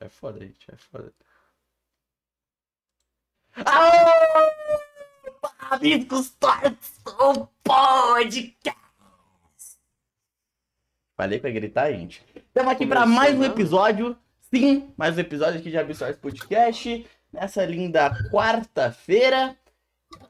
É foda, gente. É foda. Aô! Amigos Tortos, o podcast! Falei pra gritar, gente. Estamos aqui para mais um episódio. Sim, mais um episódio aqui de Absorves Podcast. Nessa linda quarta-feira.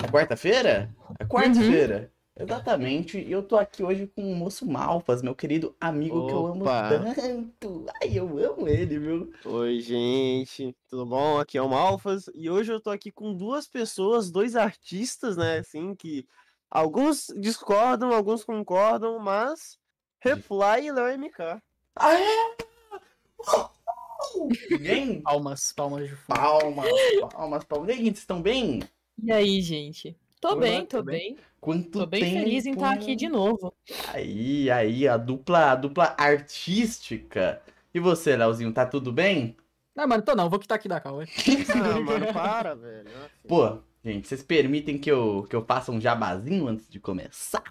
É quarta-feira? É quarta-feira. Exatamente. E eu tô aqui hoje com o moço Malfas, meu querido amigo que eu amo Opa. tanto. Ai, eu amo ele, viu? Oi, gente, tudo bom? Aqui é o Malfas e hoje eu tô aqui com duas pessoas, dois artistas, né? Assim, que alguns discordam, alguns concordam, mas Reply e Léo MK. Ah, é? Bem? Palmas, palmas de fundo. Palmas, palmas, palmas. E aí, gente, estão bem? E aí, gente? Tô Olá, bem, tô tô bem. bem. Quanto Tô bem tempo? feliz em estar aqui de novo. Aí, aí, a dupla, a dupla artística. E você, Leozinho, tá tudo bem? Não, mano, tô não, vou quitar aqui da cal, ué. Ah, mano, para, velho. Pô, gente, vocês permitem que eu, que eu faça um jabazinho antes de começar?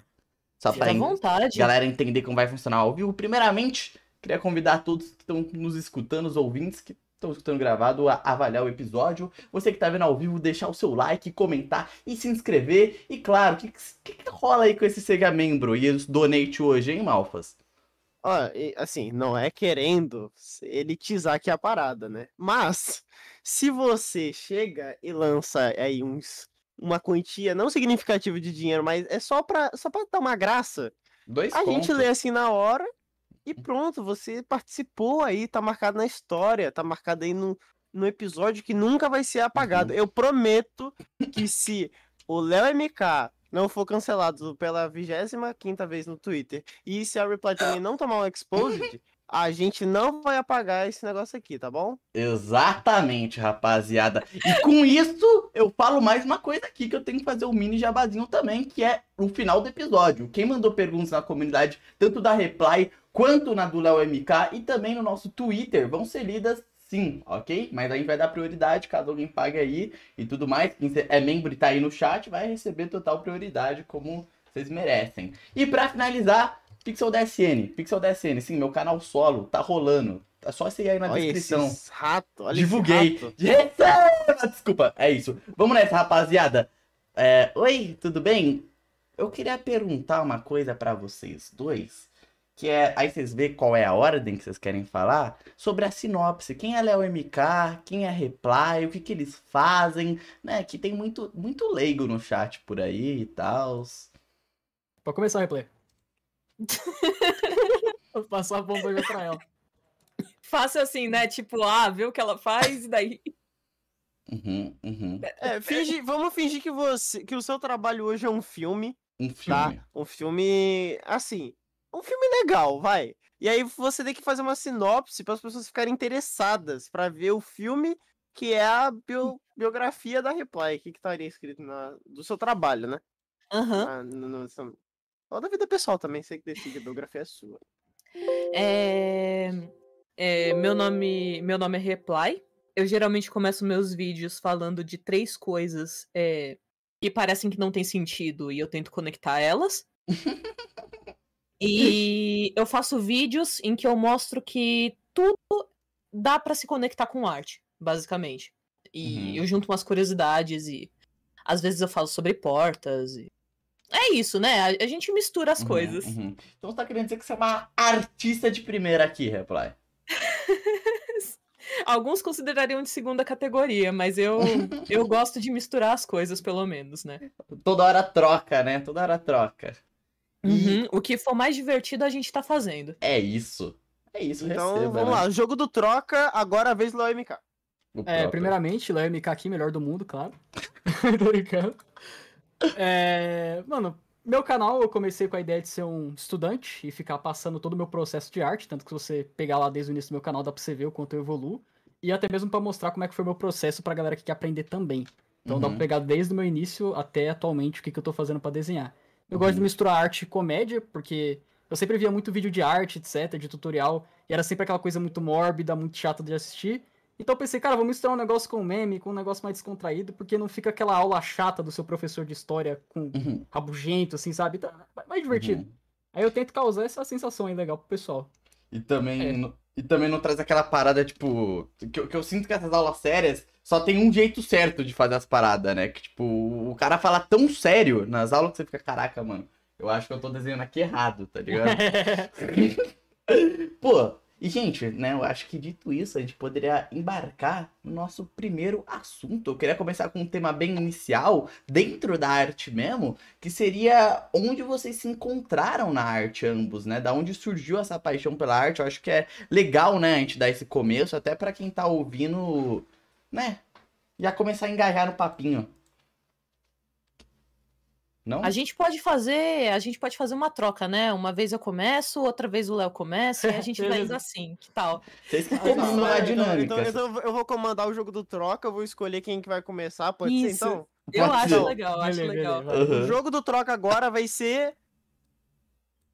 Só Fica pra en- vontade. galera entender como vai funcionar ao vivo. Primeiramente, queria convidar todos que estão nos escutando, os ouvintes que estão escutando gravado, a avaliar o episódio. Você que tá vendo ao vivo, deixar o seu like, comentar e se inscrever. E claro, o que, que, que rola aí com esse Seja Membro e os donate hoje, hein, Malfas? Ó, assim, não é querendo elitizar aqui a parada, né? Mas, se você chega e lança aí uns, uma quantia não significativa de dinheiro, mas é só pra, só pra dar uma graça, Dois a gente lê assim na hora e pronto, você participou aí, tá marcado na história, tá marcado aí no, no episódio que nunca vai ser apagado. Eu prometo que se o Léo MK não for cancelado pela 25 vez no Twitter e se a Reply também não tomar um exposed, a gente não vai apagar esse negócio aqui, tá bom? Exatamente, rapaziada. E com isso, eu falo mais uma coisa aqui que eu tenho que fazer o mini jabazinho também, que é o final do episódio. Quem mandou perguntas na comunidade, tanto da Reply quanto na do Léo MK e também no nosso Twitter, vão ser lidas sim, ok? Mas a gente vai dar prioridade caso alguém pague aí e tudo mais. Quem é membro e tá aí no chat vai receber total prioridade, como vocês merecem. E pra finalizar, Pixel DSN. Pixel DSN, sim, meu canal solo, tá rolando. É só você ir aí na olha descrição. ratos, olha Divulguei. rato. Receba! Desculpa, é isso. Vamos nessa, rapaziada. É, Oi, tudo bem? Eu queria perguntar uma coisa pra vocês dois. Que é. Aí vocês vê qual é a ordem que vocês querem falar. Sobre a sinopse. Quem é Léo MK? Quem é Reply? O que, que eles fazem? Né? Que tem muito, muito leigo no chat por aí e tal. Pode começar o replay. Vou passar a bomba já pra ela. Fácil assim, né? Tipo, ah, vê o que ela faz e daí. Uhum, uhum. É, finge, vamos fingir que você, que o seu trabalho hoje é um filme, Um tá? filme. Um filme, assim, um filme legal, vai. E aí você tem que fazer uma sinopse para as pessoas ficarem interessadas pra ver o filme que é a bio- biografia da Reply. Que estaria escrito na, do seu trabalho, né? Aham. Ah, seu- ou da vida pessoal também, você que decide, a biografia é sua. É... é, meu, nome, meu nome é Reply. Eu geralmente começo meus vídeos falando de três coisas é, que parecem que não tem sentido e eu tento conectar elas. e eu faço vídeos em que eu mostro que tudo dá pra se conectar com arte, basicamente. E Uhum. eu junto umas curiosidades e às vezes eu falo sobre portas. E... É isso, né? A, a gente mistura as Uhum, coisas. uhum. Então você tá querendo dizer que você é uma artista de primeira aqui, Reply. Alguns considerariam de segunda categoria, mas eu, eu gosto de misturar as coisas, pelo menos, né? Toda hora troca, né? Toda hora troca. E Uhum, O que for mais divertido a gente tá fazendo. é isso. É isso, Então, receba, vamos né? lá, jogo do troca, agora a vez do Léo MK. É, primeiramente, Léo MK aqui, melhor do mundo, claro. Tô brincando. É, mano, meu canal eu comecei com a ideia de ser um estudante e ficar passando todo o meu processo de arte, tanto que se você pegar lá desde o início do meu canal dá pra você ver o quanto eu evoluo, e até mesmo pra mostrar como é que foi o meu processo pra galera que quer aprender também. Então dá Uhum. pra pegar desde o meu início até atualmente o que, que eu tô fazendo pra desenhar. Eu gosto de Uhum. misturar arte e comédia, porque eu sempre via muito vídeo de arte, etc, de tutorial, e era sempre aquela coisa muito mórbida, muito chata de assistir. Então eu pensei, cara, vou misturar um negócio com meme, com um negócio mais descontraído, porque não fica aquela aula chata do seu professor de história com Uhum, rabugento, assim, sabe? Tá mais divertido. uhum. Aí eu tento causar essa sensação aí legal pro pessoal. E também É. no, E também não traz aquela parada, tipo. Que, eu- que eu sinto que essas aulas sérias só tem um jeito certo de fazer as paradas, né? Que, tipo, o cara fala tão sério nas aulas que você fica, caraca, mano, eu acho que eu tô desenhando aqui errado, tá ligado? Pô, e gente, né, eu acho que dito isso, a gente poderia embarcar no nosso primeiro assunto. Eu queria começar com um tema bem inicial, dentro da arte mesmo, que seria onde vocês se encontraram na arte ambos, né? Da onde surgiu essa paixão pela arte. Eu acho que é legal, né, a gente dar esse começo, até pra quem tá ouvindo, né, já começar a engajar no papinho. Não? A gente pode fazer, a gente pode fazer uma troca, né? Uma vez eu começo, outra vez o Léo começa, e a gente Beleza. assim, que tal? Vocês que Ah, comandam então, a então- dinâmica. Então, então eu vou- comandar o jogo do troca, eu vou escolher quem que vai começar, pode Isso. ser então? Eu Pode acho ser. legal, acho Beleza, legal. beleza. Aham. O jogo do troca agora vai ser.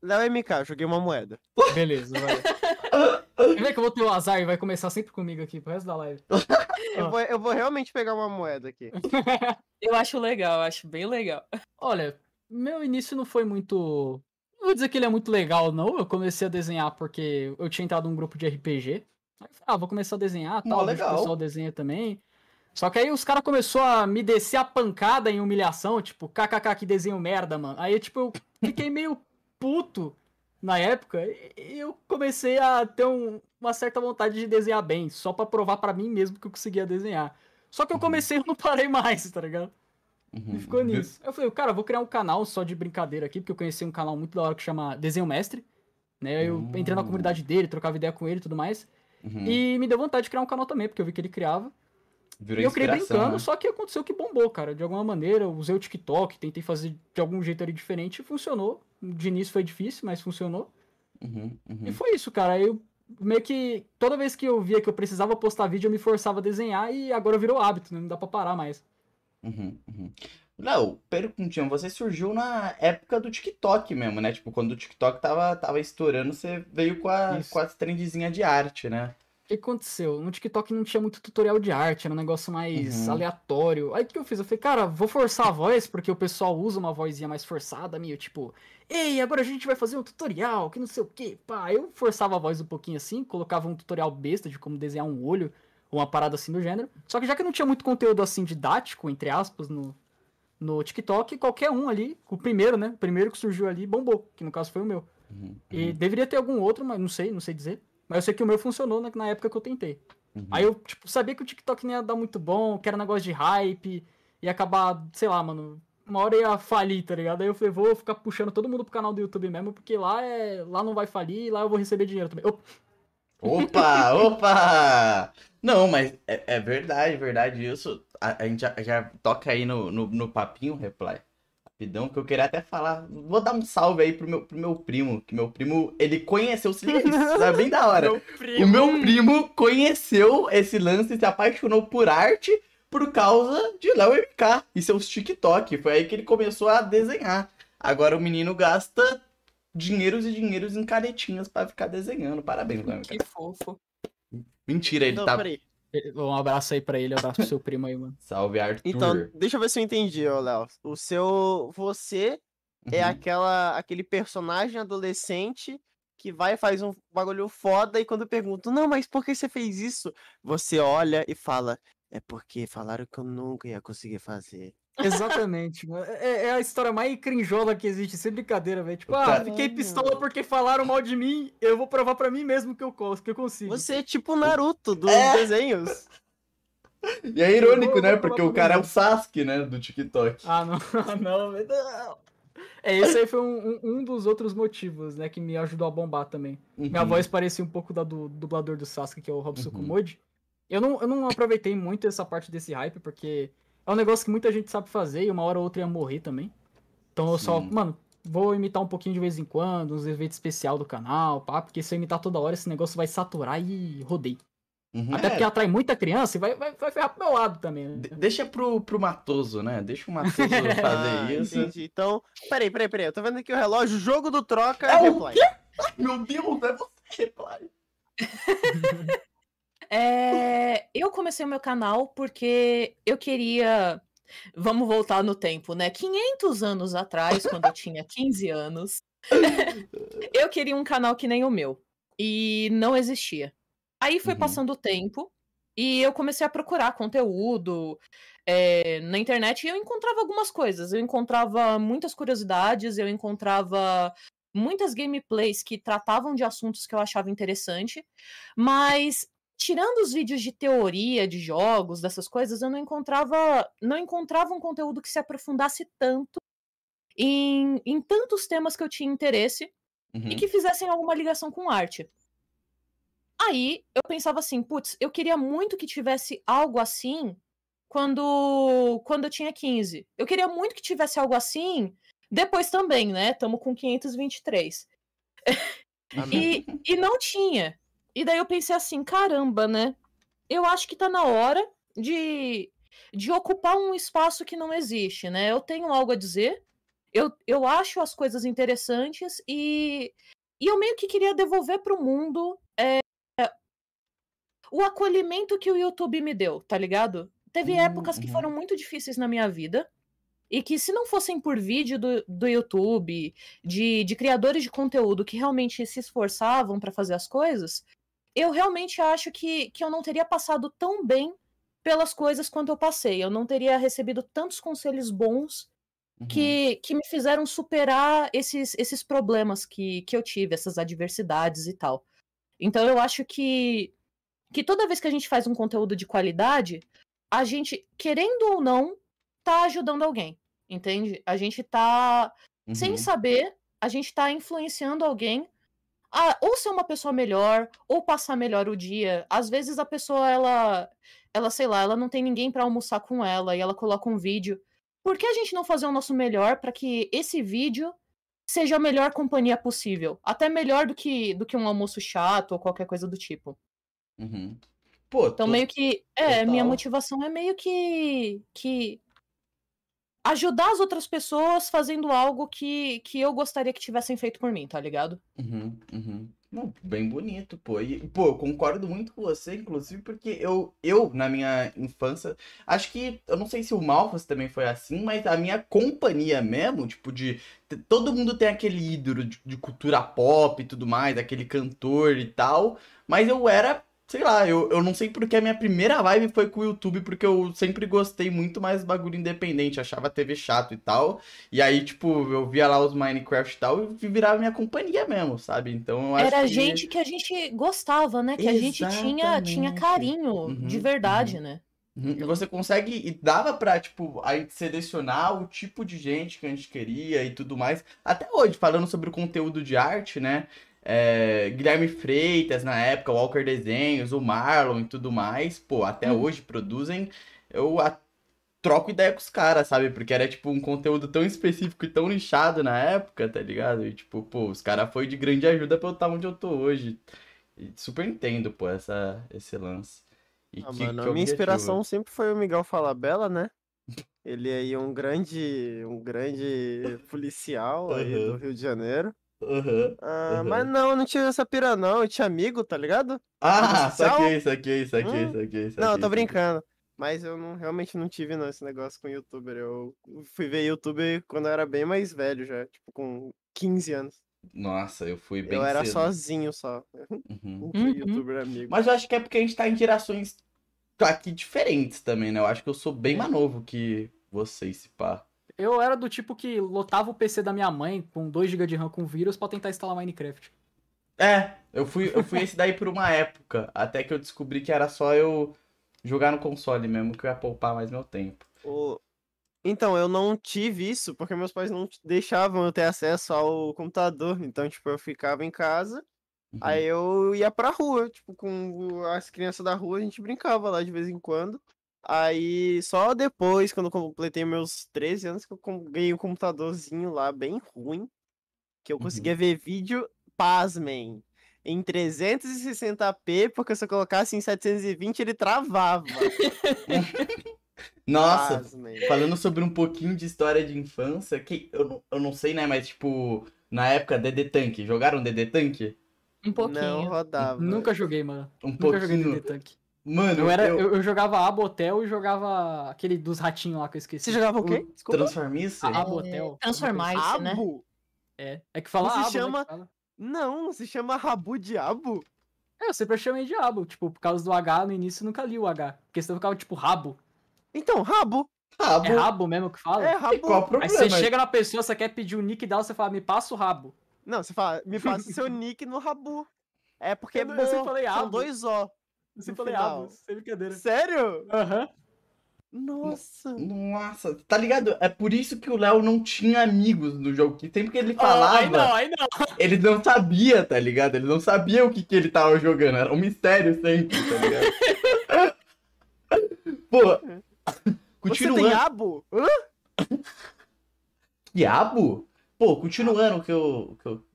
Léo MK, eu joguei uma moeda. Beleza, vai. Quer ver que eu vou ter o azar e vai começar sempre comigo aqui pro resto da live. Eu vou, eu vou realmente pegar uma moeda aqui. Eu acho legal, acho bem legal. Olha, meu início não foi muito. Não vou dizer que ele é muito legal, não. Eu comecei a desenhar porque eu tinha entrado num grupo de RPG. Aí eu falei, ah, vou começar a desenhar, tal. legal. O pessoal desenha também. Só que aí os caras começaram a me descer a pancada em humilhação, tipo, kkk, que desenho merda, mano. Aí, tipo, eu fiquei meio puto na época eu comecei a ter um- uma certa vontade de desenhar bem, só pra provar pra mim mesmo que eu conseguia desenhar. Só que eu Uhum. comecei e não parei mais, tá ligado? Uhum. E ficou nisso. Eu falei, cara, eu vou criar um canal só de brincadeira aqui, porque eu conheci um canal muito da hora que chama Desenho Mestre. Né? Eu entrei na comunidade dele, trocava ideia com ele e tudo mais. Uhum. E me deu vontade de criar um canal também, porque eu vi que ele criava. Virou e eu criei brincando, né? só que aconteceu que bombou, cara. De alguma maneira, eu usei o TikTok, tentei fazer de algum jeito ali diferente e funcionou. De início foi difícil, mas funcionou. Uhum, uhum. E foi isso, cara. Eu meio que. Toda vez que eu via que eu precisava postar vídeo, eu me forçava a desenhar e agora virou hábito, né? Não dá pra parar mais. Uhum, uhum. Léo, perguntinha, você surgiu na época do TikTok mesmo, né? Tipo, quando o TikTok tava, tava estourando, você veio com, a, Isso. com as trendezinhas de arte, né? O que aconteceu? No TikTok não tinha muito tutorial de arte, era um negócio mais Uhum. aleatório. Aí o que eu fiz? Eu falei, cara, vou forçar a voz, porque o pessoal usa uma vozinha mais forçada, meio tipo, ei, agora a gente vai fazer um tutorial, que não sei o que, pá. Eu forçava a voz um pouquinho assim, colocava um tutorial besta de como desenhar um olho, ou uma parada assim do gênero. Só que já que não tinha muito conteúdo assim didático, entre aspas, no, no TikTok, qualquer um ali, o primeiro, né? O primeiro que surgiu ali bombou, que no caso foi o meu. Uhum, E deveria ter algum outro, mas não sei, não sei dizer. Mas eu sei que o meu funcionou na, na época que eu tentei. uhum. Aí eu, tipo, sabia que o TikTok não ia dar muito bom, que era negócio de hype, ia acabar, sei lá, mano, uma hora ia falir, tá ligado? Aí eu falei, vou ficar puxando todo mundo pro canal do YouTube mesmo, porque lá é. Lá não vai falir, lá eu vou receber dinheiro também. Opa, Opa, opa! Não, mas é, é verdade, verdade isso. A, a gente já, já toca aí no, no, no papinho, reply. Rapidão, que eu queria até falar. Vou dar um salve aí pro meu, pro meu primo, que meu primo, ele conheceu esse lance, é bem da hora. O meu primo conheceu esse lance e se apaixonou por arte por causa de Léo MK e seus TikTok. Foi aí que ele começou a desenhar. Agora o menino gasta dinheiros e dinheiros em canetinhas pra ficar desenhando. Parabéns, Léo Que MK. fofo. Mentira, ele Não, tá. peraí. Um abraço aí pra ele, um abraço pro seu primo aí, mano. Salve, Arthur. Então, deixa eu ver se eu entendi, ô Léo. O seu. Você é Uhum. aquela, aquele personagem adolescente que vai e faz um bagulho foda e quando perguntam, não, mas por que você fez isso? Você olha e fala, é porque falaram que eu nunca ia conseguir fazer. Exatamente, mano. É, é a história mais crinjola que existe, sem brincadeira, velho. Tipo, ah, Cara- fiquei pistola porque falaram mal de mim, eu vou provar pra mim mesmo que eu, que eu consigo. Você é tipo o Naruto dos É. desenhos. E é irônico, vou- né? vou Porque o cara é o Sasuke, né? Do TikTok. Ah, não, não, velho, não. É, esse aí foi um, um- um dos outros motivos, né, que me ajudou a bombar também. Minha Uhum. voz parecia um pouco da do dublador do Sasuke, que é o Robson Uhum. Kumodi. Eu não, eu não aproveitei muito essa parte desse hype, porque é um negócio que muita gente sabe fazer e uma hora ou outra ia morrer também. Então eu só, Sim. mano, vou imitar um pouquinho de vez em quando, uns eventos especial do canal, pá, porque se eu imitar toda hora, esse negócio vai saturar e rodei. Uhum. Até É, porque atrai muita criança e vai, vai, vai ferrar pro meu lado também, né? de- Deixa pro, pro Matoso, né? Deixa o Matoso fazer Ah, isso. entendi. Então, peraí, peraí, peraí. Eu tô vendo aqui o relógio, jogo do troca, É o reply. Ai, meu Deus, é você, Reply. É, eu comecei o meu canal porque eu queria. Vamos voltar no tempo, né? 500 anos atrás, quando eu tinha 15 anos, eu queria um canal que nem o meu. e não existia. Aí foi Uhum. passando o tempo e eu comecei a procurar conteúdo eh, na internet e eu encontrava algumas coisas. Eu encontrava muitas curiosidades, eu encontrava muitas gameplays que tratavam de assuntos que eu achava interessante, mas tirando os vídeos de teoria de jogos, dessas coisas, eu não encontrava não encontrava um conteúdo que se aprofundasse tanto em, em tantos temas que eu tinha interesse Uhum. e que fizessem alguma ligação com arte. Aí eu pensava assim, putz, eu queria muito que tivesse algo assim quando quando eu tinha 15. Eu queria muito que tivesse algo assim depois também, né? Tamo com 523. Amém. E, e não tinha. E daí eu pensei assim, caramba, né? Eu acho que tá na hora de, de ocupar um espaço que não existe, né? Eu tenho algo a dizer, eu, eu acho as coisas interessantes e, e eu meio que queria devolver pro mundo é, o acolhimento que o YouTube me deu, tá ligado? Teve Hum, épocas que uhum. foram muito difíceis na minha vida. E que se não fossem por vídeo do, do YouTube, de, de criadores de conteúdo que realmente se esforçavam pra fazer as coisas, eu realmente acho que, que eu não teria passado tão bem pelas coisas quanto eu passei. Eu não teria recebido tantos conselhos bons Uhum. que, que me fizeram superar esses, esses problemas que, que eu tive, essas adversidades e tal. Então eu acho que, que toda vez que a gente faz um conteúdo de qualidade, a gente, querendo ou não, tá ajudando alguém, entende? A gente tá, Uhum. sem saber, a gente tá influenciando alguém a ou ser uma pessoa melhor, ou passar melhor o dia. Às vezes a pessoa, ela, ela sei lá, ela não tem ninguém pra almoçar com ela e ela coloca um vídeo. Por que a gente não fazer o nosso melhor pra que esse vídeo seja a melhor companhia possível? Até melhor do que, do que um almoço chato ou qualquer coisa do tipo. Uhum. Pô, Então, tô- meio que. É, minha total. motivação é meio que. que ajudar as outras pessoas fazendo algo que, que eu gostaria que tivessem feito por mim, tá ligado? Uhum, uhum. Não, bem bonito, pô. E, pô, eu concordo muito com você, inclusive, porque eu, eu, na minha infância, acho que, eu não sei se o Malfas também foi assim, mas a minha companhia mesmo, tipo, de. Todo mundo tem aquele ídolo de, de cultura pop e tudo mais, aquele cantor e tal, mas eu era. Sei lá, eu, eu não sei porque a minha primeira vibe foi com o YouTube, porque eu sempre gostei muito mais do bagulho independente, achava a TV chato e tal. E aí, tipo, eu via lá os Minecraft e tal e virava minha companhia mesmo, sabe? Então eu acho Era que... gente que a gente gostava, né? Que a gente tinha, tinha Exatamente. carinho de Uhum, verdade, uhum. né? Uhum, E você consegue, e dava pra, tipo, a gente selecionar o tipo de gente que a gente queria e tudo mais. Até hoje, falando sobre o conteúdo de arte, né? É, Guilherme Freitas, na época, Walker Desenhos, o Marlon e tudo mais, pô, até Uhum. hoje produzem. Eu a- troco ideia com os caras, sabe? Porque era, tipo, um conteúdo tão específico e tão nichado na época, tá ligado? E, tipo, pô, os caras foi de grande ajuda pra eu estar onde eu tô hoje. E super entendo, pô, essa, esse lance. E Ah, que- mano, que a minha inspiração sempre foi o Miguel Falabella, né? Ele aí é um grande, um grande policial aí do. Rio de Janeiro. Aham. Ah, Aham. mas não, eu não tive essa pira não, eu tinha amigo, tá ligado? Ah, social? saquei, saquei, saquei, Hum. saquei, saquei. Não, eu tô brincando. Mas eu não, realmente não tive não, esse negócio com youtuber. Eu fui ver YouTube quando eu era bem mais velho já, tipo com 15 anos. Nossa, eu fui bem eu era cedo. sozinho só. Uhum. Não tinha Uhum. youtuber amigo. Mas eu acho que é porque a gente tá em gerações aqui diferentes também, né? Eu acho que eu sou bem É. mais novo que vocês, se pá. Eu era do tipo que lotava o PC da minha mãe com 2GB de RAM com vírus pra tentar instalar Minecraft. É, eu fui, eu fui esse daí por uma época, até que eu descobri que era só eu jogar no console mesmo, que eu ia poupar mais meu tempo. O- Então, eu não tive isso porque meus pais não deixavam eu ter acesso ao computador. Então, tipo, eu ficava em casa, Uhum. aí eu ia pra rua, tipo, com as crianças da rua, a gente brincava lá de vez em quando. Aí, só depois, quando eu completei meus 13 anos, que eu com- ganhei um computadorzinho lá, bem ruim, que eu Uhum. conseguia ver vídeo, pasmem, em 360p, porque se eu colocasse em 720 ele travava. Nossa, Pasmem. falando sobre um pouquinho de história de infância, que eu, não- eu não sei, né, mas tipo, na época DD Tank, jogaram DD Tank? Um Não pouquinho. rodava. Nunca joguei, mano. Um Nunca joguei pouquinho. DD Tank. Mano, Eu, era, eu... eu, eu jogava Abotel e jogava aquele dos ratinhos lá que eu esqueci. Você jogava o quê? Desculpa. Transformice? Abotel. Transformice, né? Abo? É. É que fala Não se abo, né, chama- fala. Não, se chama Rabu Diabo. É, eu sempre chamei diabo, tipo, por causa do H no início eu nunca li o H. Porque senão ficava tipo rabo. Então, Rabo. Rabo. É rabo mesmo que fala? É E Rabu. qual o Aí problema? você chega na pessoa, você quer pedir o nick dela, você fala, me passa o rabo. Não, você fala, me passa seu nick no Rabu. É porque é Eu bom. não- eu falei São Rabo. dois O. Eu sempre falei final. rabo, sem brincadeira. Sério? Aham. Nossa. Nossa, tá ligado? É por isso que o Léo não tinha amigos no jogo. Que sempre que ele falava, aí não, aí não. ele não sabia, tá ligado? Ele não sabia o que, que ele tava jogando. Era um mistério sempre, tá ligado? Pô, Você tem continuando. abo? Hã? Diabo? Pô, continuando que eu. Que eu que eu-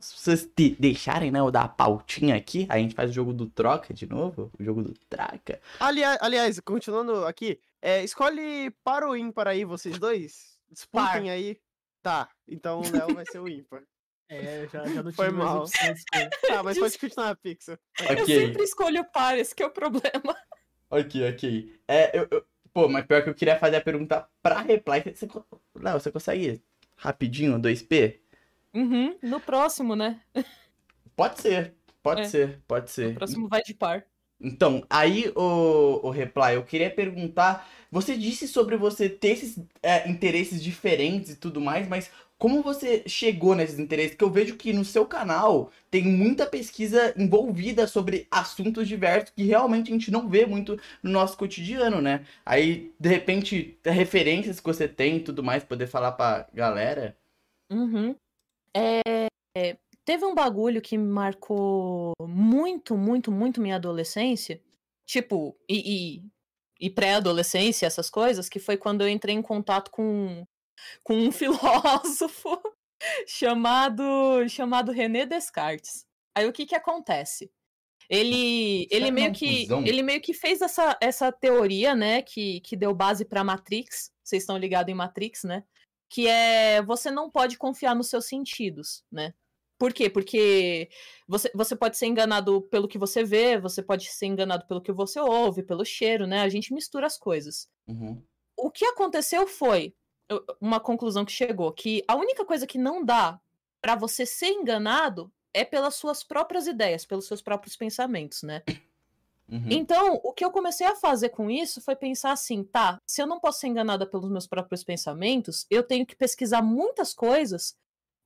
se vocês te deixarem, né, eu dar a pautinha aqui, a gente faz o jogo do troca de novo, o jogo do traca. Aliás, aliás, continuando aqui, é, escolhe para ou ímpar aí, vocês dois. Disputem Par. aí. Tá, então o Léo vai ser o ímpar. É, já, já não Foi tive mal. Tá, mas pode continuar, Pixel. Eu Ok, sempre escolho par, esse que é o problema. ok, ok. É, eu, eu- pô, mas pior que eu queria fazer a pergunta pra reply. Você, Léo, você consegue rapidinho, 2P? Uhum, no próximo, né? Pode ser, pode É. ser, pode No ser. próximo vai de par. Então, aí, o, o Reply, eu queria perguntar. Você disse sobre você ter esses é, interesses diferentes e tudo mais, mas como você chegou nesses interesses? Que eu vejo que no seu canal tem muita pesquisa envolvida sobre assuntos diversos que realmente a gente não vê muito no nosso cotidiano, né? Aí, de repente, referências que você tem e tudo mais, poder falar pra galera. Uhum. É, teve um bagulho que marcou muito, muito, muito minha adolescência. Tipo, e, e, e pré-adolescência, essas coisas, que foi quando eu entrei em contato com, com um filósofo chamado, chamado René Descartes. Aí o que que acontece? Ele, ele meio é um que ele meio que fez essa, essa teoria, né, que, que deu base para Matrix. Vocês estão ligados em Matrix, né? Que é você não pode confiar nos seus sentidos, né? Por quê? Porque você, você pode ser enganado pelo que você vê, você pode ser enganado pelo que você ouve, pelo cheiro, né? A gente mistura as coisas Uhum. o que aconteceu foi uma conclusão que chegou que a única coisa que não dá pra você ser enganado é pelas suas próprias ideias, pelos seus próprios pensamentos, né? Uhum. Então, o que eu comecei a fazer com isso foi pensar assim, tá, se eu não posso ser enganada pelos meus próprios pensamentos, eu tenho que pesquisar muitas coisas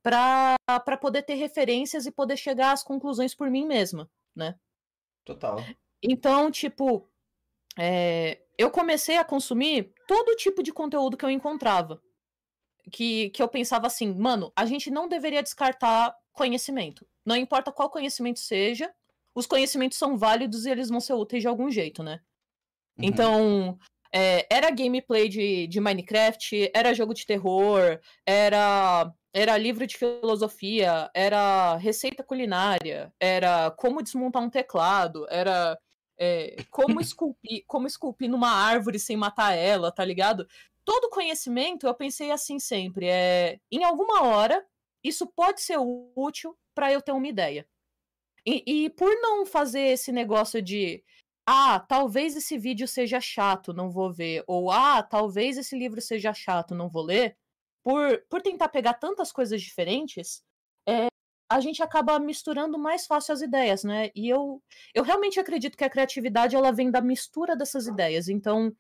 pra para poder ter referências e poder chegar às conclusões por mim mesma, né? Total. Então, tipo, é, eu comecei a consumir todo tipo de conteúdo que eu encontrava. Que, que eu pensava assim, mano, a gente não deveria descartar conhecimento. Não importa qual conhecimento seja, os conhecimentos são válidos e eles vão ser úteis de algum jeito, né? Uhum. Então, é, era gameplay de, de Minecraft, era jogo de terror, era, era livro de filosofia, era receita culinária, era como desmontar um teclado, era é, como esculpir, como esculpir numa árvore sem matar ela, tá ligado? Todo conhecimento, eu pensei assim sempre, é, em alguma hora, isso pode ser útil para eu ter uma ideia. E, e por não fazer esse negócio de ah, talvez esse vídeo seja chato, não vou ver. Ou, ah, talvez esse livro seja chato, não vou ler. Por, por tentar pegar tantas coisas diferentes, é, a gente acaba misturando mais fácil as ideias, né? E eu, eu realmente acredito que a criatividade ela vem da mistura dessas ideias. Então,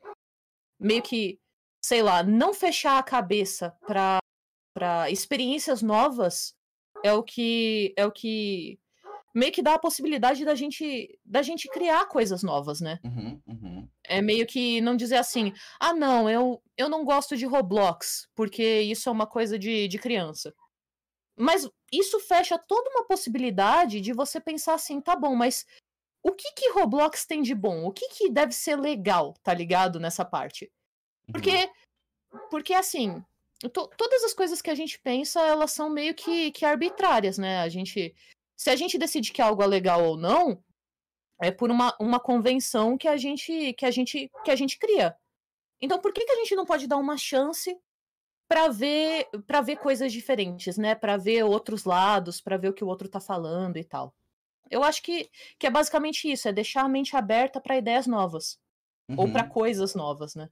meio que, sei lá, não fechar a cabeça para experiências novas é o que é o que meio que dá a possibilidade da gente da gente criar coisas novas, né? Uhum, uhum. É meio que não dizer assim, ah, não, eu, eu não gosto de Roblox, porque isso é uma coisa de, de criança. Mas isso fecha toda uma possibilidade de você pensar assim, tá bom, mas o que que Roblox tem de bom? O que que deve ser legal, tá ligado, nessa parte? uhum. Porque, porque assim, to- todas as coisas que a gente pensa, elas são meio que, que arbitrárias, né? A gente, se a gente decide que algo é legal ou não, é por uma, uma convenção que a gente que a gente que a gente cria. Então, por que, que a gente não pode dar uma chance para ver para ver coisas diferentes, né? Para ver outros lados, para ver o que o outro tá falando e tal. Eu acho que, que é basicamente isso, é deixar a mente aberta para ideias novas ou para Uhum, coisas novas, né?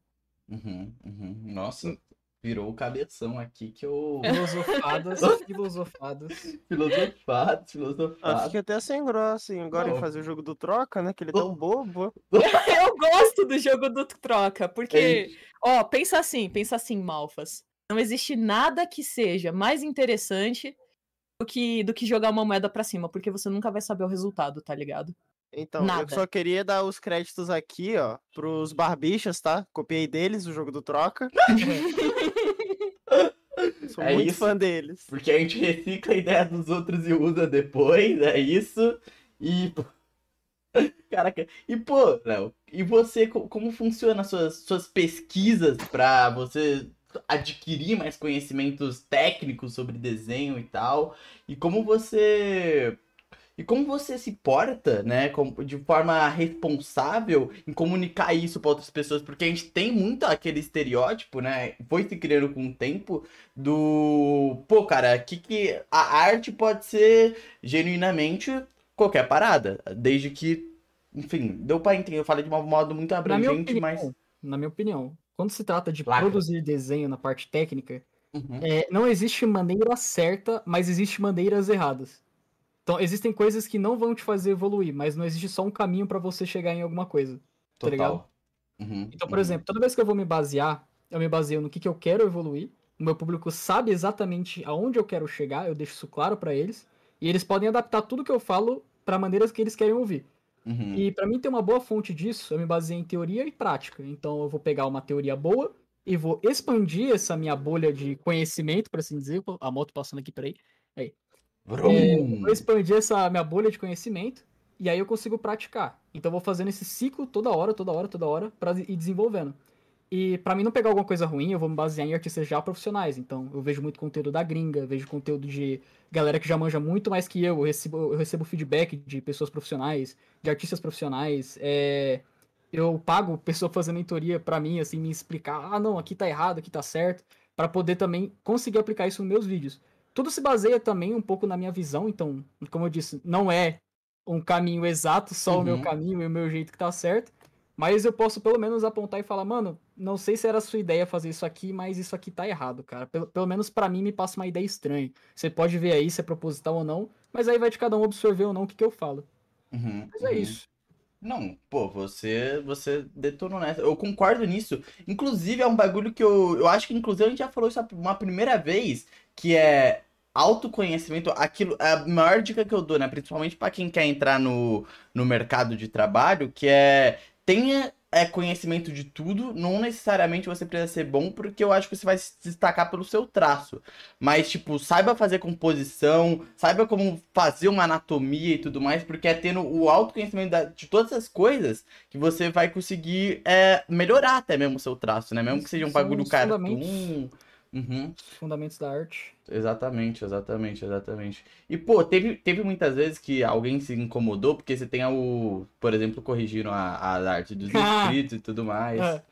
uhum, uhum. Nossa, Virou o cabeção aqui que eu. Filosofadas, filosofadas. Filosofado, Ah, filosofado. fiquei até sem grossa, hein? Agora Não. em fazer o jogo do troca, né? Que ele é tão bobo. Eu gosto do jogo do troca, porque, ó, pensa assim, pensa assim, Malfas. Não existe nada que seja mais interessante do que, do que jogar uma moeda pra cima, porque você nunca vai saber o resultado, tá ligado? Então, eu Nada. só queria dar os créditos aqui, ó, pros barbichas, tá? Copiei deles o jogo do troca. Sou É muito isso. fã deles. Porque a gente recicla a ideia dos outros e usa depois, é isso. E. pô, Caraca, e pô, Léo, e você, co- como funciona as suas, suas pesquisas pra você adquirir mais conhecimentos técnicos sobre desenho e tal? E como você. E como você se porta, né, de forma responsável em comunicar isso pra outras pessoas? Porque a gente tem muito aquele estereótipo, né? Foi se criando com o tempo do. Pô, cara, que que a arte pode ser genuinamente qualquer parada, desde que, enfim, deu pra entender. Eu falei de um modo muito Na abrangente, opinião, mas. na minha opinião, quando se trata de Lacra. produzir desenho na parte técnica, Uhum. é, não existe maneira certa, mas existe maneiras erradas. Então, existem coisas que não vão te fazer evoluir, mas não existe só um caminho pra você chegar em alguma coisa. tá ligado? Total. Uhum, Então, por uhum. exemplo, toda vez que eu vou me basear, eu me baseio no que, que eu quero evoluir. O meu público sabe exatamente aonde eu quero chegar, eu deixo isso claro pra eles. E eles podem adaptar tudo que eu falo pra maneiras que eles querem ouvir. Uhum. E pra mim ter uma boa fonte disso, eu me baseio em teoria e prática. Então eu vou pegar uma teoria boa e vou expandir essa minha bolha de conhecimento, por assim dizer. A moto passando aqui, peraí. Vrum. É, eu vou expandir essa minha bolha de conhecimento e aí eu consigo praticar. Então eu vou fazendo esse ciclo toda hora, toda hora, toda hora pra ir desenvolvendo. E pra mim não pegar alguma coisa ruim, eu vou me basear em artistas já profissionais. Então eu vejo muito conteúdo da gringa, vejo conteúdo de galera que já manja muito mais que eu. Eu recebo, eu recebo feedback de pessoas profissionais, de artistas profissionais. É, eu pago pessoa fazer mentoria pra mim, assim, me explicar, ah, não, aqui tá errado, aqui tá certo, Pra poder também conseguir aplicar isso nos meus vídeos. Tudo se baseia também um pouco na minha visão, então, como eu disse, não é um caminho exato, só o meu Uhum. caminho e o meu jeito que tá certo, mas eu posso pelo menos apontar e falar, mano, não sei se era a sua ideia fazer isso aqui, mas isso aqui tá errado, cara. Pelo, pelo menos pra mim me passa uma ideia estranha. Você pode ver aí se é proposital ou não, mas aí vai de cada um absorver ou não o que, que eu falo. Uhum, Mas é uhum. isso. Não, pô, você você detonou nessa. Eu concordo nisso. Inclusive, é um bagulho que eu, eu acho que, inclusive, a gente já falou isso uma primeira vez, que é autoconhecimento. Aquilo, a maior dica que eu dou, né? Principalmente pra quem quer entrar no, no mercado de trabalho, que é tenha é, conhecimento de tudo. Não necessariamente você precisa ser bom, porque eu acho que você vai se destacar pelo seu traço. Mas, tipo, saiba fazer composição, saiba como fazer uma anatomia e tudo mais, porque é tendo o autoconhecimento de todas essas coisas que você vai conseguir é, melhorar até mesmo o seu traço, né? Mesmo que seja um bagulho cartoon. Fundamentos. Uhum. Os fundamentos da arte. Exatamente, exatamente, exatamente. E, pô, teve, teve muitas vezes que alguém se incomodou porque você tem o, por exemplo, corrigindo a, a arte dos inscritos e tudo mais. É.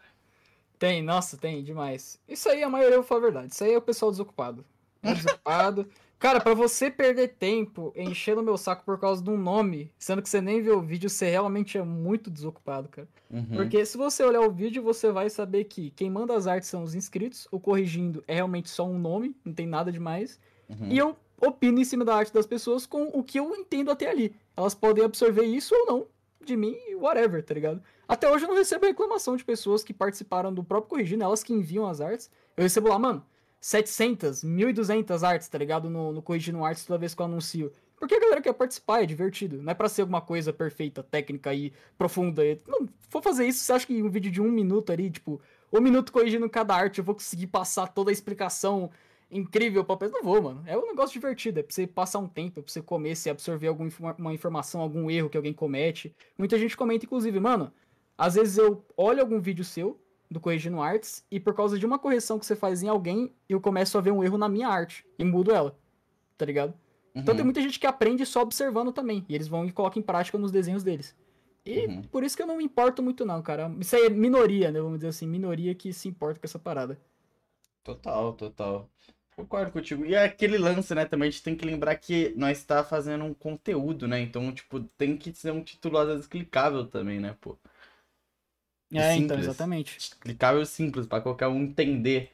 Tem, nossa, tem, demais. Isso aí, a maioria, eu falar a verdade. Isso aí é o pessoal desocupado. É desocupado. Cara, pra você perder tempo enchendo meu saco por causa de um nome, sendo que você nem viu o vídeo, você realmente é muito desocupado, cara. Uhum. Porque se você olhar o vídeo, você vai saber que quem manda as artes são os inscritos, o corrigindo é realmente só um nome, não tem nada demais. Uhum. E eu opino em cima da arte das pessoas com o que eu entendo até ali. Elas podem absorver isso ou não, de mim, whatever, tá ligado? Até hoje eu não recebo reclamação de pessoas que participaram do próprio Corrigindo, elas que enviam as artes. Eu recebo lá, mano, 700, 1.200 artes, tá ligado? No, no Corrigindo Artes toda vez que eu anuncio. Porque a galera quer participar, é divertido. Não é pra ser alguma coisa perfeita, técnica e profunda. Não, for fazer isso, você acha que um vídeo de um minuto ali, tipo, um minuto corrigindo cada arte, eu vou conseguir passar toda a explicação incrível pra pessoa? Não vou, mano. É um negócio divertido, é pra você passar um tempo, é pra você comer, você absorver alguma informa- uma informação, algum erro que alguém comete. Muita gente comenta, inclusive, mano, às vezes eu olho algum vídeo seu, do Corrigindo Artes, e por causa de uma correção que você faz em alguém, eu começo a ver um erro na minha arte, e mudo ela, tá ligado? Então tem Uhum. muita gente que aprende só observando também. E eles vão e colocam em prática nos desenhos deles. E Uhum. por isso que eu não me importo muito, não, cara. Isso aí é minoria, né? Vamos dizer assim, minoria que se importa com essa parada. Total, total. Concordo contigo. E é aquele lance, né, também, a gente tem que lembrar que nós está fazendo um conteúdo, né? Então, tipo, tem que ser um título às vezes clicável também, né, pô? E É, então, simples. exatamente. Clicável simples, pra qualquer um entender.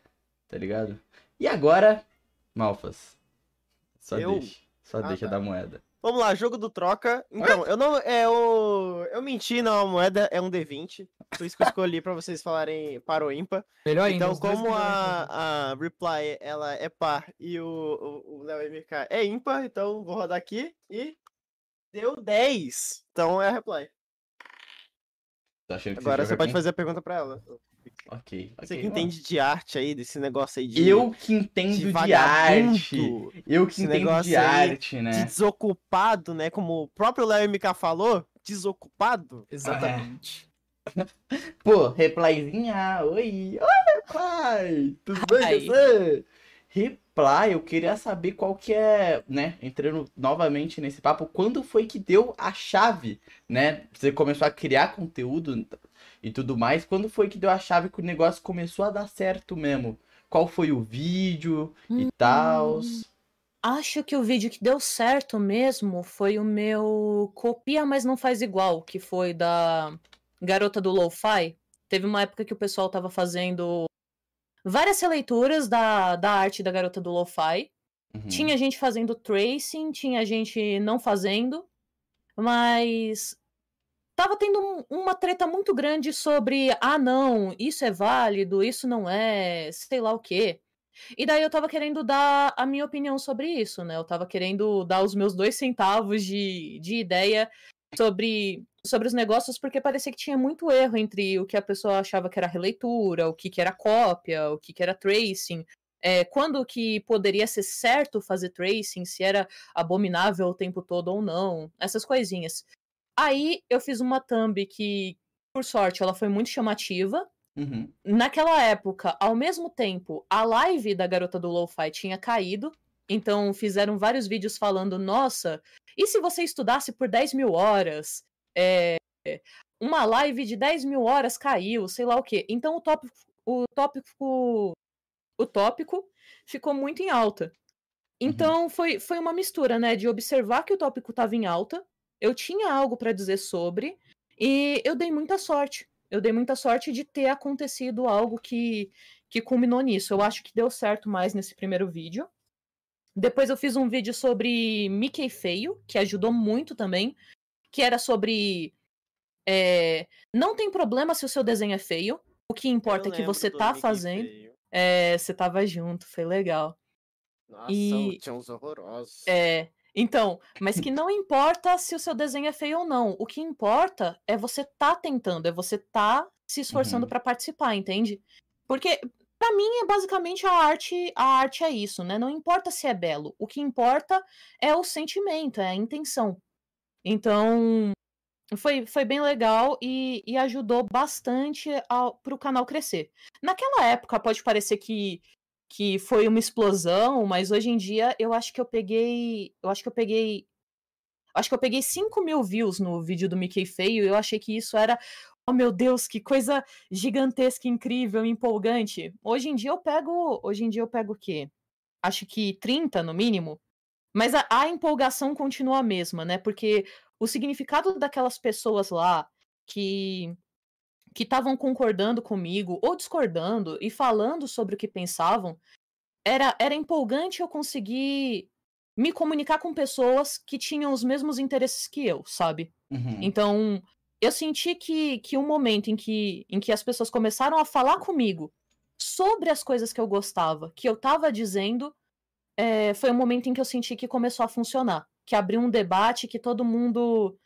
tá ligado? E agora, Malfas. Só Eu? deixa. Só Ah, deixa tá. da moeda. Vamos lá, jogo do troca. Então, eu não. É o. Eu menti, não, a moeda é um D20. Por isso que eu escolhi pra vocês falarem par ou ímpar. Melhor ainda. Então, os dois como melhores, né? a, a Reply ela é par e o, o, o Léo MK é ímpar, então vou rodar aqui e deu 10. Então é a Reply. Que Agora você pode com- fazer a pergunta pra ela. Ok. Você ok, que entende de arte aí, desse negócio aí de. Eu que entendo de, arte. vagabundo, Eu que esse entendo de arte, de né? desocupado, né? Como o próprio Léo MK falou, desocupado. Exatamente. Pô, replyzinha. Oi. Oi, reply. Tudo bem com você? Reply, eu queria saber qual que é, né? Entrando novamente nesse papo, quando foi que deu a chave, né? Você começou a criar conteúdo e tudo mais. Quando foi que deu a chave que o negócio começou a dar certo mesmo? Qual foi o vídeo e Hum. tal? Acho que o vídeo que deu certo mesmo foi o meu copia, mas não faz igual, que foi da Garota do Lo-Fi. Teve uma época que o pessoal tava fazendo várias releituras da, da arte da Garota do Lo-Fi. Uhum. Tinha gente fazendo tracing, tinha gente não fazendo, mas tava tendo um- uma treta muito grande sobre, ah, não, isso é válido, isso não é, sei lá o quê. E daí eu tava querendo dar a minha opinião sobre isso, né? Eu tava querendo dar os meus dois centavos de, de ideia sobre, sobre os negócios, porque parecia que tinha muito erro entre o que a pessoa achava que era releitura, o que, que era cópia, o que, que era tracing. É, quando que poderia ser certo fazer tracing, se era abominável o tempo todo ou não, essas coisinhas. Aí eu fiz uma thumb que, por sorte, ela foi muito chamativa. Uhum. Naquela época, ao mesmo tempo, a live da garota do Lo-Fi tinha caído. Então fizeram vários vídeos falando: nossa, e se você estudasse por 10 mil horas? É, uma live de 10 mil horas caiu, sei lá o quê. Então o tópico, o tópico, o tópico ficou muito em alta. Então foi, foi uma mistura, né, de observar que o tópico estava em alta, eu tinha algo para dizer sobre, e eu dei muita sorte. Eu dei muita sorte de ter acontecido algo que, que culminou nisso. Eu acho que deu certo mais nesse primeiro vídeo. Depois eu fiz um vídeo sobre Mickey feio, que ajudou muito também, que era sobre é, não tem problema se o seu desenho é feio. O que importa é que você tá Mickey fazendo. feio. É, você tava junto, foi legal. Nossa, E- tinha uns horrorosos. É, então, mas que não importa se o seu desenho é feio ou não. O que importa é você tá tentando, é você tá se esforçando Uhum. pra participar, entende? Porque pra mim é basicamente a arte, a arte é isso, né? Não importa se é belo, o que importa é o sentimento, é a intenção. Então, foi, foi bem legal e, e ajudou bastante ao, pro canal crescer. Naquela época pode parecer que que foi uma explosão, mas hoje em dia eu acho que eu peguei. Eu acho que eu peguei. Acho que eu peguei 5 mil views no vídeo do Mickey Feio e eu achei que isso era. Oh meu Deus, que coisa gigantesca, incrível, empolgante. Hoje em dia eu pego. Hoje em dia eu pego o quê? Acho que 30 no mínimo. Mas a, a empolgação continua a mesma, né? Porque o significado daquelas pessoas lá que que estavam concordando comigo ou discordando e falando sobre o que pensavam, era, era empolgante eu conseguir me comunicar com pessoas que tinham os mesmos interesses que eu, sabe? Uhum. Então, eu senti que, que um momento em que, em que as pessoas começaram a falar comigo sobre as coisas que eu gostava, que eu tava dizendo, é, foi um momento em que eu senti que começou a funcionar. Que abriu um debate que todo mundo.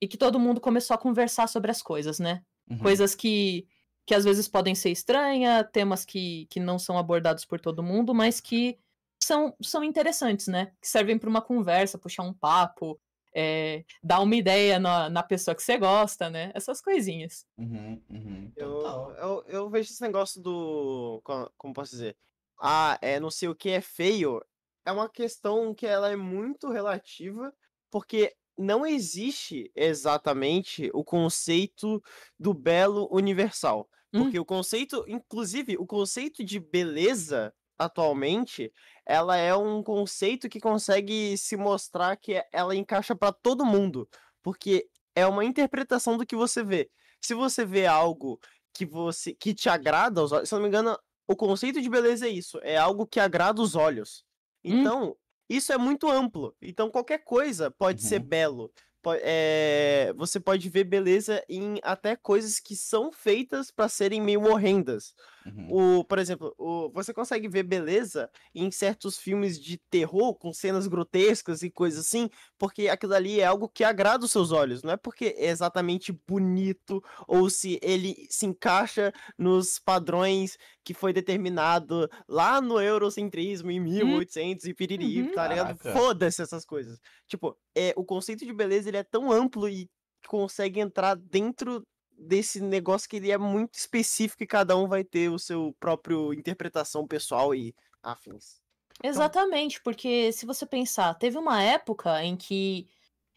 E que todo mundo começou a conversar sobre as coisas, né? Uhum. Coisas que, que às vezes podem ser estranhas, temas que, que não são abordados por todo mundo, mas que são, são interessantes, né? Que servem para uma conversa, puxar um papo, é, dar uma ideia na, na pessoa que você gosta, né? Essas coisinhas. Uhum, uhum. Eu, Total. eu, eu vejo esse negócio do. co- Como posso dizer? Ah, é não sei o que é feio. É uma questão que ela é muito relativa, porque não existe exatamente o conceito do belo universal. Hum. Porque o conceito, inclusive, o conceito de beleza atualmente, ela é um conceito que consegue se mostrar que é- ela encaixa para todo mundo, porque é uma interpretação do que você vê. Se você vê algo que você que te agrada aos olhos, se eu não me engano, o conceito de beleza é isso, é algo que agrada os olhos. Hum. Então, isso é muito amplo. Então, qualquer coisa pode ser Uhum. belo. Po- é, você pode ver beleza em até coisas que são feitas para serem meio horrendas. Uhum. O, por exemplo, o, você consegue ver beleza em certos filmes de terror com cenas grotescas e coisas assim, porque aquilo ali é algo que agrada os seus olhos, não é porque é exatamente bonito ou se ele se encaixa nos padrões que foi determinado lá no eurocentrismo em 1800 e piriri, Uhum. tá ligado? Foda-se essas coisas. Tipo, é, o conceito de beleza ele é tão amplo e consegue entrar dentro desse negócio que ele é muito específico e cada um vai ter o seu próprio interpretação pessoal e afins. Exatamente, porque se você pensar, teve uma época em que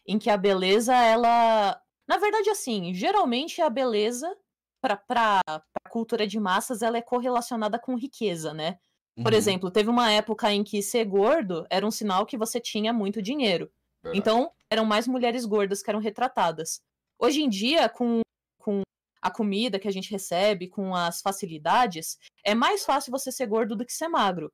em que a beleza ela, na verdade assim, geralmente a beleza para para cultura de massas ela é correlacionada com riqueza, né? Por Uhum. exemplo, teve uma época em que ser gordo era um sinal que você tinha muito dinheiro. Verdade. Então, eram mais mulheres gordas que eram retratadas. Hoje em dia, com, com a comida que a gente recebe, com as facilidades, é mais fácil você ser gordo do que ser magro.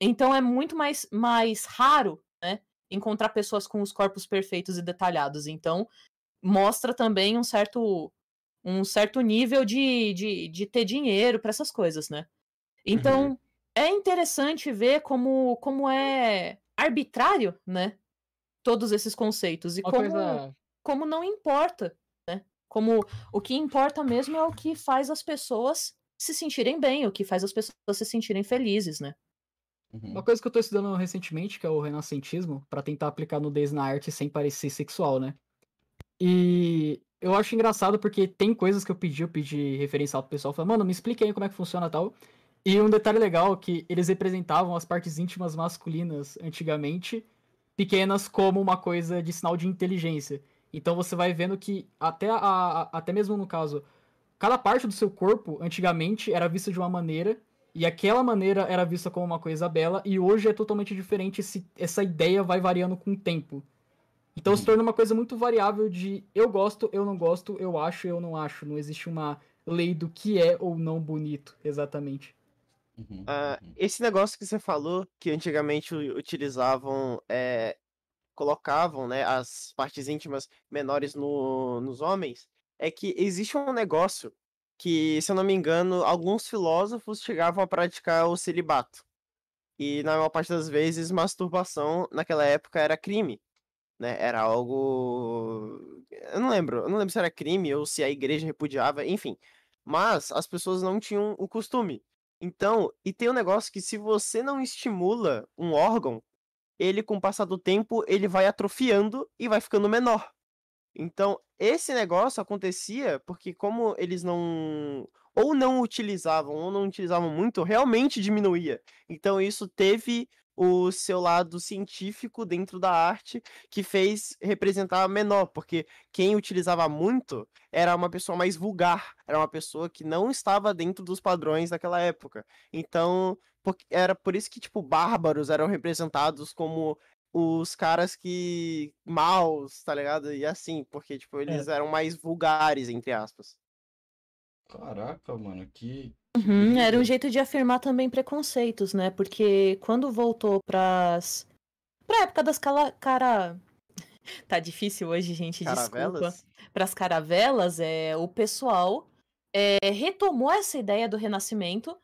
Então, é muito mais, mais raro, né? Encontrar pessoas com os corpos perfeitos e detalhados. Então, mostra também um certo, um certo nível de, de, de ter dinheiro para essas coisas, né? Então, é interessante ver como, como é arbitrário, né? Todos esses conceitos. E Uma como, coisa. como não importa? Como o que importa mesmo é o que faz as pessoas se sentirem bem, o que faz as pessoas se sentirem felizes, né? Uhum. Uma coisa que eu tô estudando recentemente, que é o renascentismo, pra tentar aplicar nudez na arte sem parecer sexual, né? E eu acho engraçado porque tem coisas que eu pedi, eu pedi referencial pro pessoal, falando, mano, me explique aí como é que funciona tal. E um detalhe legal é que eles representavam as partes íntimas masculinas antigamente, pequenas como uma coisa de sinal de inteligência. Então você vai vendo que até, a, a- até mesmo no caso, cada parte do seu corpo antigamente era vista de uma maneira e aquela maneira era vista como uma coisa bela, e hoje é totalmente diferente, esse, essa ideia vai variando com o tempo. Então se Uhum. torna uma coisa muito variável de eu gosto, eu não gosto, eu acho, eu não acho. Não existe uma lei do que é ou não bonito, exatamente. Uhum. Ah, Uhum. esse negócio que você falou, que antigamente utilizavam, é, colocavam, né, as partes íntimas menores no, nos homens, é que existe um negócio que, se eu não me engano, alguns filósofos chegavam a praticar o celibato. E na maior parte das vezes, masturbação naquela época era crime, né? Era algo. Eu não lembro, eu não lembro se era crime ou se a igreja repudiava, enfim. Mas as pessoas não tinham o costume. Então, e tem um negócio que se você não estimula um órgão, ele com o passar do tempo, ele vai atrofiando e vai ficando menor. Então, esse negócio acontecia porque como eles não ou não utilizavam ou não utilizavam muito, realmente diminuía. Então, isso teve o seu lado científico dentro da arte que fez representar menor, porque quem utilizava muito era uma pessoa mais vulgar, era uma pessoa que não estava dentro dos padrões daquela época. Então, era por isso que, tipo, bárbaros eram representados como os caras que. maus, tá ligado? E assim, porque, tipo, eles eram mais vulgares, entre aspas. Caraca, mano, que. Uhum, era um jeito de afirmar também preconceitos, né? Porque quando voltou pras. pra época das cala... cara. Tá difícil hoje, gente, desculpa. Caravelas? Pras caravelas, é, o pessoal é, retomou essa ideia do renascimento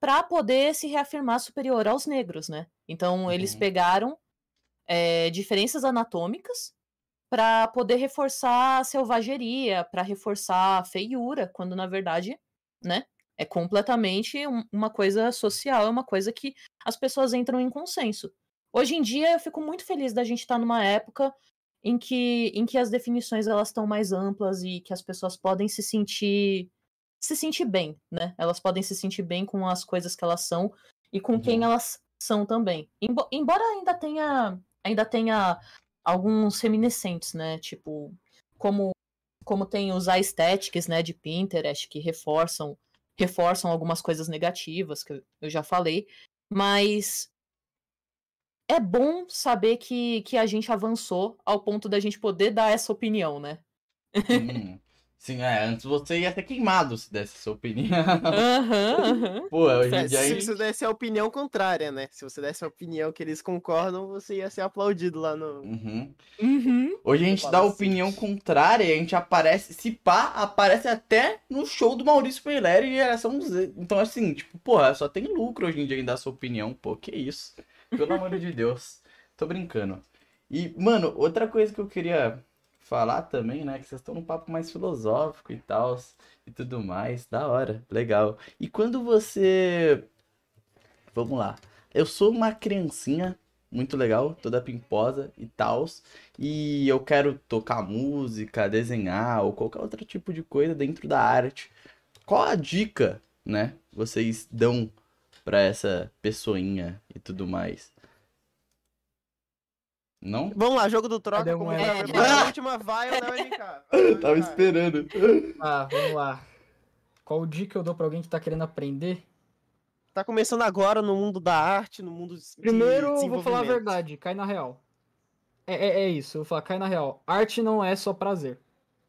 para poder se reafirmar superior aos negros, né? Então eles Uhum. pegaram é, diferenças anatômicas para poder reforçar a selvageria, para reforçar a feiura, quando na verdade, né? É completamente um- uma coisa social, é uma coisa que as pessoas entram em consenso. Hoje em dia eu fico muito feliz da gente estar numa época em que, em que as definições elas estão mais amplas e que as pessoas podem se sentir se sentir bem, né? Elas podem se sentir bem com as coisas que elas são e com quem Uhum. elas são também. Embo- embora ainda tenha ainda tenha alguns reminiscentes, né? Tipo, como como tem os aesthetics, né, de Pinterest que reforçam reforçam algumas coisas negativas que eu- já falei, mas é bom saber que, que a gente avançou ao ponto da gente poder dar essa opinião, né? Sim, Sim, é, antes você ia ser queimado se desse sua opinião. Aham, aham. Pô, hoje em Se, dia a se você desse a opinião contrária, né? Se você desse a opinião que eles concordam, você ia ser aplaudido lá no. Uhum. Uhum. Hoje a gente dá a assim. opinião contrária e a gente aparece, se pá, aparece até no show do Maurício Meirelles e Geração Z. Então, assim, tipo, porra, só tem lucro hoje em dia em dar sua opinião, pô, que isso. Pelo amor de Deus. Tô brincando. E, mano, outra coisa que eu queria falar também, né, que vocês estão num papo mais filosófico e tal, e tudo mais, da hora, legal. E quando você... Vamos lá. Eu sou uma criancinha muito legal, toda pimposa e tal. E eu quero tocar música, desenhar ou qualquer outro tipo de coisa dentro da arte. Qual a dica, né, vocês dão pra essa pessoinha e tudo mais? Não? Vamos lá, jogo do troca. Cadê Como preparar a última vai o Léo MK. Vai, Léo Tava esperando. Ah, vamos lá. Qual dica eu dou pra alguém que tá querendo aprender? Tá começando agora no mundo da arte, no mundo de Primeiro, eu vou falar a verdade, cai na real. É, é, é isso, eu vou falar, cai na real. Arte não é só prazer,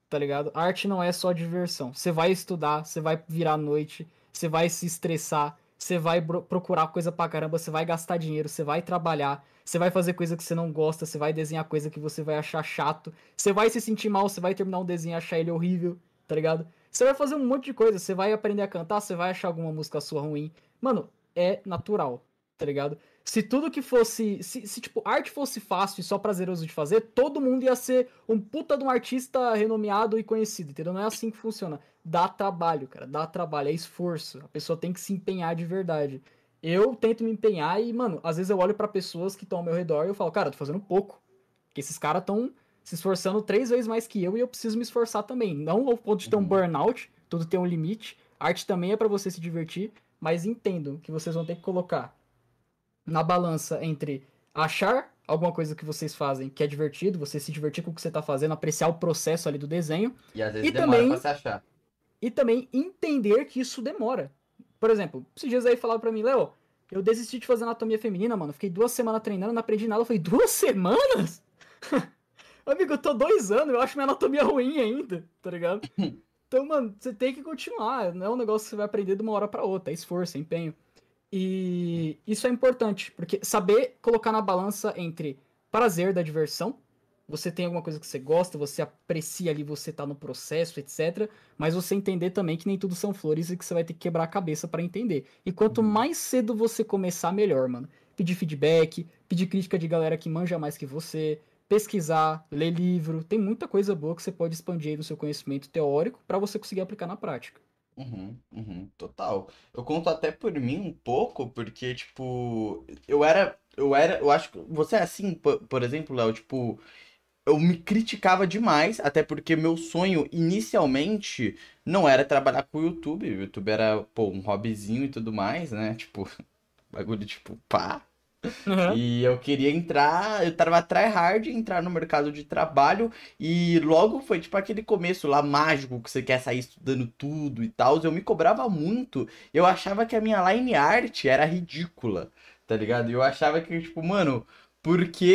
tá ligado? Arte não é só diversão. Você vai estudar, você vai virar à noite, você vai se estressar, você vai procurar coisa pra caramba, você vai gastar dinheiro, você vai trabalhar, você vai fazer coisa que você não gosta, você vai desenhar coisa que você vai achar chato, você vai se sentir mal, você vai terminar um desenho e achar ele horrível, tá ligado? Você vai fazer um monte de coisa, você vai aprender a cantar, você vai achar alguma música sua ruim. Mano, é natural, tá ligado? Se tudo que fosse. Se, se, tipo, arte fosse fácil e só prazeroso de fazer, todo mundo ia ser um puta de um artista renomeado e conhecido, entendeu? Não é assim que funciona. Dá trabalho, cara. Dá trabalho, é esforço. A pessoa tem que se empenhar de verdade. Eu tento me empenhar e, mano, às vezes eu olho pra pessoas que estão ao meu redor e eu falo, cara, eu tô fazendo pouco. Porque esses caras estão se esforçando três vezes mais que eu e eu preciso me esforçar também. Não ao ponto de ter um Uhum. burnout, tudo tem um limite. Arte também é pra você se divertir, mas entendo que vocês vão ter que colocar na balança entre achar alguma coisa que vocês fazem que é divertido, você se divertir com o que você tá fazendo, apreciar o processo ali do desenho, E às vezes E demora também- pra se achar. E também entender que isso demora. Por exemplo, esses dias aí falaram pra mim, Léo, eu desisti de fazer anatomia feminina, mano. Fiquei duas semanas treinando, não aprendi nada. Eu falei, duas semanas? Amigo, eu tô dois anos, eu acho minha anatomia ruim ainda, tá ligado? Então, mano, você tem que continuar. Não é um negócio que você vai aprender de uma hora pra outra. É esforço, é empenho. E isso é importante, porque saber colocar na balança entre prazer da diversão, você tem alguma coisa que você gosta, você aprecia ali, você tá no processo, etc. Mas você entender também que nem tudo são flores e que você vai ter que quebrar a cabeça pra entender. E quanto Uhum. mais cedo você começar, melhor, mano. Pedir feedback, pedir crítica de galera que manja mais que você, pesquisar, ler livro. Tem muita coisa boa que você pode expandir aí no seu conhecimento teórico pra você conseguir aplicar na prática. Uhum, uhum, total. Eu conto até por mim um pouco, porque, tipo, eu era, eu era, eu acho que você é assim, por, por exemplo, Léo, tipo, eu me criticava demais, até porque meu sonho inicialmente não era trabalhar com o YouTube, o YouTube era, pô, um hobbyzinho e tudo mais, né, tipo, bagulho, tipo, pá, e eu queria entrar, eu tava tryhard, entrar no mercado de trabalho e logo foi tipo aquele começo lá mágico que você quer sair estudando tudo e tal. Eu me cobrava muito. Eu achava que a minha line art era ridícula, tá ligado? Eu achava que, tipo, mano, por que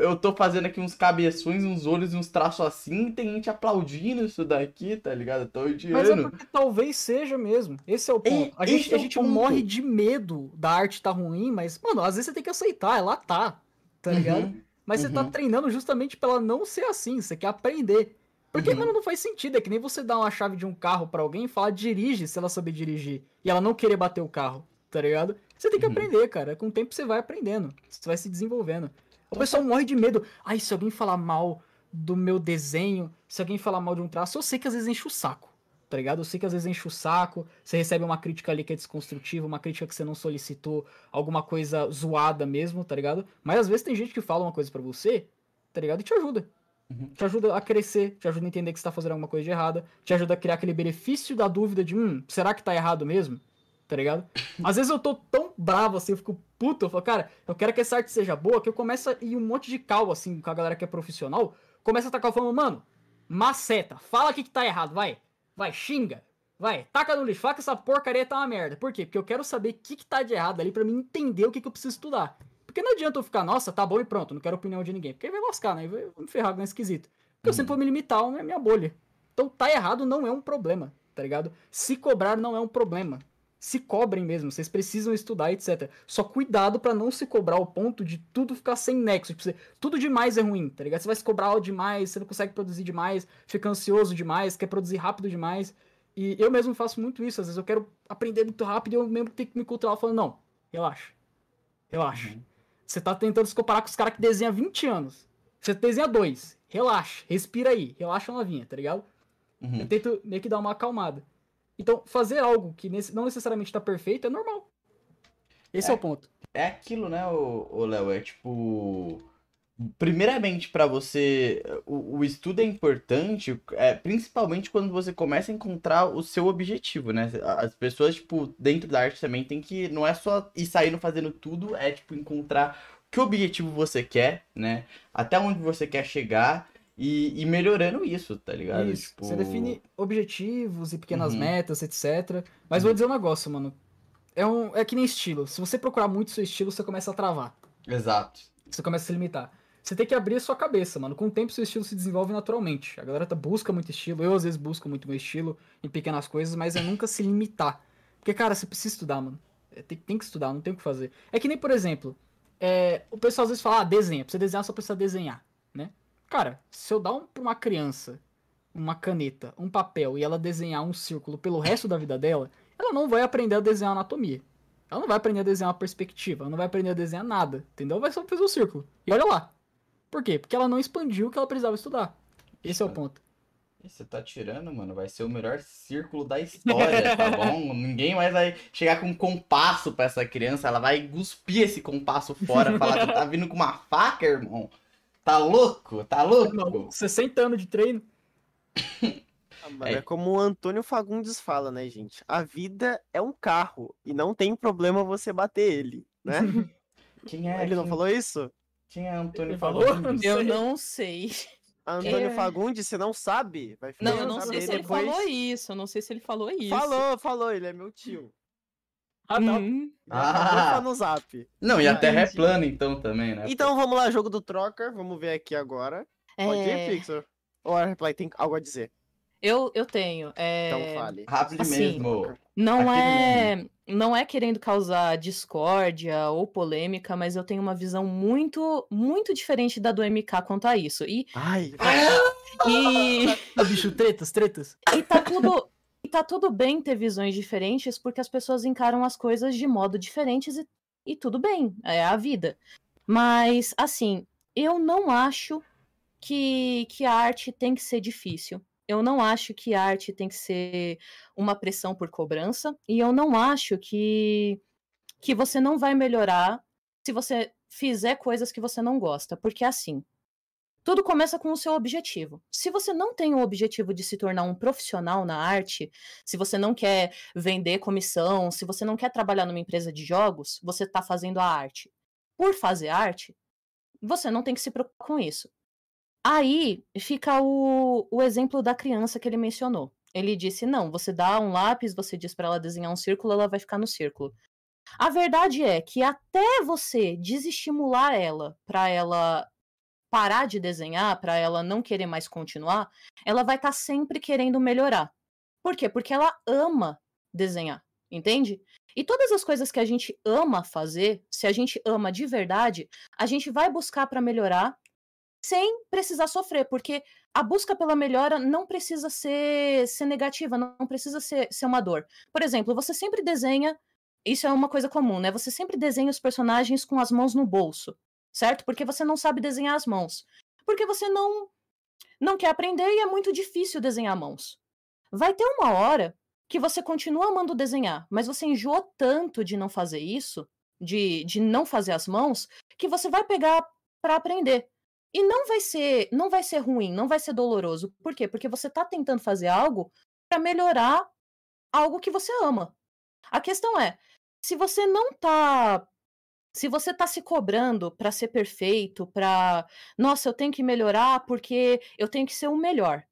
eu tô fazendo aqui uns cabeções, uns olhos e uns traços assim e tem gente aplaudindo isso daqui, tá ligado? Eu tô Mas é odiando. porque talvez seja mesmo. Esse é o ponto. a esse gente, é a gente ponto. morre de medo da arte tá ruim, mas, mano, às vezes você tem que aceitar, ela tá, tá ligado? Uhum, Mas você tá uhum. treinando justamente pra ela não ser assim, você quer aprender. Porque, Uhum. mano, não faz sentido. É que nem você dar uma chave de um carro pra alguém e falar dirige se ela saber dirigir. E ela não querer bater o carro, tá ligado? Você tem que Uhum. aprender, cara. Com o tempo você vai aprendendo. Você vai se desenvolvendo. O pessoal morre de medo. Ai, se alguém falar mal do meu desenho, se alguém falar mal de um traço, eu sei que às vezes enche o saco. Tá ligado? Eu sei que às vezes enche o saco. Você recebe uma crítica ali que é desconstrutiva, uma crítica que você não solicitou, alguma coisa zoada mesmo, tá ligado? Mas às vezes tem gente que fala uma coisa pra você, tá ligado? E te ajuda. Uhum. Te ajuda a crescer, te ajuda a entender que você tá fazendo alguma coisa de errada, te ajuda a criar aquele benefício da dúvida de, hum, será que tá errado mesmo? Tá ligado? Às vezes eu tô tão bravo assim, eu fico puto, eu falo, cara, eu quero que essa arte seja boa, que eu começo a ir um monte de cal, assim, com a galera que é profissional, começa a tacar falando, mano, maceta, fala o que tá errado, vai, vai, xinga, vai, taca no lixo, fala que essa porcaria tá uma merda. Por quê? Porque eu quero saber o que que tá de errado ali pra mim entender o que que eu preciso estudar. Porque não adianta eu ficar, nossa, tá bom e pronto, não quero opinião de ninguém. Porque aí vai lascar, né? Vai me ferrar com esse esquisito. Porque eu Uhum. sempre vou me limitar à minha bolha. Então, tá errado não é um problema, tá ligado? Se cobrar não é um problema. Se cobrem mesmo, vocês precisam estudar, etc. Só cuidado pra não se cobrar ao ponto de tudo ficar sem nexo. Tipo, você- tudo demais é ruim, tá ligado? Você vai se cobrar demais, você não consegue produzir demais, fica ansioso demais, quer produzir rápido demais. E eu mesmo faço muito isso. Às vezes eu quero aprender muito rápido e eu mesmo tenho que me controlar falando, não, relaxa. Relaxa. Uhum. Você tá tentando se comparar com os caras que desenham há 20 anos. Você desenha dois. Relaxa. Respira aí. Relaxa a novinha, tá ligado? Eu Uhum. tento meio que dar uma acalmada. Então, fazer algo que nesse- não necessariamente tá perfeito é normal. Esse é, É. o ponto. É aquilo, né, ô Léo? É tipo. Primeiramente, pra você. O, o estudo é importante, é, principalmente quando você começa a encontrar o seu objetivo, né? As pessoas, tipo, dentro da arte também tem que. Não é só ir saindo fazendo tudo, é, tipo, encontrar que objetivo você quer, né? Até onde você quer chegar e, e melhorando isso, tá ligado? Isso. Tipo, Você define objetivos e pequenas Uhum. metas, etc. Mas vou dizer um negócio, mano. É, um, é que nem estilo. Se você procurar muito seu estilo, você começa a travar. Exato. Você começa a se limitar. Você tem que abrir a sua cabeça, mano. Com o tempo, seu estilo se desenvolve naturalmente. A galera tá, busca muito estilo. Eu, às vezes, busco muito meu estilo em pequenas coisas, mas é nunca se limitar. Porque, cara, você precisa estudar, mano. É, tem, tem que estudar, não tem o que fazer. É que nem, por exemplo, é, o pessoal às vezes fala, ah, desenha. Pra você desenhar, só precisa desenhar? Cara, se eu dar um, pra uma criança uma caneta, um papel e ela desenhar um círculo pelo resto da vida dela, ela não vai aprender a desenhar anatomia. Ela não vai aprender a desenhar uma perspectiva, ela não vai aprender a desenhar nada, entendeu? Vai só fazer um círculo. E olha lá. Por quê? Porque ela não expandiu o que ela precisava estudar. Esse é o ponto. Você tá tirando, mano. Vai ser o melhor círculo da história, tá bom? Ninguém mais vai chegar com um compasso pra essa criança. Ela vai cuspir esse compasso fora. Falar, tu tá vindo com uma faca, irmão? Tá louco? Tá louco? Não, 60 anos de treino. Ah, É. é como o Antônio Fagundes fala, né, gente? A vida é um carro e não tem problema você bater ele, né? Quem é? Ele não quem, falou isso? Quem é Antônio Ele falou? Fagundes? Eu sei. não sei. Antônio É. Fagundes, você não sabe? Vai Não, eu não sei se ele depois. falou isso. Eu não sei se ele falou isso. Falou, falou, ele é meu tio. Ah, tá. Hum. Acabou de Ah. no zap. Não, e a Terra é plana então também, né? Então vamos lá, jogo do troca. Vamos ver aqui agora. Pode É, ir, Pixar? Ou a Reply tem algo a dizer? eu, eu tenho. é, Então fale. Rápido Assim, mesmo. Não é, não é querendo causar discórdia ou polêmica, mas eu tenho uma visão muito, muito diferente da do MK quanto a isso. E, Ai, e, Ah, bicho, tretas, tretas. e tá tudo, tá tudo bem ter visões diferentes, porque as pessoas encaram as coisas de modo diferentes e, e tudo bem, é a vida. Mas, assim, eu não acho que, que a arte tem que ser difícil. Eu não acho que a arte tem que ser uma pressão por cobrança. E eu não acho que, que você não vai melhorar se você fizer coisas que você não gosta. Porque, assim, tudo começa com o seu objetivo. Se você não tem o objetivo de se tornar um profissional na arte, se você não quer vender comissão, se você não quer trabalhar numa empresa de jogos, você está fazendo a arte. Por fazer arte, você não tem que se preocupar com isso. Aí fica o, o exemplo da criança que ele mencionou. Ele disse: não, você dá um lápis, você diz para ela desenhar um círculo, ela vai ficar no círculo. A verdade é que até você desestimular ela para ela parar de desenhar, para ela não querer mais continuar, ela vai estar sempre querendo melhorar. Por quê? Porque ela ama desenhar, entende? E todas as coisas que a gente ama fazer, se a gente ama de verdade, a gente vai buscar para melhorar sem precisar sofrer, porque a busca pela melhora não precisa ser, ser negativa, não precisa ser, ser uma dor. Por exemplo, você sempre desenha, isso é uma coisa comum, né? Você sempre desenha os personagens com as mãos no bolso, certo? Porque você não sabe desenhar as mãos. Porque você não não quer aprender e é muito difícil desenhar mãos. Vai ter uma hora que você continua amando desenhar, mas você enjoou tanto de não fazer isso, de, de não fazer as mãos, que você vai pegar para aprender. E não vai ser, não vai ser ruim, não vai ser doloroso. Por quê? Porque você tá tentando fazer algo para melhorar algo que você ama. A questão é, se você não tá se você tá se cobrando para ser perfeito, para, nossa, eu tenho que melhorar porque eu tenho que ser o melhor.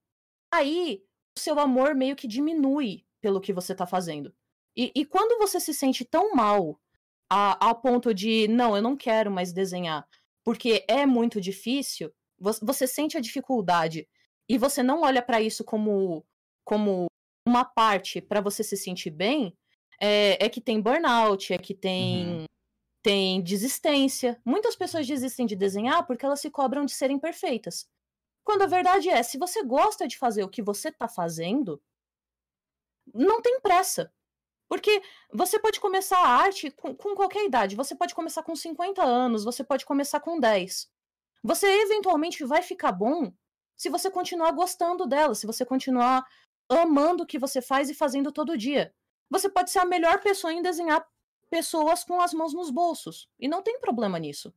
Aí o seu amor meio que diminui pelo que você tá fazendo. E, e quando você se sente tão mal a, ao ponto de, não, eu não quero mais desenhar, porque é muito difícil, você, você sente a dificuldade e você não olha pra isso como, como uma parte pra você se sentir bem, é, é que tem burnout, é que tem, Uhum. Tem desistência. Muitas pessoas desistem de desenhar porque elas se cobram de serem perfeitas. Quando a verdade é, se você gosta de fazer o que você tá fazendo, não tem pressa. Porque você pode começar a arte com, com qualquer idade. Você pode começar com 50 anos, você pode começar com 10. Você eventualmente vai ficar bom se você continuar gostando dela, se você continuar amando o que você faz e fazendo todo dia. Você pode ser a melhor pessoa em desenhar pessoas com as mãos nos bolsos. E não tem problema nisso.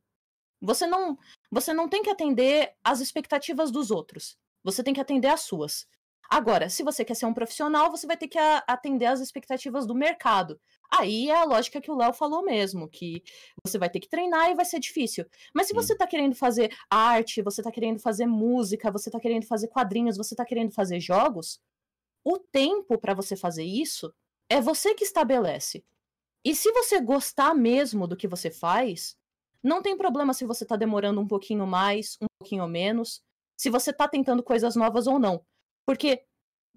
Você não, você não tem que atender às expectativas dos outros. Você tem que atender às suas. Agora, se você quer ser um profissional, você vai ter que atender às expectativas do mercado. Aí é a lógica que o Léo falou mesmo, que você vai ter que treinar e vai ser difícil. Mas se você tá querendo fazer arte, você tá querendo fazer música, você tá querendo fazer quadrinhos, você tá querendo fazer jogos, o tempo para você fazer isso é você que estabelece. E se você gostar mesmo do que você faz, não tem problema se você tá demorando um pouquinho mais, um pouquinho menos, se você tá tentando coisas novas ou não. Porque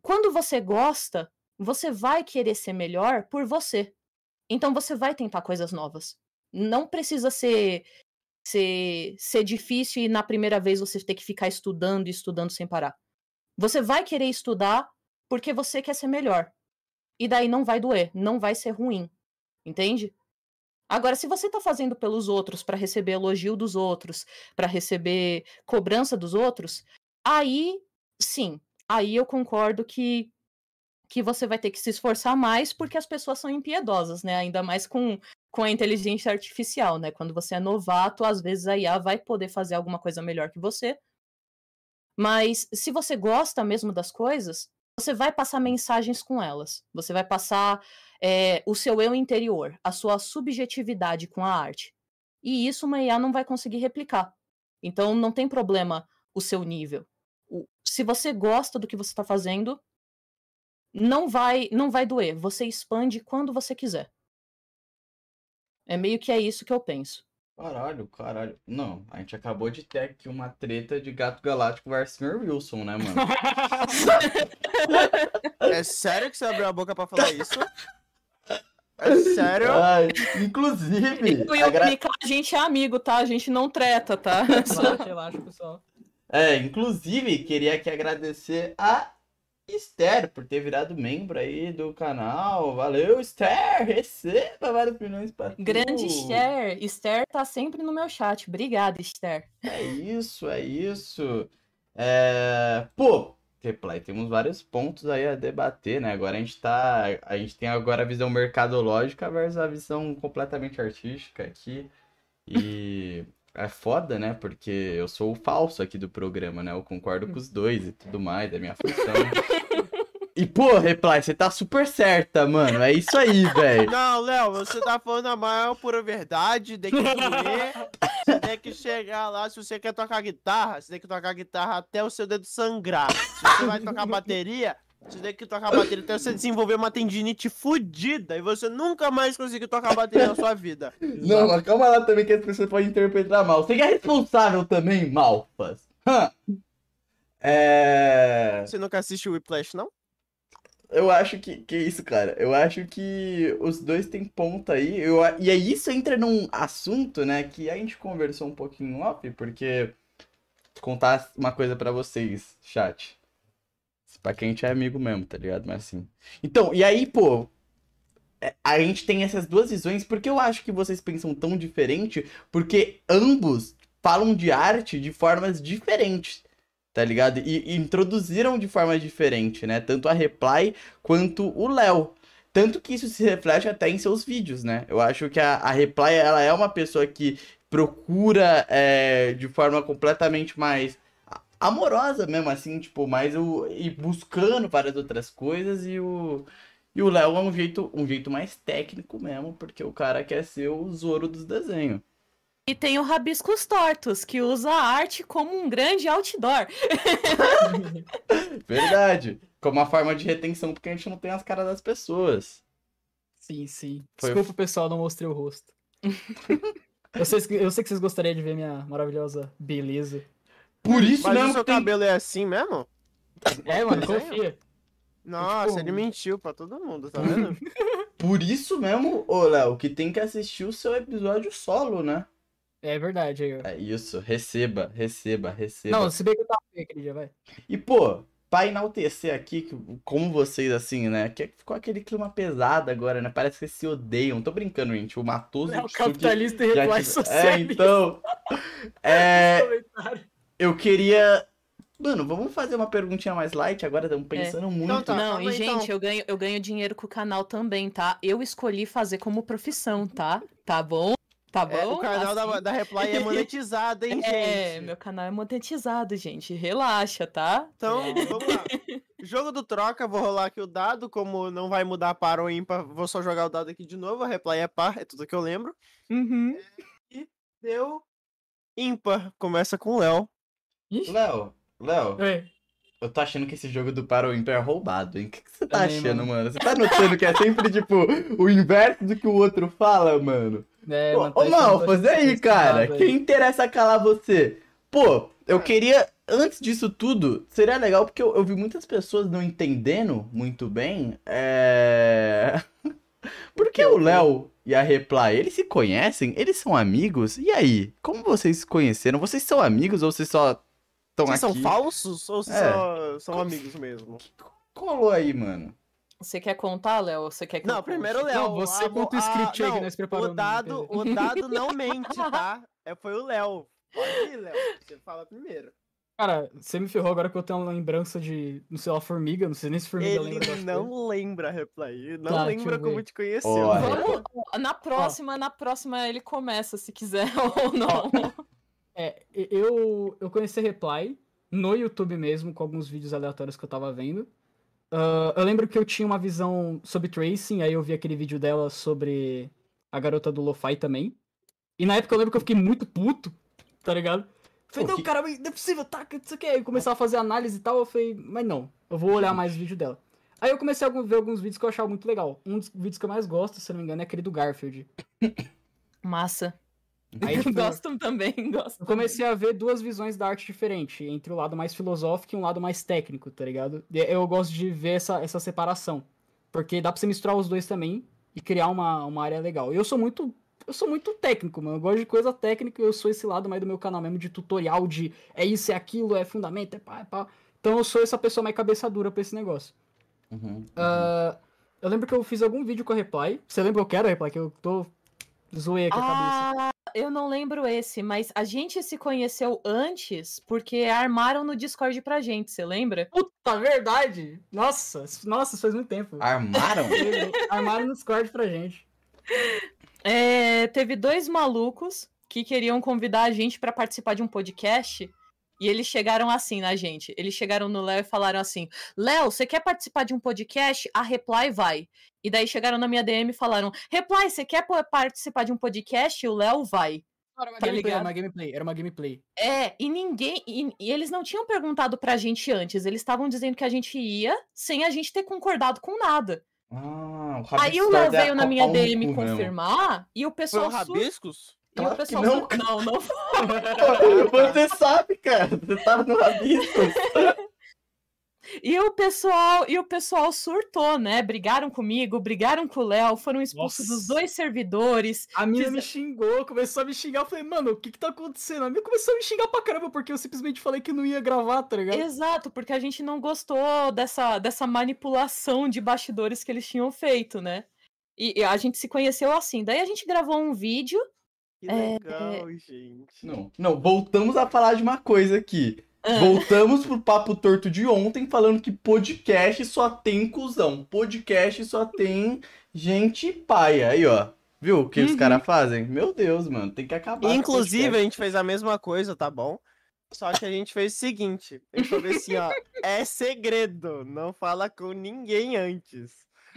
quando você gosta, você vai querer ser melhor por você. Então você vai tentar coisas novas. Não precisa ser ser, ser difícil e na primeira vez você ter que ficar estudando e estudando sem parar. Você vai querer estudar porque você quer ser melhor. E daí não vai doer, não vai ser ruim. Entende? Agora, se você tá fazendo pelos outros para receber elogio dos outros, para receber cobrança dos outros, aí sim, aí eu concordo que que você vai ter que se esforçar mais porque as pessoas são impiedosas, né? Ainda mais com, com a inteligência artificial, né? Quando você é novato, às vezes a IA vai poder fazer alguma coisa melhor que você. Mas se você gosta mesmo das coisas, você vai passar mensagens com elas. Você vai passar é, o seu eu interior, a sua subjetividade com a arte. E isso uma IA não vai conseguir replicar. Então não tem problema o seu nível. O- se você gosta do que você está fazendo, não vai, não vai doer. Você expande quando você quiser. É meio que é isso que eu penso. Caralho, caralho. Não, a gente acabou de ter aqui uma treta de Gato Galáctico versus Sr. Wilson, né, mano? É sério que você abriu a boca pra falar isso? É sério? Ai, inclusive, Eu e o Mika, a gente é amigo, tá? A gente não treta, tá? Relaxa, relaxa, pessoal. é, inclusive, queria aqui agradecer a Esther por ter virado membro aí do canal. Valeu, Esther! Receba vários milhões pra tu. Grande Esther. Esther tá sempre no meu chat. Obrigada, Esther. É isso, é isso. É... Pô, Reply, temos vários pontos aí a debater, né? Agora a gente tá. A gente tem agora a visão mercadológica versus a visão completamente artística aqui. E é foda, né? Porque eu sou o falso aqui do programa, né? Eu concordo com os dois e tudo mais, é minha função. E, pô, Reply, você tá super certa, mano. É isso aí, velho. Não, Léo, você tá falando a maior pura verdade, tem que você tem que chegar lá, se você quer tocar guitarra, você tem que tocar guitarra até o seu dedo sangrar. Se você vai tocar bateria, você tem que tocar bateria até você desenvolver uma tendinite fudida e você nunca mais conseguir tocar bateria na sua vida. Não, mas calma lá também que as pessoas podem interpretar mal. Você que é responsável também, Malfas. Hã? É. Você nunca assistiu Whiplash, não? Eu acho que. Que isso, cara? Eu acho que os dois têm ponta aí. Eu, e aí isso entra num assunto, né? Que a gente conversou um pouquinho off, porque. Contar uma coisa pra vocês, chat. Pra quem a gente é amigo mesmo, tá ligado? Mas assim. Então, e aí, pô. é, A gente tem essas duas visões, porque eu acho que vocês pensam tão diferente, porque ambos falam de arte de formas diferentes, tá ligado? E, e introduziram de forma diferente, né? Tanto a Reply quanto o Léo. Tanto que isso se reflete até em seus vídeos, né? Eu acho que a, a Reply, ela é uma pessoa que procura é, de forma completamente mais amorosa mesmo, assim, tipo, mais o, e buscando várias outras coisas e o... E o Léo é um jeito, um jeito mais técnico mesmo, porque o cara quer ser o Zoro dos desenhos. E tem o Rabiscos Tortos, que usa a arte como um grande outdoor. Verdade. Como uma forma de retenção, porque a gente não tem as caras das pessoas. Sim, sim. Foi- Desculpa, pessoal, não mostrei o rosto. eu, sei, que- eu sei que vocês gostariam de ver minha maravilhosa beleza. Por isso Mas mesmo o seu tem- cabelo é assim mesmo? É, mano, confia. Nossa, tipo- ele mentiu pra todo mundo, tá vendo? Por isso mesmo, ô Léo, que tem que assistir o seu episódio solo, né? É verdade, aí, ó. É isso, receba, receba, receba. Não, se bem que eu tava bem aquele dia, vai. E, pô, pra enaltecer aqui, como vocês, assim, né? Que ficou aquele clima pesado agora, né? Parece que se odeiam. Tô brincando, gente. O Matoso É e o capitalista e tive- socialista. É, então. É, eu queria. Mano, vamos fazer uma perguntinha mais light agora, estamos pensando muito. Então tá. Não, e aí, gente, então. eu ganho, eu ganho dinheiro com o canal também, tá? Eu escolhi fazer como profissão, tá? Tá bom? Tá bom? É, o canal da, Assim- da Reply é monetizado, hein, É, gente? meu canal é monetizado, gente. Relaxa, tá? Então, É. vamos lá. Jogo do troca, vou rolar aqui o dado, como não vai mudar para ou ímpar, vou só jogar o dado aqui de novo, a reply é par, é tudo que eu lembro. Uhum. Deu ímpar, começa com o Léo. Léo, Léo, Oi. eu tô achando que esse jogo do Para o Ímpar é roubado, hein? O que, que você tá Também, achando, mano. mano? Você tá notando que é sempre, tipo, o inverso do que o outro fala, mano? É, Ô, mano, tá ô Malfas, e achando aí, que cara? tá Quem interessa calar você? Pô, eu Ah. queria, antes disso tudo, seria legal porque eu, eu vi muitas pessoas não entendendo muito bem. É. Por que o Léo e a Reply, eles se conhecem? Eles são amigos? E aí? Como vocês se conheceram? Vocês são amigos ou vocês só estão Vocês aqui? são falsos ou vocês É. só são amigos mesmo? Colou aí, mano. Você quer contar, Léo? Você quer que eu Não, primeiro o Léo. Não, você a conta o a- script aí que não, nós preparamos, O dado, o dado não mente, tá? É, foi o Léo. Pode ir, Léo. Você fala primeiro. Cara, você me ferrou agora que eu tenho uma lembrança de, não sei lá, formiga, não sei nem se formiga lembra Ele das coisas. não lembra a reply. Ele não Tá, lembra como te conheceu. Vamos, na próxima, na próxima ele começa, se quiser ou não. É, eu, eu conheci a Reply no YouTube mesmo, com alguns vídeos aleatórios que eu tava vendo. Ah, eu lembro que eu tinha uma visão sobre tracing, aí eu vi aquele vídeo dela sobre a garota do Lo-Fi também. E na época eu lembro que eu fiquei muito puto, tá ligado? Falei, Pô, não, que- cara, mas não é possível, tá, que isso aqui. Aí eu começava a fazer análise e tal, eu falei, mas não, eu vou olhar mais o vídeo dela. Aí eu comecei a ver alguns vídeos que eu achava muito legal. Um dos vídeos que eu mais gosto, se eu não me engano, é aquele do Garfield. Massa. Aí, tipo, Gosto também, gosto. Eu comecei a ver duas visões da arte diferente, entre o lado mais filosófico e um lado mais técnico, tá ligado? E Eu gosto de ver essa, essa separação. Porque dá pra você misturar os dois também e criar uma, uma área legal. E eu sou muito. Eu sou muito técnico, mano. Eu gosto de coisa técnica e eu sou esse lado mais do meu canal mesmo, de tutorial, de é isso, é aquilo, é fundamento, é pá, é pá. Então eu sou essa pessoa mais cabeça dura pra esse negócio. Uhum, uhum. Ah, eu lembro que eu fiz algum vídeo com a Reply. Você lembra que eu quero a Reply? Que eu tô. Zoei aqui a cabeça. Ah, eu não lembro esse, mas a gente se conheceu antes porque armaram no Discord pra gente, você lembra? Puta, verdade! Nossa, isso- nossa, faz muito tempo. Armaram? Armaram no Discord pra gente. É, teve dois malucos que queriam convidar a gente pra participar de um podcast. E eles chegaram assim na gente. Eles chegaram no Léo e falaram assim: Léo, você quer participar de um podcast? A Reply vai. E daí chegaram na minha DM e falaram: Reply, você quer participar de um podcast? E o Léo vai. Era uma Tá gameplay, era uma gameplay, era uma gameplay. É, e ninguém. E, e eles não tinham perguntado pra gente antes. Eles estavam dizendo que a gente ia sem a gente ter concordado com nada. Ah, Aí o Léo é veio na minha DM mesmo. confirmar e o Foi o pessoal. Rabiscos? E o Claro que pessoal. não, Não, não foi. Você sabe, cara. Você tava no Rabiscos. E o pessoal, e o pessoal surtou, né? Brigaram comigo, brigaram com o Léo, foram expulsos dos Nossa. dois servidores. A mina Fiz- me xingou, começou a me xingar. Eu falei, mano, o que que tá acontecendo? A mina começou a me xingar pra caramba, porque eu simplesmente falei que não ia gravar, tá ligado? Exato, porque a gente não gostou dessa, dessa manipulação de bastidores que eles tinham feito, né? E, e a gente se conheceu assim. Daí a gente gravou um vídeo. Que É, legal, gente. Não, não, voltamos a falar de uma coisa aqui. Ah. Voltamos pro papo torto de ontem falando que podcast só tem cuzão. Podcast só tem gente paia. Aí, ó. Viu o que os Uhum. caras fazem? Meu Deus, mano, tem que acabar. Inclusive, a gente fez a mesma coisa, tá bom? Só que a gente fez o seguinte: a gente falou assim, ó, é segredo, não fala com ninguém antes.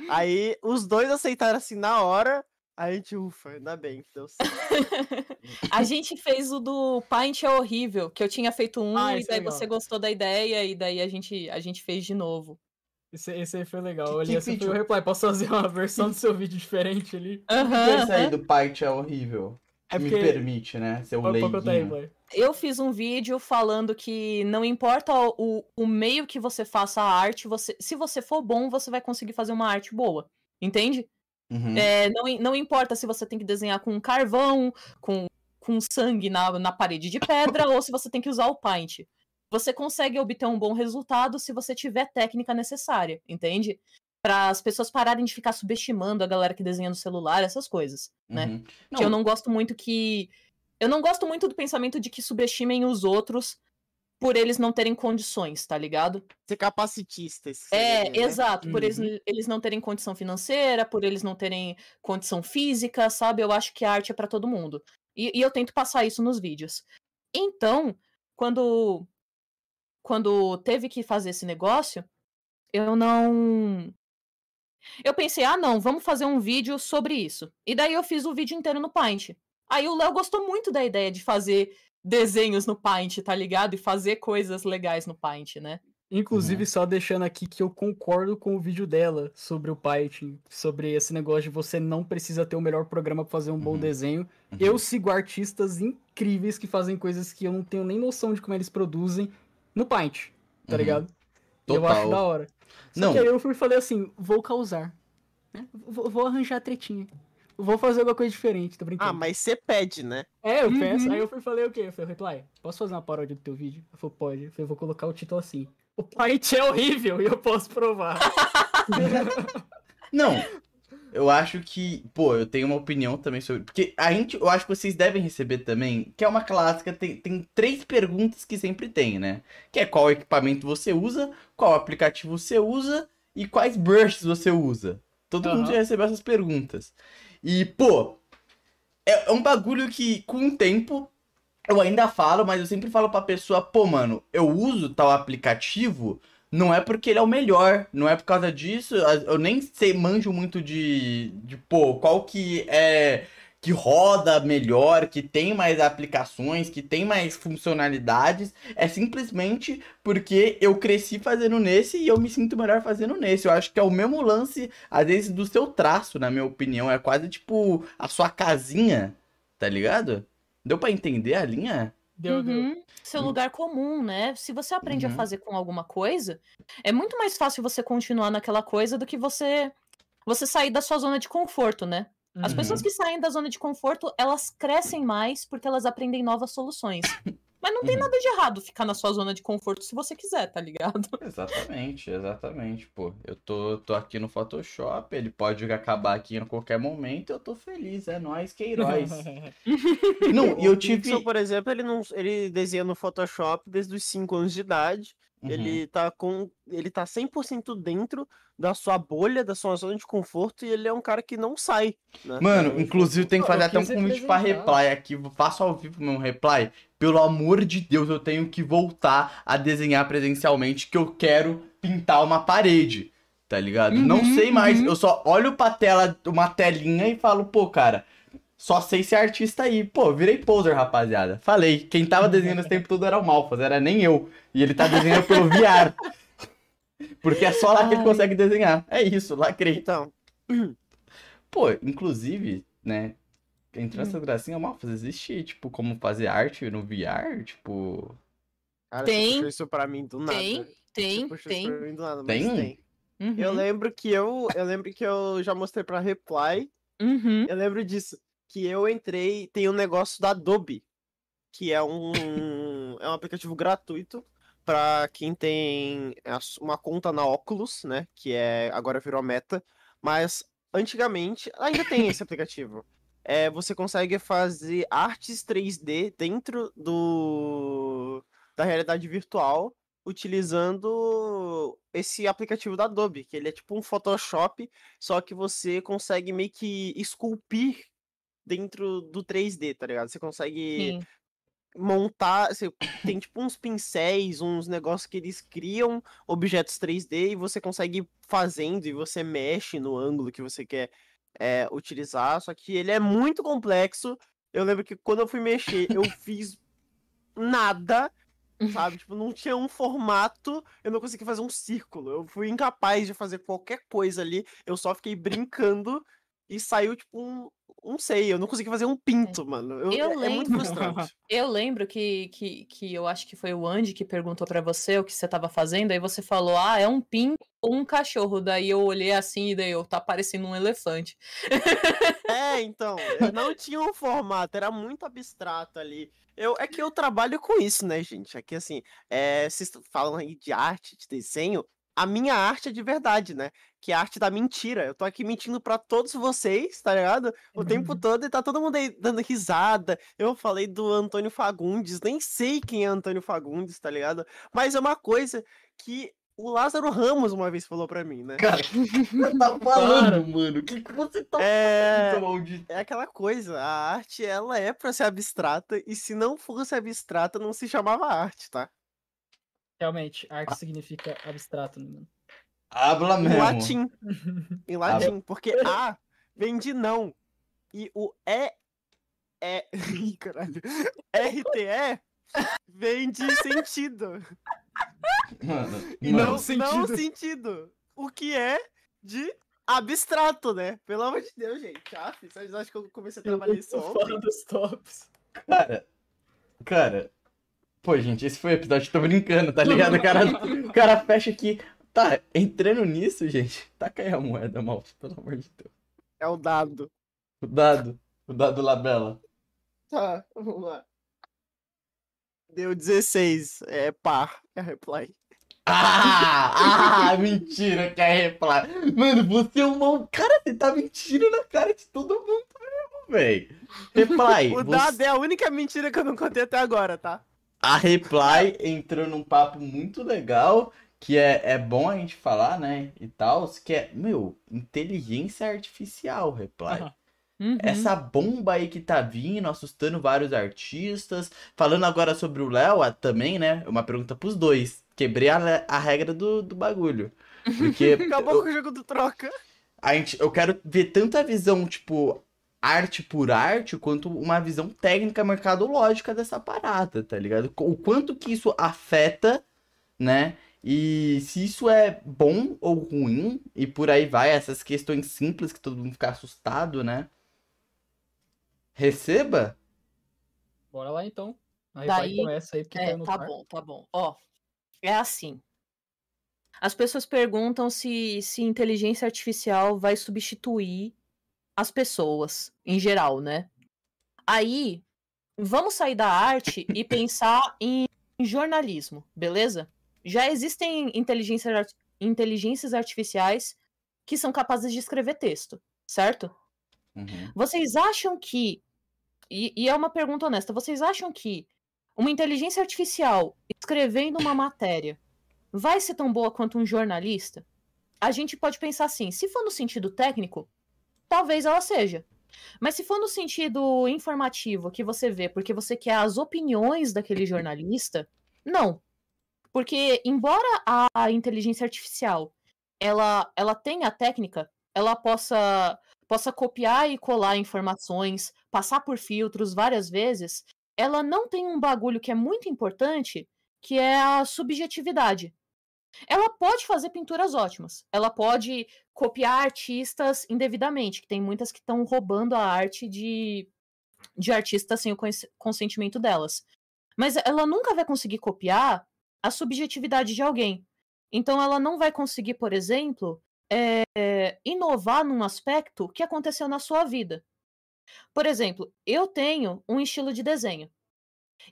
Aí os dois aceitaram assim na hora, a gente, ufa, ainda bem que deu certo. A gente fez o do Paint é horrível, que eu tinha feito um Ah, e esse é daí legal. você gostou da ideia e daí a gente, a gente fez de novo. Esse, esse aí foi legal. Que- Olha, que esse foi vídeo? o reply. Posso fazer uma versão do seu vídeo diferente ali? É isso aí do Python é horrível? É me porque- permite, né? Ser aí, leiguinho. Eu fiz um vídeo falando que não importa o, o meio que você faça a arte, você, se você for bom, você vai conseguir fazer uma arte boa. Entende? Uhum. É, não, não importa se você tem que desenhar com carvão, com, com sangue na, na parede de pedra, ou se você tem que usar o paint. Você consegue obter um bom resultado se você tiver técnica necessária, entende? Para as pessoas pararem de ficar subestimando a galera que desenha no celular, essas coisas, né? Uhum. Que eu não gosto muito que. Eu não gosto muito do pensamento de que subestimem os outros por eles não terem condições, tá ligado? Ser capacitista. esse É, né? exato. Por eles, Uhum. eles não terem condição financeira, por eles não terem condição física, sabe? Eu acho que a arte é pra todo mundo. E, e eu tento passar isso nos vídeos. Então, quando quando teve que fazer esse negócio, eu não. Eu pensei, ah, não, vamos fazer um vídeo sobre isso. E daí eu fiz o vídeo inteiro no Paint. Aí o Léo gostou muito da ideia de fazer desenhos no Paint, tá ligado? E fazer coisas legais no Paint, né? Inclusive, só deixando aqui que eu concordo com o vídeo dela sobre o Python, sobre esse negócio de você não precisa ter o melhor programa pra fazer um bom Uhum. desenho. Uhum. Eu sigo artistas incríveis que fazem coisas que eu não tenho nem noção de como eles produzem no Paint, tá Uhum. ligado? E eu acho da hora. Só Não. que aí eu fui e falei assim, vou causar. né? Vou, vou arranjar tretinha. Vou fazer alguma coisa diferente, tô brincando. Ah, mas você pede, né? É, eu penso. Uhum. Aí eu fui falei o quê? Eu falei, Reply, posso fazer uma paródia do teu vídeo? Ele falou, pode. Eu falei, vou colocar o título assim. O Paint é horrível e eu posso provar. Não. Eu acho que, pô, eu tenho uma opinião também sobre. Porque a gente, eu acho que vocês devem receber também, que é uma clássica, tem, tem três perguntas que sempre tem, né? Que é qual equipamento você usa, qual aplicativo você usa e quais brushes você usa. Todo mundo Aham. já recebeu essas perguntas. E, pô, é, é um bagulho que, com o tempo, eu ainda falo, mas eu sempre falo pra pessoa, pô, mano, eu uso tal aplicativo, não é porque ele é o melhor, não é por causa disso, eu nem sei, manjo muito de, de pô, qual que é, que roda melhor, que tem mais aplicações, que tem mais funcionalidades, é simplesmente porque eu cresci fazendo nesse e eu me sinto melhor fazendo nesse. Eu acho que é o mesmo lance, às vezes, do seu traço, na minha opinião, é quase tipo a sua casinha, tá ligado? Deu pra entender a linha? Deu, deu. Uhum. Seu Hum. lugar comum, né? Se você aprende Uhum. a fazer com alguma coisa, é muito mais fácil você continuar naquela coisa do que você você sair da sua zona de conforto, né? As Uhum. pessoas que saem da zona de conforto, elas crescem mais porque elas aprendem novas soluções. Mas não tem Uhum. nada de errado ficar na sua zona de conforto se você quiser, tá ligado? Exatamente, exatamente, pô. Eu tô, tô aqui no Photoshop, ele pode acabar aqui a qualquer momento, eu tô feliz, é nóis, Queiroz. Não, e eu O tive... Pixel, por exemplo, ele, não, ele desenha no Photoshop desde os 5 anos de idade. Uhum. Ele tá com. Ele tá 100% dentro da sua bolha, da sua zona de conforto, e ele é um cara que não sai. Né? Mano, Então, inclusive tem que eu fazer até um convite pra reply aqui. Faço ao vivo meu reply. Pelo amor de Deus, eu tenho que voltar a desenhar presencialmente, que eu quero pintar uma parede. Tá ligado? Não Uhum, sei mais. uhum. Eu só olho pra tela, uma telinha e falo, pô, cara. Só sei ser artista aí. Pô, virei poser, rapaziada. Falei. Quem tava desenhando esse tempo todo era o Malfas, era nem eu. E ele tá desenhando pelo VR. Porque é só lá que ele consegue desenhar. É isso, lacrei. Então, Pô, inclusive, né? Entre Hum. essas gracinhas, Malfas, existe, tipo, como fazer arte no VR? Tipo. cara, Tem. você puxou isso pra mim do nada. Tem, tem, tem. isso pra mim do nada, Tem? mas tem. Uhum, Eu lembro que eu. Eu lembro que eu já mostrei pra Reply. uhum. Eu lembro disso. Que eu entrei. Tem um negócio da Adobe. Que é um. é um aplicativo gratuito. Pra quem tem uma conta na Oculus, né? Que é agora virou a meta. Mas antigamente. Ainda tem esse aplicativo. É, você consegue fazer artes 3D dentro do da realidade virtual utilizando esse aplicativo da Adobe, que ele é tipo um Photoshop, só que você consegue meio que esculpir dentro do 3D, tá ligado? Você consegue Sim. Montar, você tem tipo uns pincéis, uns negócios que eles criam objetos 3D e você consegue ir fazendo e você mexe no ângulo que você quer é, utilizar, só que ele é muito complexo. Eu lembro que quando eu fui mexer, eu fiz nada, sabe? Tipo, não tinha um formato, eu não consegui fazer um círculo. Eu fui incapaz de fazer qualquer coisa ali, eu só fiquei brincando e saiu tipo um, não sei, eu não consegui fazer um pinto, mano. Eu, Eu é, é muito lembro. frustrante. Eu lembro que, que, que eu acho que foi o Andy que perguntou pra você o que você tava fazendo, aí você falou, ah, é um pinto ou um cachorro. Daí eu olhei assim e daí eu, tá parecendo um elefante. É, então, eu não tinha um formato, era muito abstrato ali. Eu, é que eu trabalho com isso, né, gente? É que assim, é, vocês falam aí de arte, de desenho, a minha arte é de verdade, né? Que é a arte da mentira. Eu tô aqui mentindo pra todos vocês, tá ligado? O tempo todo e tá todo mundo aí dando risada. Eu falei do Antônio Fagundes, nem sei quem é Antônio Fagundes, tá ligado? Mas é uma coisa que o Lázaro Ramos uma vez falou pra mim, né? Cara, o que você tá falando, mano? O que, que você tá É... falando, maldito? É aquela coisa, a arte ela é pra ser abstrata e se não fosse abstrata não se chamava arte, tá? Realmente, arte significa abstrato, né, mano? Habla Em mesmo. latim, em latim, porque A vem de não e o E é, Ih, caralho, RTE vem de sentido, Mano, E mano, não, não sentido. sentido, o que é de abstrato, né? Pelo amor de Deus, gente. Ah, vocês acham que eu comecei a trabalhar isso ontem? Fora dos tops. Cara, cara. Pô, gente, esse foi o episódio, tô brincando, tá ligado? O cara, o cara fecha aqui. Tá, entrando nisso, gente. Taca aí a moeda, mal, pelo amor de Deus. É o dado. O dado. O dado Labela. Tá, vamos lá. Deu 16, é par, é reply. Ah! Ah! Mentira que é reply. Mano, você é um mau. Cara, você tá mentindo na cara de todo mundo mesmo, véi. Reply. O você- dado é a única mentira que eu não contei até agora, tá? A Reply entrou num papo muito legal, que é, é bom a gente falar, né? E tal, que é, meu, inteligência artificial, Reply. Uhum. Essa bomba aí que tá vindo, assustando vários artistas. Falando agora sobre o Léo ah, também, né? Uma pergunta pros dois. Quebrei a, a regra do, do bagulho. Porque Acabou com o jogo do troca. a gente, eu quero ver tanto a visão, tipo, arte por arte, quanto uma visão técnica mercadológica dessa parada, tá ligado? O quanto que isso afeta, né? E se isso é bom ou ruim, e por aí vai, essas questões simples que todo mundo fica assustado, né? Receba? Bora lá então. A Daí- Reply começa aí, porque É, tá bom, tá bom. Ó, é assim. As pessoas perguntam se, se inteligência artificial vai substituir as pessoas, em geral, né? Aí, vamos sair da arte e pensar em jornalismo, beleza? Já existem inteligência, inteligências artificiais que são capazes de escrever texto, certo? Uhum. Vocês acham que. E, e é uma pergunta honesta. Vocês acham que uma inteligência artificial escrevendo uma matéria vai ser tão boa quanto um jornalista? A gente pode pensar assim: se for no sentido técnico, talvez ela seja. Mas se for no sentido informativo, que você vê porque você quer as opiniões daquele jornalista, não. Porque, embora a, inteligência artificial ela, ela tenha a técnica, ela possa possa copiar e colar informações, passar por filtros várias vezes, ela não tem um bagulho que é muito importante, que é a subjetividade. Ela pode fazer pinturas ótimas, ela pode copiar artistas indevidamente, que tem muitas que estão roubando a arte de, de artistas sem o cons- consentimento delas. Mas ela nunca vai conseguir copiar a subjetividade de alguém. Então ela não vai conseguir, por exemplo, é, inovar num aspecto que aconteceu na sua vida. Por exemplo, eu tenho um estilo de desenho.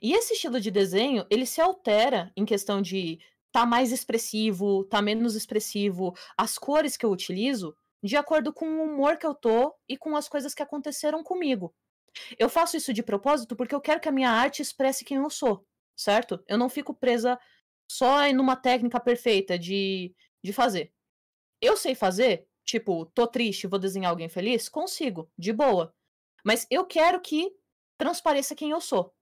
E esse estilo de desenho, ele se altera em questão de tá mais expressivo, tá menos expressivo, as cores que eu utilizo, de acordo com o humor que eu tô e com as coisas que aconteceram comigo. Eu faço isso de propósito porque eu quero que a minha arte expresse quem eu sou, certo? Eu não fico presa só em uma técnica perfeita de, de fazer. Eu sei fazer, tipo, tô triste, vou desenhar alguém feliz? Consigo, de boa. Mas eu quero que transpareça quem eu sou.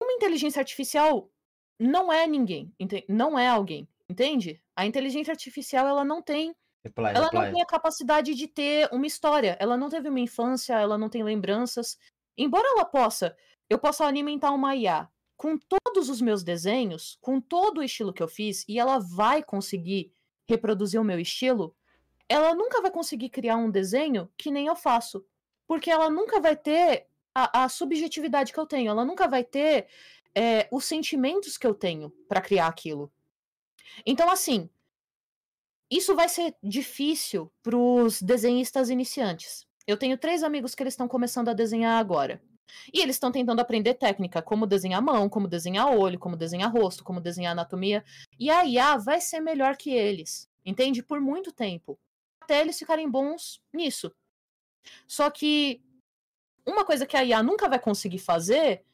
Uma inteligência artificial não é ninguém, não é alguém, entende? A inteligência artificial, ela não tem Reply, ela não reply. tem a capacidade de ter uma história. Ela não teve uma infância, ela não tem lembranças. Embora ela possa, eu possa alimentar uma IA com todos os meus desenhos, com todo o estilo que eu fiz, e ela vai conseguir reproduzir o meu estilo, ela nunca vai conseguir criar um desenho que nem eu faço. porque ela nunca vai ter a, a subjetividade que eu tenho, ela nunca vai ter é, os sentimentos que eu tenho para criar aquilo. Então, assim, isso vai ser difícil para os desenhistas iniciantes. Eu tenho três amigos que eles estão começando a desenhar agora. E eles estão tentando aprender técnica, como desenhar mão, como desenhar olho, como desenhar rosto, como desenhar anatomia. E a IA vai ser melhor que eles, entende? Por muito tempo. Até eles ficarem bons nisso. Só que uma coisa que a IA nunca vai conseguir fazer,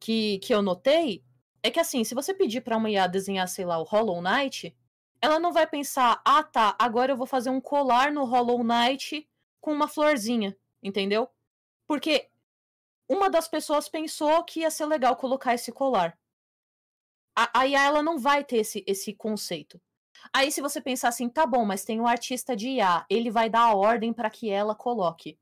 que, que eu notei, é que assim, se você pedir para uma IA desenhar, sei lá, o Hollow Knight, ela não vai pensar, ah tá, agora eu vou fazer um colar no Hollow Knight com uma florzinha, entendeu? Porque uma das pessoas pensou que ia ser legal colocar esse colar. A, a IA ela não vai ter esse, esse conceito. Aí se você pensar assim, tá bom, mas tem um artista de IA, ele vai dar a ordem para que ela coloque.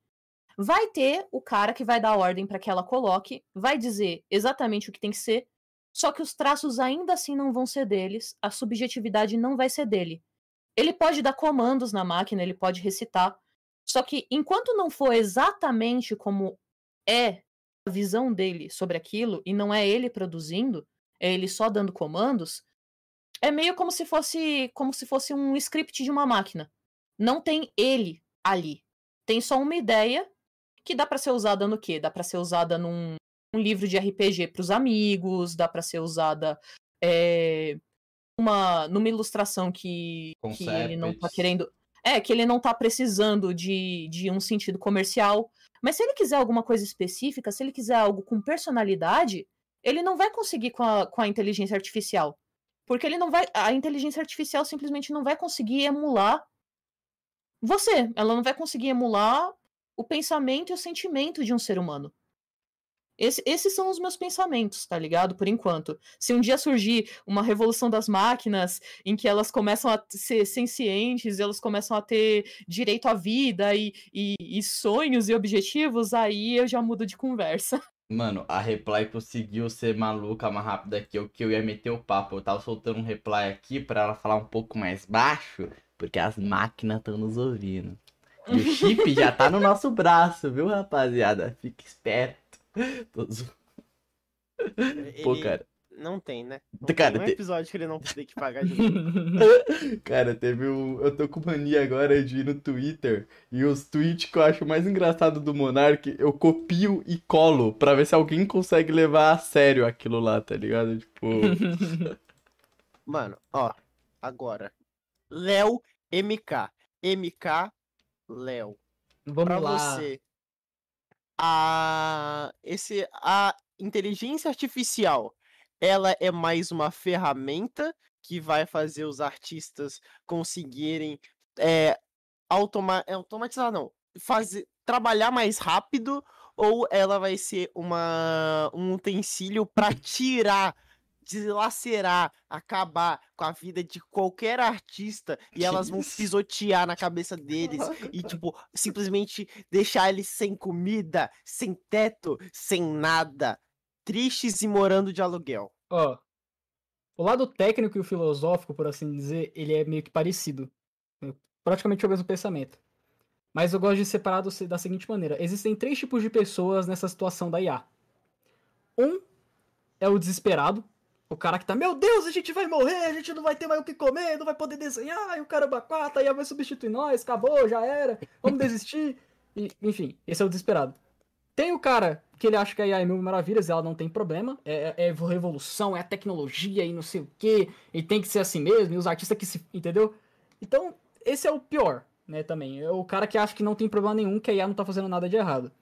Vai ter o cara que vai dar ordem para que ela coloque, vai dizer exatamente o que tem que ser, só que os traços ainda assim não vão ser deles, a subjetividade não vai ser dele. Ele pode dar comandos na máquina, ele pode recitar, só que enquanto não for exatamente como é a visão dele sobre aquilo e não é ele produzindo, é ele só dando comandos, é meio como se fosse como se fosse um script de uma máquina. Não tem ele ali. Tem só uma ideia que dá para ser usada no quê? Dá para ser usada num um livro de RPG para os amigos, dá para ser usada é, uma numa ilustração que, que ele não tá querendo. É, que ele não tá precisando de, de um sentido comercial. Mas se ele quiser alguma coisa específica, se ele quiser algo com personalidade, ele não vai conseguir com a, com a inteligência artificial. Porque ele não vai. A inteligência artificial simplesmente não vai conseguir emular você. Ela não vai conseguir emular o pensamento e o sentimento de um ser humano. Esse, esses são os meus pensamentos, tá ligado? Por enquanto. Se um dia surgir uma revolução das máquinas em que elas começam a ser sencientes, elas começam a ter direito à vida e, e, e sonhos e objetivos, aí eu já mudo de conversa. Mano, a reply conseguiu ser maluca mais rápida que eu, que eu ia meter o papo. Eu tava soltando um reply aqui para ela falar um pouco mais baixo, porque as máquinas estão nos ouvindo. E o chip já tá no nosso braço, viu, rapaziada? Fique esperto. Todos... Pô, cara. Não tem, né? Não cara, tem um episódio que ele não tem que pagar de Cara, teve um. Eu tô com mania agora de ir no Twitter e os tweets que eu acho mais engraçado do Monark, eu copio e colo pra ver se alguém consegue levar a sério aquilo lá, tá ligado? Tipo. Mano, ó, agora. Léo MK. MK Léo. Vamos pra lá. você. A, esse, a inteligência artificial ela é mais uma ferramenta que vai fazer os artistas conseguirem é, automa automatizar, não, fazer, trabalhar mais rápido ou ela vai ser uma, um utensílio para tirar dilacerar, acabar com a vida de qualquer artista e elas vão pisotear na cabeça deles e, tipo, simplesmente deixar eles sem comida, sem teto, sem nada, tristes e morando de aluguel. Ó, o lado técnico e o filosófico, por assim dizer, ele é meio que parecido. É praticamente o mesmo pensamento. Mas eu gosto de separar da seguinte maneira: existem três tipos de pessoas nessa situação da IA. Um é o desesperado, o cara que tá, meu Deus, a gente vai morrer, a gente não vai ter mais o que comer, não vai poder desenhar, e o caramba quatro, aí vai substituir nós, acabou, já era, vamos desistir. E, enfim, esse é o desesperado. Tem o cara que ele acha que a IA é mil maravilhas, ela não tem problema, é, é, é revolução, é a tecnologia e não sei o que, e tem que ser assim mesmo, e os artistas que se. Entendeu? Então, esse é o pior, né, também. É o cara que acha que não tem problema nenhum, que a IA não tá fazendo nada de errado.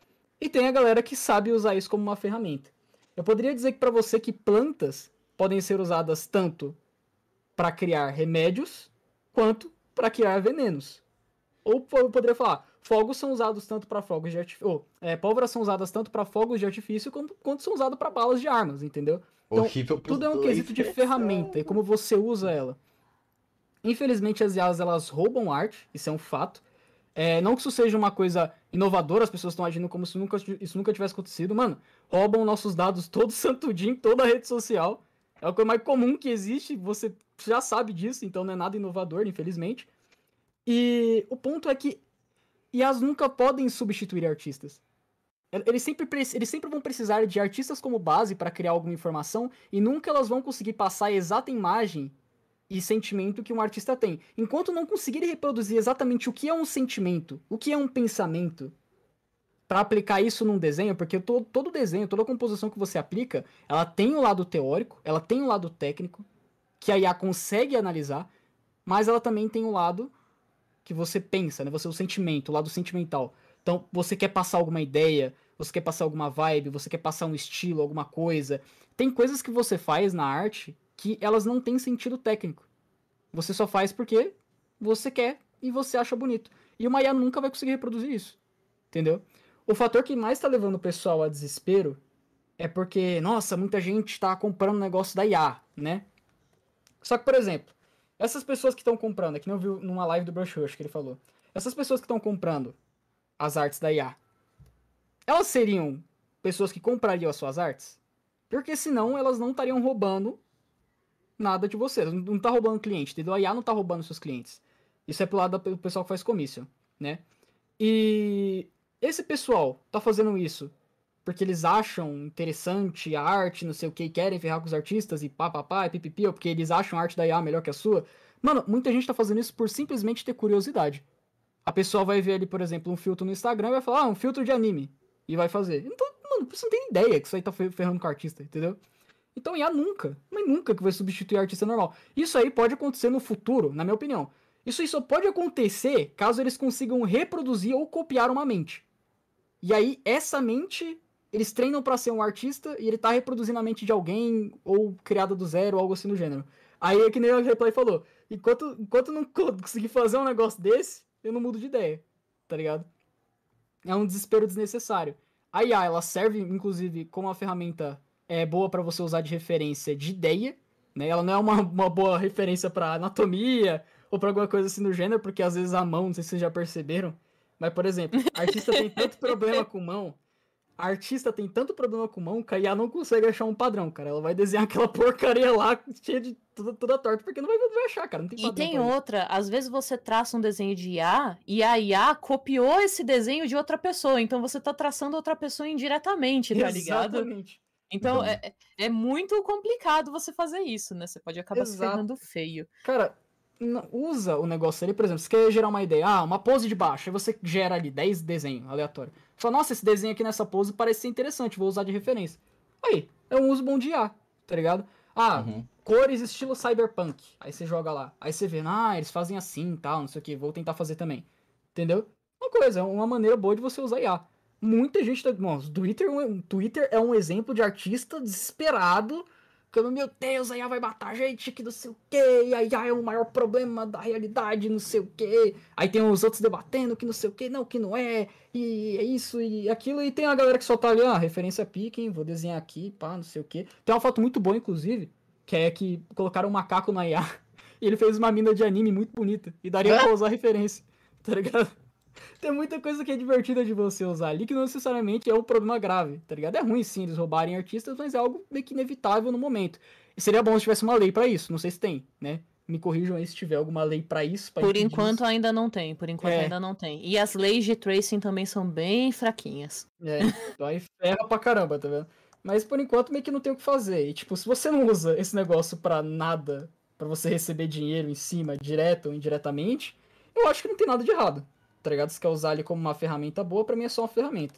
E tem a galera que sabe usar isso como uma ferramenta. Eu poderia dizer que para você que plantas podem ser usadas tanto para criar remédios quanto para criar venenos. Ou eu poderia falar, fogos são usados tanto para fogos de artifício, ou, é, pólvoras são usadas tanto para fogos de artifício quanto, quanto são usadas para balas de armas, entendeu? Então, tudo é um quesito de ferramenta e como você usa ela. Infelizmente as IAs elas roubam arte, isso é um fato. É, não que isso seja uma coisa inovadora, as pessoas estão agindo como se nunca, isso nunca tivesse acontecido. Mano, roubam nossos dados todo santo dia em toda a rede social. É a coisa mais comum que existe, você já sabe disso, então não é nada inovador, infelizmente. E o ponto é que IAs nunca podem substituir artistas. Eles sempre, eles sempre vão precisar de artistas como base para criar alguma informação e nunca elas vão conseguir passar a exata imagem e sentimento que um artista tem. Enquanto não conseguirem reproduzir exatamente o que é um sentimento, o que é um pensamento, para aplicar isso num desenho, porque todo, todo desenho, toda composição que você aplica, ela tem o um lado teórico, ela tem o um lado técnico, que a IA consegue analisar, mas ela também tem o um lado que você pensa, né? Você o sentimento, o lado sentimental. Então, você quer passar alguma ideia, você quer passar alguma vibe, você quer passar um estilo, alguma coisa. Tem coisas que você faz na arte que elas não têm sentido técnico. Você só faz porque você quer e você acha bonito. E uma IA nunca vai conseguir reproduzir isso. Entendeu? O fator que mais tá levando o pessoal a desespero é porque, nossa, muita gente tá comprando negócio da IA, né? Só que, por exemplo, essas pessoas que estão comprando, aqui não viu numa live do Brush Rush que ele falou. Essas pessoas que estão comprando as artes da IA, elas seriam pessoas que comprariam as suas artes? Porque senão elas não estariam roubando nada de você. Não tá roubando cliente, entendeu? A IA não tá roubando seus clientes. Isso é pro lado do pessoal que faz commission, né? E esse pessoal tá fazendo isso porque eles acham interessante a arte, não sei o que, querem ferrar com os artistas e pá, pá, pá, e pipipi, ou porque eles acham a arte da IA melhor que a sua. Mano, muita gente tá fazendo isso por simplesmente ter curiosidade. A pessoa vai ver ali, por exemplo, um filtro no Instagram e vai falar, ah, um filtro de anime. E vai fazer. Então, mano, você não tem ideia que isso aí tá ferrando com o artista, entendeu? Então IA nunca, mas nunca que vai substituir artista normal. Isso aí pode acontecer no futuro, na minha opinião. Isso aí só pode acontecer caso eles consigam reproduzir ou copiar uma mente. E aí, essa mente, eles treinam para ser um artista e ele tá reproduzindo a mente de alguém ou criada do zero, algo assim do gênero. Aí é que nem o Replay falou. Enquanto, enquanto não conseguir fazer um negócio desse, eu não mudo de ideia. Tá ligado? É um desespero desnecessário. A IA, ela serve, inclusive, como uma ferramenta é, boa para você usar de referência de ideia. Né? Ela não é uma, uma boa referência para anatomia ou para alguma coisa assim do gênero, porque às vezes a mão, não sei se vocês já perceberam, mas, por exemplo, artista tem tanto problema com mão. A artista tem tanto problema com mão que a IA não consegue achar um padrão, cara. Ela vai desenhar aquela porcaria lá, cheia de toda, toda torta, porque não vai, não vai achar, cara. Não tem e tem outra, às vezes você traça um desenho de IA e a IA copiou esse desenho de outra pessoa. Então você tá traçando outra pessoa indiretamente, tá ligado? Exatamente. Então uhum. é, é muito complicado você fazer isso, né? Você pode acabar Exato. se ferrando feio. Cara, usa o negócio ali, por exemplo, você quer gerar uma ideia, ah, uma pose de baixo, aí você gera ali 10 desenhos aleatórios. Fala, nossa, esse desenho aqui nessa pose parece ser interessante, vou usar de referência. Aí, é um uso bom de IA, tá ligado? Ah, uhum. cores estilo cyberpunk. Aí você joga lá. Aí você vê, ah, eles fazem assim tal, não sei o que, vou tentar fazer também. Entendeu? Uma coisa, é uma maneira boa de você usar IA. Muita gente tá. Twitter, é Twitter é um exemplo de artista desesperado ficando, meu Deus, a IA vai matar a gente, que não sei o que, a IA é o maior problema da realidade, não sei o que. Aí tem os outros debatendo que não sei o que, não, que não é, e é isso e aquilo, e tem a galera que só tá ali, ah, referência pique, vou desenhar aqui, pá, não sei o que. Tem uma foto muito boa, inclusive, que é que colocaram um macaco na IA, e ele fez uma mina de anime muito bonita, e daria pra usar referência, tá ligado? Tem muita coisa que é divertida de você usar ali que não necessariamente é um problema grave, tá ligado? É ruim sim eles roubarem artistas, mas é algo meio que inevitável no momento. E seria bom se tivesse uma lei para isso, não sei se tem, né? Me corrijam aí se tiver alguma lei para isso. Pra por enquanto isso. ainda não tem, por enquanto é. ainda não tem. E as leis de tracing também são bem fraquinhas. É, então aí ferra pra caramba, tá vendo? Mas por enquanto meio que não tem o que fazer. E tipo, se você não usa esse negócio pra nada, para você receber dinheiro em cima, direto ou indiretamente, eu acho que não tem nada de errado tá ligado? Se quer usar ele como uma ferramenta boa, para mim é só uma ferramenta.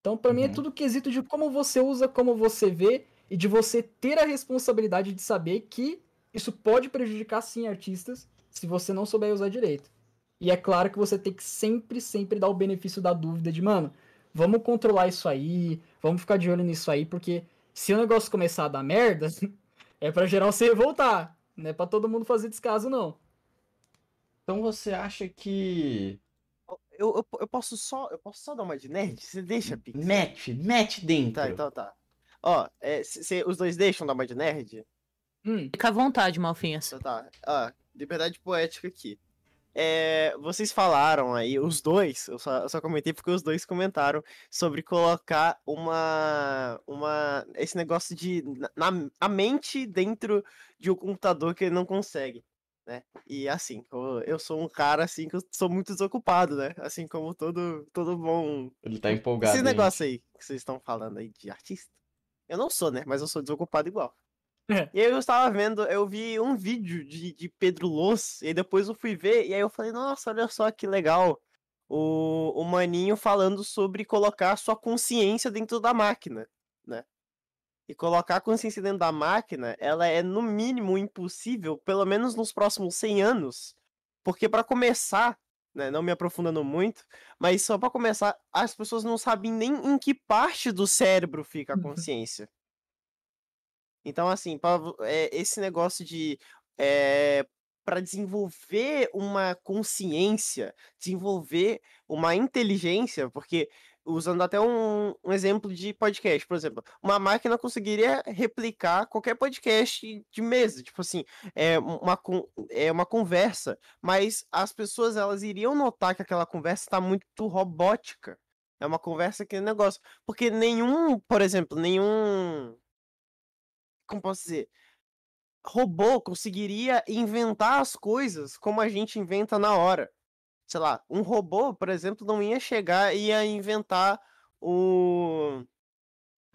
Então, para uhum. mim é uhum. tudo quesito de como você usa, como você vê e de você ter a responsabilidade de saber que isso pode prejudicar sim artistas se você não souber usar direito. E é claro que você tem que sempre, sempre dar o benefício da dúvida de, mano, vamos controlar isso aí, vamos ficar de olho nisso aí, porque se o negócio começar a dar merda, é para geral se revoltar, não é pra todo mundo fazer descaso, não. Então você acha que eu, eu, eu, posso só eu posso só dar uma de nerd? Você deixa, Pix? Mete, mete dentro. Tá, então tá. Ó, é, se, os dois deixam dar uma de nerd? Hum. Fica à vontade, Malfinhas. Então tá. Ó, liberdade poética aqui. É, vocês falaram aí, os dois, eu só, eu só comentei porque os dois comentaram sobre colocar uma. uma esse negócio de. na, na mente dentro de um computador que ele não consegue. Né? E assim, eu, sou um cara assim que eu sou muito desocupado, né? Assim como todo, todo bom. Ele tá empolgado. Esse hein? negócio aí que vocês estão falando aí de artista. Eu não sou, né? Mas eu sou desocupado igual. É. E aí eu estava vendo, eu vi um vídeo de, de Pedro Loss, e depois eu fui ver, e aí eu falei, nossa, olha só que legal. O, o Maninho falando sobre colocar a sua consciência dentro da máquina? E colocar a consciência dentro da máquina, ela é no mínimo impossível, pelo menos nos próximos 100 anos. Porque para começar, né, não me aprofundando muito, mas só para começar, as pessoas não sabem nem em que parte do cérebro fica a Uhum. consciência. Então, assim, pra é, esse negócio de. É, para desenvolver uma consciência, desenvolver uma inteligência, porque usando até um, um exemplo de podcast, por exemplo, uma máquina conseguiria replicar qualquer podcast de mesa, tipo assim, é uma, é uma conversa, mas as pessoas elas iriam notar que aquela conversa está muito robótica. É uma conversa que negócio, porque nenhum, por exemplo, nenhum como posso dizer, robô conseguiria inventar as coisas como a gente inventa na hora. Sei lá, um robô, por exemplo, não ia chegar e ia inventar o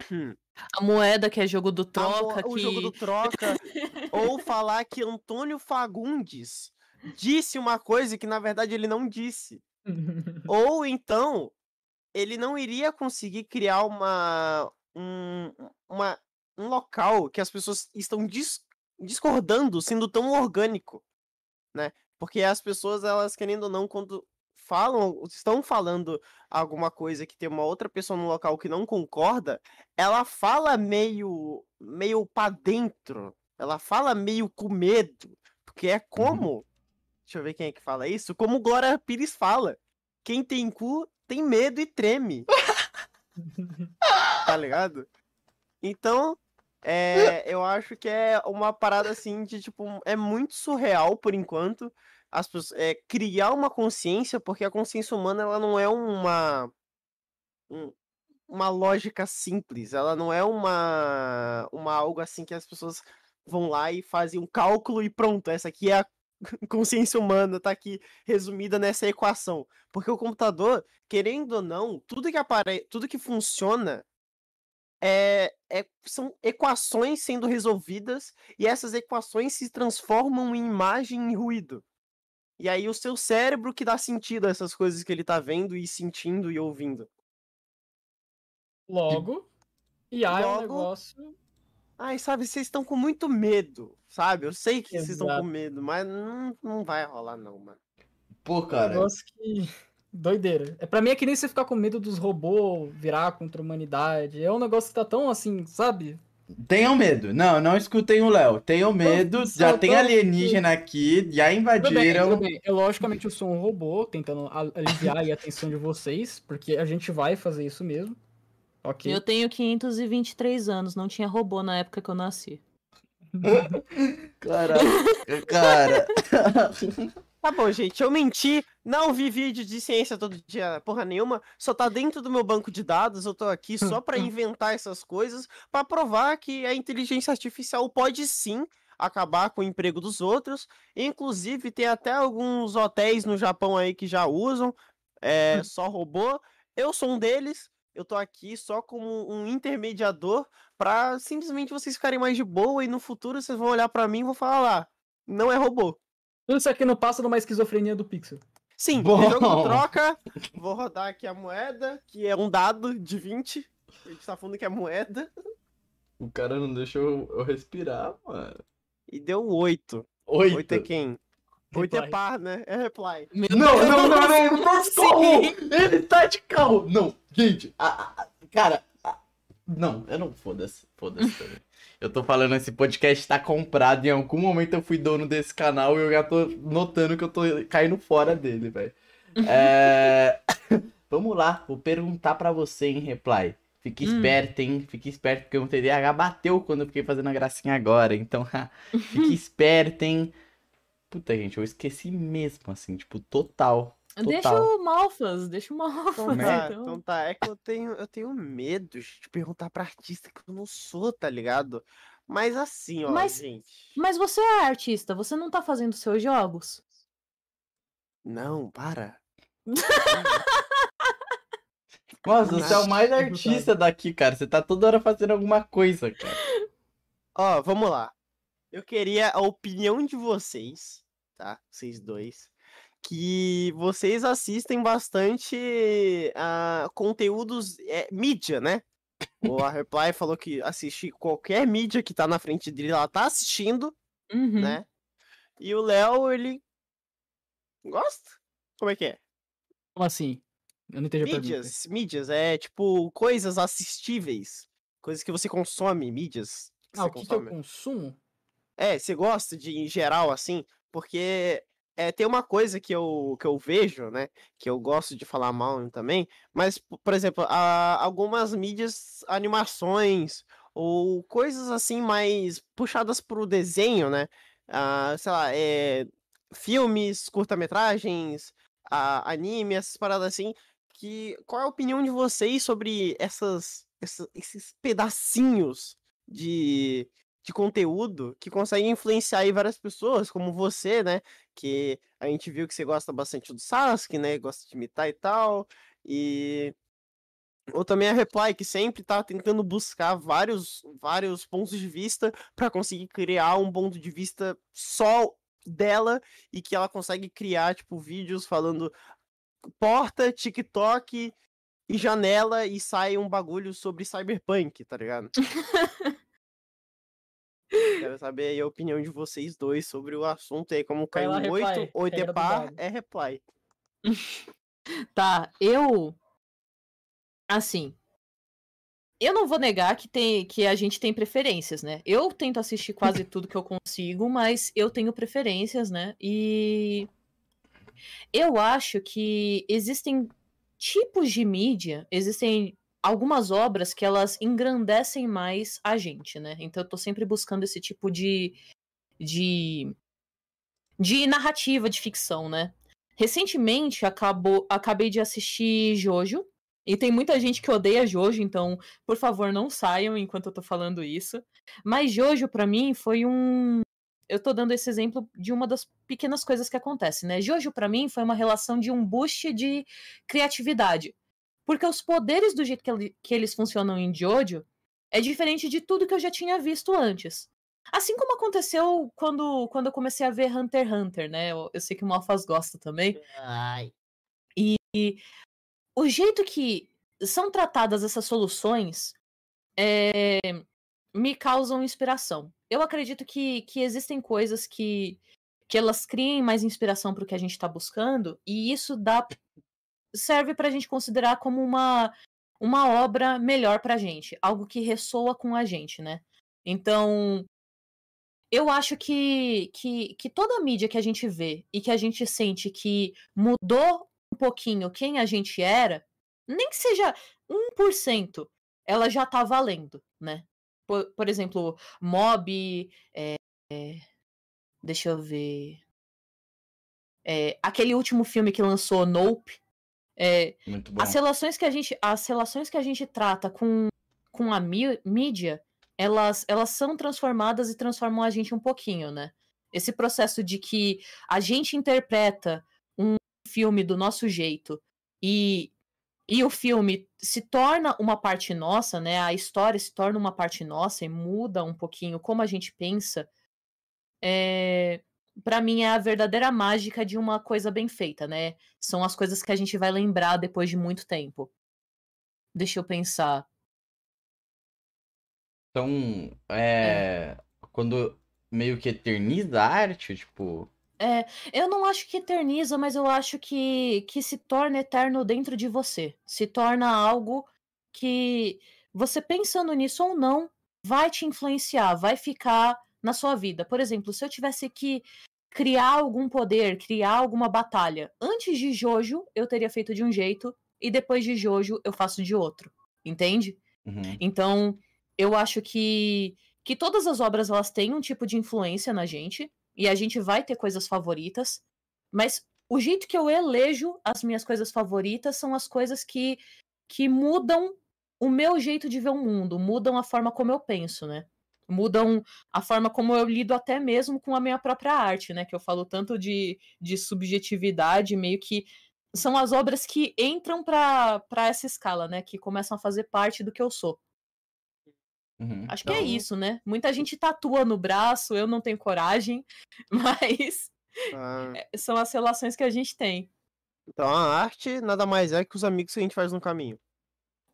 A moeda que é jogo do a troca, o que... jogo do troca, ou falar que Antônio Fagundes disse uma coisa que na verdade ele não disse. Ou então, ele não iria conseguir criar uma, um, uma, um local que as pessoas estão dis- discordando sendo tão orgânico, né? Porque as pessoas, elas querendo ou não, quando falam, estão falando alguma coisa que tem uma outra pessoa no local que não concorda, ela fala meio, meio para dentro, ela fala meio com medo, porque é como, deixa eu ver quem é que fala isso, como Glória Pires fala, quem tem cu tem medo e treme. tá ligado? Então, é, eu acho que é uma parada assim de tipo, é muito surreal por enquanto as pessoas, é, criar uma consciência, porque a consciência humana ela não é uma um- uma lógica simples, ela não é uma uma algo assim que as pessoas vão lá e fazem um cálculo e pronto, essa aqui é a consciência humana, tá aqui resumida nessa equação. Porque o computador, querendo ou não, tudo que apare... tudo que funciona é, é- são equações sendo resolvidas e essas equações se transformam em imagem e ruído. E aí o seu cérebro que dá sentido a essas coisas que ele tá vendo e sentindo e ouvindo. Logo, IA é um Logo- negócio. Ai, sabe, vocês estão com muito medo, sabe? Eu sei que vocês estão com medo, mas não, não vai rolar não, mano. Pô, um cara. negócio que. Doideira. É, pra mim é que nem você ficar com medo dos robôs virar contra a humanidade. É um negócio que tá tão assim, sabe? Tenham medo. Não, não escutem o Léo. Tenham medo. só Já tem tô- alienígena aqui. Já Tudo bem, tudo invadiram. bem. Eu, logicamente, eu sou um robô tentando aliviar a atenção de vocês, porque a gente vai fazer isso mesmo. Ok. Eu tenho 523 anos, não tinha robô na época que eu nasci. Caraca, cara. Tá bom, gente, eu menti, não vi vídeo de ciência todo dia, porra nenhuma, só tá dentro do meu banco de dados, eu tô aqui só pra inventar essas coisas, pra provar que a inteligência artificial pode sim acabar com o emprego dos outros, inclusive tem até alguns hotéis no Japão aí que já usam, é, só robô, eu sou um deles, eu tô aqui só como um intermediador pra simplesmente vocês ficarem mais de boa e no futuro vocês vão olhar pra mim e vão falar lá, não é robô. Tudo isso aqui não passa numa esquizofrenia do Pixel. Sim, Bom. o jogo troca. Vou rodar aqui a moeda, que é um dado de 20. A gente tá falando que é moeda. O cara não deixou eu respirar, mano. E deu 8. Oito. 8 é quem? 8 é Reply. par, né? É reply. Meu Não, Deus, não, não, não, ele tá de Sim. carro! Ele tá de carro! Não, gente, a- a- a- cara, não, eu não, foda-se, foda-se também. Eu tô falando, esse podcast tá comprado, em algum momento eu fui dono desse canal e eu já tô notando que eu tô caindo fora dele, velho. É... Vamos lá, vou perguntar pra você em reply. Fique Hum. esperto, hein? Fique esperto, porque o TDAH bateu quando eu fiquei fazendo a gracinha agora. Então, fique esperto, hein? Puta, gente, eu esqueci mesmo, assim, tipo, total. Deixa Total. o Malfas, deixa o Malfas. Então tá, então. então tá. É que eu tenho, eu tenho medo de perguntar pra artista que eu não sou, tá ligado? Mas assim, ó, Mas- gente. Mas você é artista, você não tá fazendo seus jogos? Não, para. Nossa, você é o mais artista daqui, cara. Você tá toda hora fazendo alguma coisa, cara. Ó, vamos lá. Eu queria a opinião de vocês, tá? Vocês dois. Que vocês assistem bastante a conteúdos, é, mídia, né? O a Reply falou que assiste qualquer mídia que tá na frente dele, ela tá assistindo, Uhum. né? E o Léo, ele gosta? Como é que é? Como assim? Eu não entendi. Mídias, mídias, é tipo coisas assistíveis. Coisas que você consome, mídias. que Ah, o que, que eu consome. consumo? É, você gosta de, em geral, assim, porque é, tem uma coisa que eu, que eu vejo, né, que eu gosto de falar mal também, mas, por exemplo, a, algumas mídias, animações, ou coisas assim mais puxadas pro desenho, né, ah, sei lá, é, filmes, curta-metragens, anime, essas paradas assim, que qual é a opinião de vocês sobre essas, essa- esses pedacinhos de, de conteúdo que conseguem influenciar várias pessoas, como você, né? Que a gente viu que você gosta bastante do Sasuke, né? Gosta de imitar e tal. E. Ou também a Reply, que sempre tá tentando buscar vários, vários pontos de vista para conseguir criar um ponto de vista só dela e que ela consegue criar, tipo, vídeos falando porta, TikTok e janela e sai um bagulho sobre cyberpunk, tá ligado? Quero saber aí a opinião de vocês dois sobre o assunto aí, como caiu lá, um reply. 8, 8 Regra é par, é reply. Tá, eu. Assim. Eu não vou negar que, tem, que a gente tem preferências, né? Eu tento assistir quase tudo que eu consigo, mas eu tenho preferências, né? E. Eu acho que existem tipos de mídia, existem algumas obras que elas engrandecem mais a gente, né? Então eu tô sempre buscando esse tipo de. de. de narrativa, de ficção, né? Recentemente acabou, acabei de assistir Jojo. E tem muita gente que odeia Jojo, então, por favor, não saiam enquanto eu tô falando isso. Mas Jojo, pra mim, foi um. Eu tô dando esse exemplo de uma das pequenas coisas que acontece, né? Jojo, pra mim, foi uma relação de um boost de criatividade. Porque os poderes do jeito que, ele- que eles funcionam em Jojo é diferente de tudo que eu já tinha visto antes. Assim como aconteceu quando, quando eu comecei a ver Hunter x Hunter, né? Eu, eu sei que o Malfas gosta também. Ai. E o jeito que são tratadas essas soluções é, me causam inspiração. Eu acredito que, que existem coisas que, que elas criem mais inspiração para o que a gente está buscando, e isso dá serve para a gente considerar como uma, uma obra melhor para a gente, algo que ressoa com a gente, né? Então, eu acho que, que, que toda a mídia que a gente vê e que a gente sente que mudou um pouquinho quem a gente era, nem que seja 1%, ela já tá valendo, né? Por, por exemplo, Mob, é, é, deixa eu ver. É, aquele último filme que lançou, Nope. É, Muito bom. as relações que a gente, as relações que a gente trata com, com a mí- mídia, elas, elas são transformadas e transformam a gente um pouquinho, né? Esse processo de que a gente interpreta um filme do nosso jeito e, e o filme se torna uma parte nossa, né? A história se torna uma parte nossa e muda um pouquinho como a gente pensa. É, para mim é a verdadeira mágica de uma coisa bem feita, né? São as coisas que a gente vai lembrar depois de muito tempo. Deixa eu pensar. Então, é. Quando meio que eterniza a arte, tipo. É, eu não acho que eterniza, mas eu acho que, que se torna eterno dentro de você. Se torna algo que você pensando nisso ou não, vai te influenciar, vai ficar na sua vida. Por exemplo, se eu tivesse que criar algum poder, criar alguma batalha, antes de Jojo eu teria feito de um jeito e depois de Jojo eu faço de outro. Entende? uhum. Então, eu acho que, que todas as obras elas têm um tipo de influência na gente e a gente vai ter coisas favoritas, mas o jeito que eu elejo as minhas coisas favoritas são as coisas que, que mudam o meu jeito de ver o mundo, mudam a forma como eu penso, né? Mudam a forma como eu lido até mesmo com a minha própria arte, né? Que eu falo tanto de, de subjetividade, meio que são as obras que entram para essa escala, né? Que começam a fazer parte do que eu sou. Uhum. Acho que é Então- isso, né? Muita gente tatua no braço, eu não tenho coragem, mas Ah, são as relações que a gente tem. então a arte nada mais é que os amigos que a gente faz no caminho.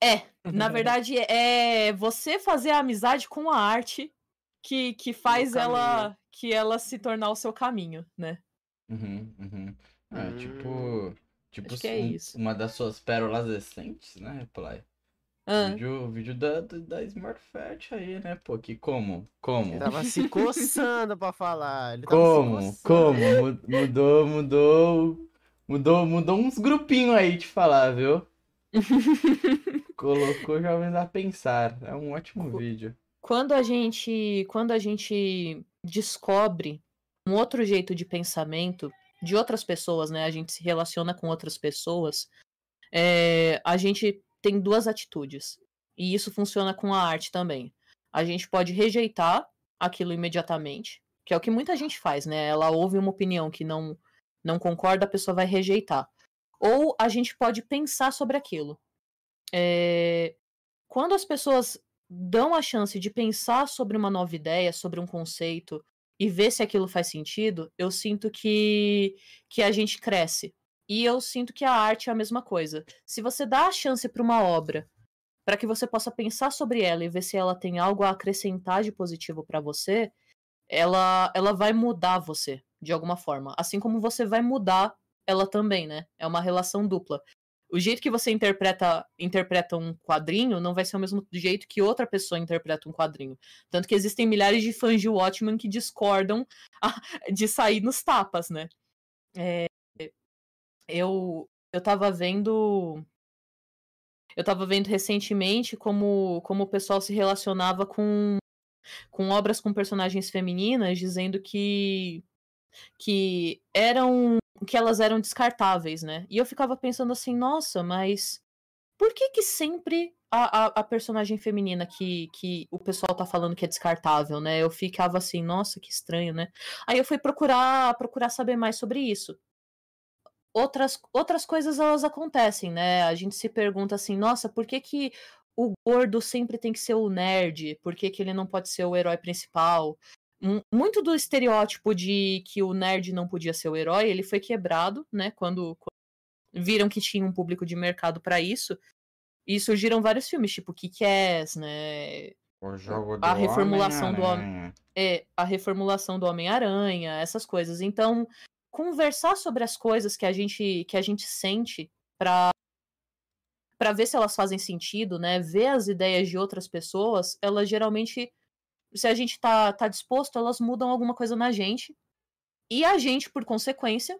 É, na verdade, é você fazer a amizade com a arte que, que faz ela que ela se tornar o seu caminho, né? Uhum, uhum. É, Hum. tipo. Tipo, Acho que é um- isso. uma das suas pérolas recentes, né? O Ah, vídeo, o vídeo da, da, Smart Fat aí, né, pô? Que como? Como? Ele tava se coçando pra falar. Ele tava se Como? Como? Mu- Mudou, mudou. Mudou, mudou uns grupinhos aí te falar, viu? Colocou jovens a pensar. É um ótimo vídeo. quando a gente quando a gente descobre um outro jeito de pensamento de outras pessoas, né? A gente se relaciona com outras pessoas. é, a gente tem duas atitudes e isso funciona com a arte também. A gente pode rejeitar aquilo imediatamente, que é o que muita gente faz, né? Ela ouve uma opinião que não não concorda, a pessoa vai rejeitar. Ou a gente pode pensar sobre aquilo. É, quando as pessoas dão a chance de pensar sobre uma nova ideia, sobre um conceito e ver se aquilo faz sentido, eu sinto que, que a gente cresce. E eu sinto que a arte é a mesma coisa. Se você dá a chance para uma obra, para que você possa pensar sobre ela e ver se ela tem algo a acrescentar de positivo para você, ela, ela vai mudar você de alguma forma. Assim como você vai mudar ela também, né? É uma relação dupla o jeito que você interpreta, interpreta um quadrinho não vai ser o mesmo jeito que outra pessoa interpreta um quadrinho. Tanto que existem milhares de fãs de Watchmen que discordam a- de sair nos tapas, né? É, eu, eu tava vendo. Eu tava vendo recentemente como, como o pessoal se relacionava com, com obras com personagens femininas, dizendo que, que eram que elas eram descartáveis, né? E eu ficava pensando assim, nossa, mas por que que sempre a, a, a personagem feminina que, que o pessoal tá falando que é descartável, né? Eu ficava assim, nossa, que estranho, né? Aí eu fui procurar procurar saber mais sobre isso. Outras, outras coisas elas acontecem, né? A gente se pergunta assim, nossa, por que que o gordo sempre tem que ser o nerd? Por que, que ele não pode ser o herói principal? Mu- muito do estereótipo de que o nerd não podia ser o herói, ele foi quebrado, né? Quando, quando viram que tinha um público de mercado para isso. E surgiram vários filmes, tipo Kick-Ass, né? O jogo do A reformulação do Homem-Aranha. É, a reformulação do Homem-Aranha, essas coisas. Então, conversar sobre as coisas que a gente que a gente sente para para ver se elas fazem sentido, né? Ver as ideias de outras pessoas, elas geralmente se a gente tá, tá disposto, elas mudam alguma coisa na gente. E a gente, por consequência,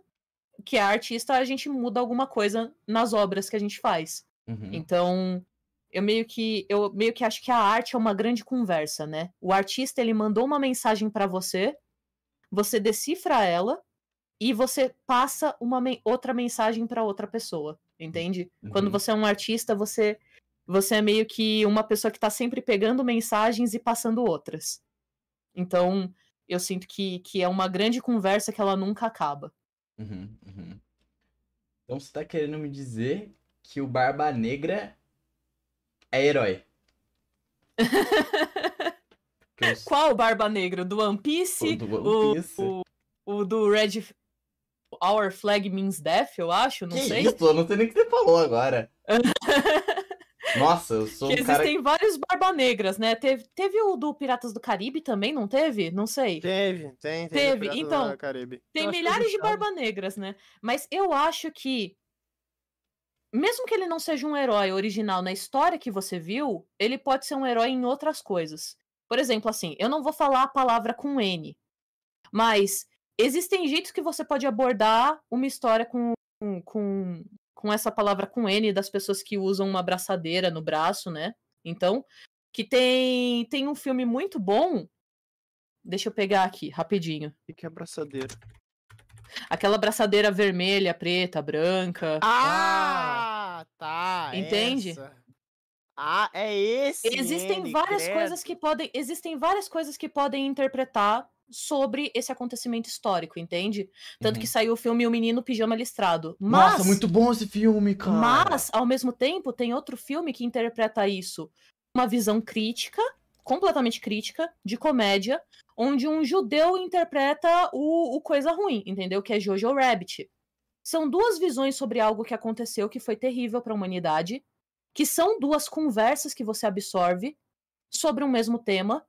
que é artista, a gente muda alguma coisa nas obras que a gente faz. Uhum. Então, eu meio que eu meio que acho que a arte é uma grande conversa, né? O artista ele mandou uma mensagem pra você, você decifra ela e você passa uma outra mensagem pra outra pessoa, entende? Quando Uhum. você é um artista, você você é meio que uma pessoa que tá sempre pegando mensagens e passando outras. Então, eu sinto que, que é uma grande conversa que ela nunca acaba. Uhum, uhum. Então você tá querendo me dizer que o Barba Negra é herói? Eu Qual Barba Negra? Do One Piece? do o- One Piece? o, o do Red. Our Flag Means Death, eu acho, não que sei. isso? Eu não sei nem o que você falou agora. Nossa, eu sou que um cara existem vários Barba Negras, né? Teve, teve o do Piratas do Caribe também, não teve? Não sei. Teve, tem, tem. Teve, Piratas então. do Caribe. Tem milhares de. Barba Negras, né? Mas eu acho que. Mesmo que ele não seja um herói original na história que você viu, ele pode ser um herói em outras coisas. Por exemplo, assim, eu não vou falar a palavra com N, mas existem jeitos que você pode abordar uma história com, com, com essa palavra com N das pessoas que usam uma braçadeira no braço, né? Então, que tem, tem um filme muito bom. Deixa eu pegar aqui, rapidinho. O que é abraçadeira? Aquela braçadeira vermelha, preta, branca. Ah, tá. Entende? essa. Ah, é esse. Existem N, várias credo. coisas que podem. Existem várias coisas que podem interpretar sobre esse acontecimento histórico, entende? Tanto Uhum. que saiu o filme O Menino Pijama Listrado. Mas, Nossa, muito bom esse filme, cara. mas, ao mesmo tempo, tem outro filme que interpreta isso. Uma visão crítica, completamente crítica, de comédia, onde um judeu interpreta o, o coisa ruim, entendeu? Que é Jojo Rabbit. São duas visões sobre algo que aconteceu que foi terrível para a humanidade, que são duas conversas que você absorve sobre um mesmo tema,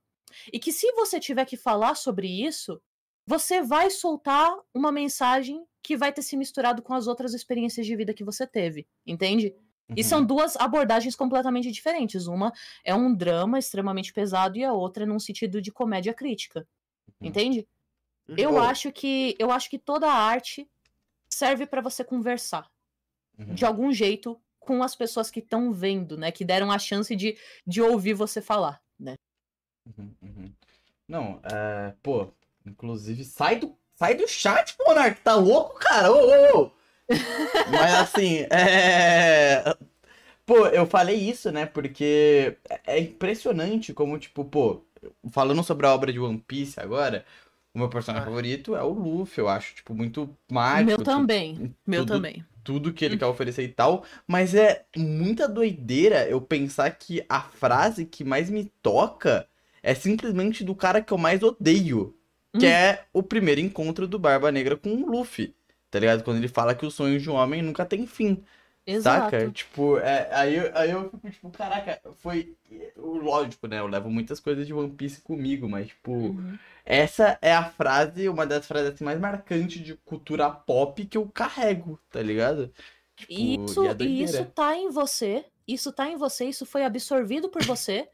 e que se você tiver que falar sobre isso, você vai soltar uma mensagem que vai ter se misturado com as outras experiências de vida que você teve, entende? E Uhum. são duas abordagens completamente diferentes. Uma é um drama extremamente pesado e a outra é num sentido de comédia crítica. Uhum. Entende? Eu Oh. acho que eu acho que toda a arte serve para você conversar Uhum. de algum jeito com as pessoas que estão vendo, né? Que deram a chance de, de ouvir você falar, né? Uhum, uhum. Não, é, pô, inclusive, sai do, sai do chat, Monark, tá louco, cara? Ô, ô, ô. Mas assim, é. Pô, eu falei isso, né? Porque é impressionante como, tipo, pô, falando sobre a obra de One Piece agora, o meu personagem Ah. favorito é o Luffy, eu acho, tipo, muito mágico. Meu também. Meu também. tudo que ele quer oferecer e tal, mas é muita doideira eu pensar que a frase que mais me toca é simplesmente do cara que eu mais odeio, que Hum. é o primeiro encontro do Barba Negra com o Luffy. Tá ligado? Quando ele fala que os sonhos de um homem nunca tem fim. Exato. Saca? Tipo, é, aí, eu- aí eu fico, tipo, caraca, foi. o Lógico, né? Eu levo muitas coisas de One Piece comigo, mas, tipo, Uhum. essa é a frase, uma das frases assim, mais marcantes de cultura pop que eu carrego, tá ligado? Tipo, E isso, e é e isso tá em você. Isso tá em você, isso foi absorvido por você.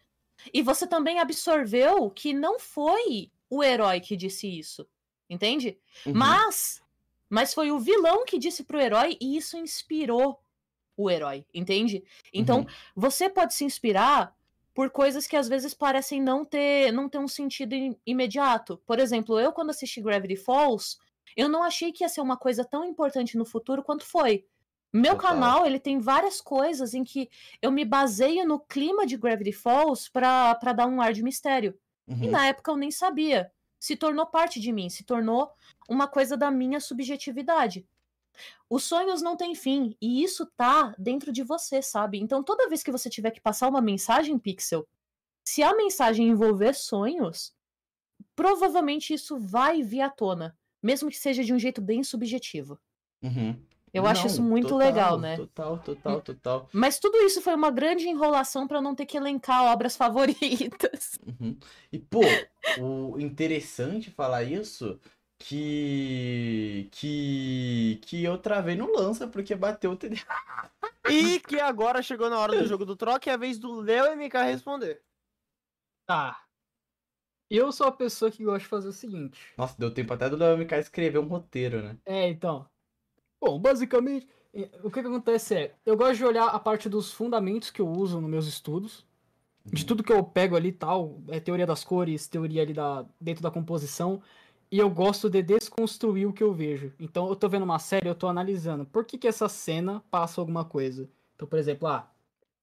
E você também absorveu que não foi o herói que disse isso. Entende? Uhum. Mas, mas foi o vilão que disse pro herói e isso inspirou o herói, entende? Então, Uhum. você pode se inspirar por coisas que às vezes parecem não ter, não ter um sentido im- imediato. Por exemplo, eu quando assisti Gravity Falls, eu não achei que ia ser uma coisa tão importante no futuro quanto foi. Meu Total. canal, ele tem várias coisas em que eu me baseio no clima de Gravity Falls pra dar um ar de mistério. E Uhum. na época eu nem sabia. Se tornou parte de mim, se tornou uma coisa da minha subjetividade. Os sonhos não têm fim, e isso tá dentro de você, sabe? Então toda vez que você tiver que passar uma mensagem pixel, se a mensagem envolver sonhos, provavelmente isso vai vir à tona, mesmo que seja de um jeito bem subjetivo. Uhum. Eu acho Não, isso muito total, legal, né? Total, total, total. Mas tudo isso foi uma grande enrolação pra não ter que elencar obras favoritas. Uhum. E, pô, o interessante falar isso que. que. que eu travei no lança porque bateu o TD. E que agora chegou na hora do jogo do troca e é a vez do Léo MK responder. Tá. Eu sou a pessoa que gosta de fazer o seguinte. Nossa, deu tempo até do Léo MK escrever um roteiro, né? É, então. Bom, basicamente, o que, que acontece é, eu gosto de olhar a parte dos fundamentos que eu uso nos meus estudos, de Uhum. tudo que eu pego ali e tal, é teoria das cores, teoria ali da, dentro da composição, e eu gosto de desconstruir o que eu vejo. Então, eu tô vendo uma série, eu tô analisando por que, que essa cena passa alguma coisa. Então, por exemplo, ah,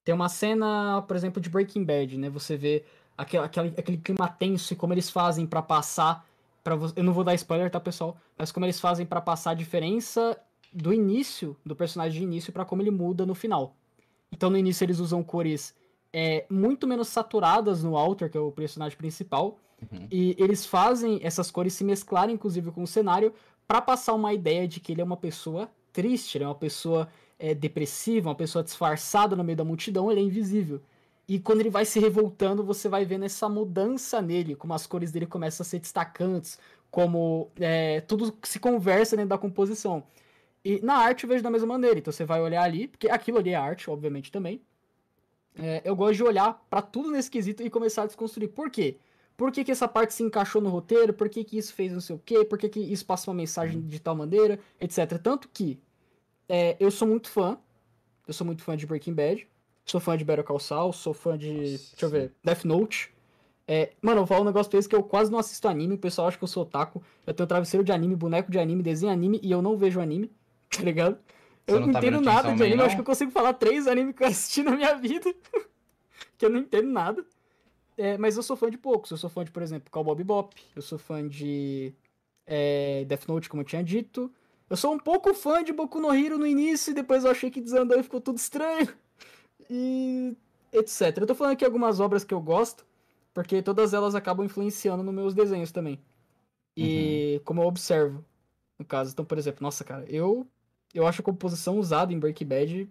tem uma cena, por exemplo, de Breaking Bad, né? Você vê aquele, aquele, aquele clima tenso e como eles fazem pra passar. Pra. Eu não vou dar spoiler, tá, pessoal? Mas como eles fazem pra passar a diferença do início, do personagem de início, pra como ele muda no final. Então, no início, eles usam cores é, muito menos saturadas no Walter, que é o personagem principal. Uhum. E eles fazem essas cores se mesclarem, inclusive, com o cenário, pra passar uma ideia de que ele é uma pessoa triste, ele é uma pessoa é, depressiva, uma pessoa disfarçada no meio da multidão, ele é invisível. E quando ele vai se revoltando, você vai vendo essa mudança nele, como as cores dele começam a ser destacantes, como é, tudo se conversa dentro da composição. E na arte eu vejo da mesma maneira. Então você vai olhar ali, porque aquilo ali é arte, obviamente também. É, eu gosto de olhar pra tudo nesse quesito e começar a desconstruir. Por quê? Por que, que essa parte se encaixou no roteiro? Por que, que isso fez não sei o quê? Por que, que isso passa uma mensagem de tal maneira? Etc. Tanto que é, eu sou muito fã. Eu sou muito fã de Breaking Bad. Sou fã de Better Call Saul. Sou fã de. Nossa, deixa eu sim. ver. Death Note. É, mano, eu falar um negócio pra eles que eu quase não assisto anime. O pessoal acha que eu sou otaku. Eu tenho travesseiro de anime, boneco de anime, desenho anime e eu não vejo anime. Tá ligado? Você Eu não não tá entendo nada de anime. Eu acho não? que eu consigo falar três animes que eu assisti na minha vida. que eu não entendo nada. É, mas eu sou fã de poucos. Eu sou fã de, por exemplo, Cowboy Bebop. Eu sou fã de é, Death Note, como eu tinha dito. Eu sou um pouco fã de Boku no Hero no início, e depois eu achei que desandou e ficou tudo estranho. E etc. Eu tô falando aqui algumas obras que eu gosto, porque todas elas acabam influenciando nos meus desenhos também. E como eu observo, no caso. Então, por exemplo, nossa, cara, eu eu acho a composição usada em Breaking Bad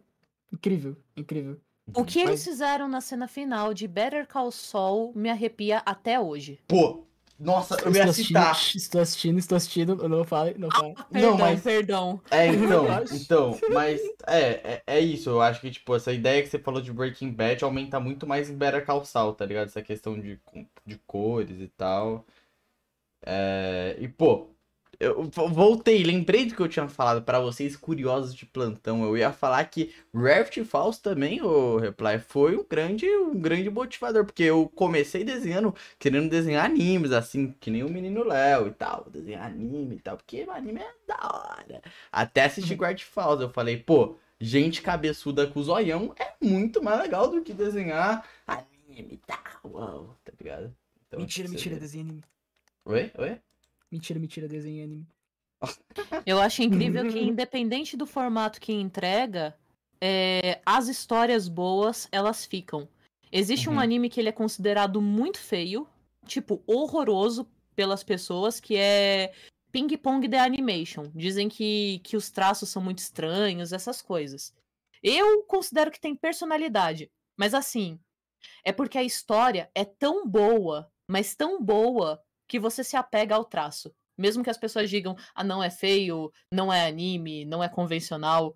incrível, incrível. O que eles Mas- fizeram na cena final de Better Call Saul me arrepia até hoje. Pô, nossa, eu ia assistindo, citar. estou assistindo, estou assistindo, não fale, não fale. Perdão, mas- perdão. É, então, então, mas é, é, é isso. Eu acho que, tipo, essa ideia que você falou de Breaking Bad aumenta muito mais em Better Call Saul, tá ligado? Essa questão de, de cores e tal. É, e, pô, eu vo- voltei, lembrei do que eu tinha falado pra vocês, curiosos de plantão. Eu ia falar que Raft Falls também, o Reply, foi um grande, um grande motivador, porque eu comecei desenhando, querendo desenhar animes, assim, que nem o menino Léo e tal, desenhar anime e tal, porque o anime é da hora. Até assistir Guard Falls, eu falei, pô, gente cabeçuda com zoião é muito mais legal do que desenhar anime e tal, uau, tá ligado? Então, mentira, mentira, desenho anime. Oi? Oi? Mentira, mentira, desenho anime. Eu acho incrível que, independente do formato que entrega, é, as histórias boas, elas ficam. Existe um Uhum. anime que ele é considerado muito feio, tipo, horroroso pelas pessoas, que é Ping Pong The Animation. Dizem que, que os traços são muito estranhos, essas coisas. Eu considero que tem personalidade, mas assim, é porque a história é tão boa, mas tão boa, que você se apega ao traço. Mesmo que as pessoas digam, ah, não é feio, não é anime, não é convencional.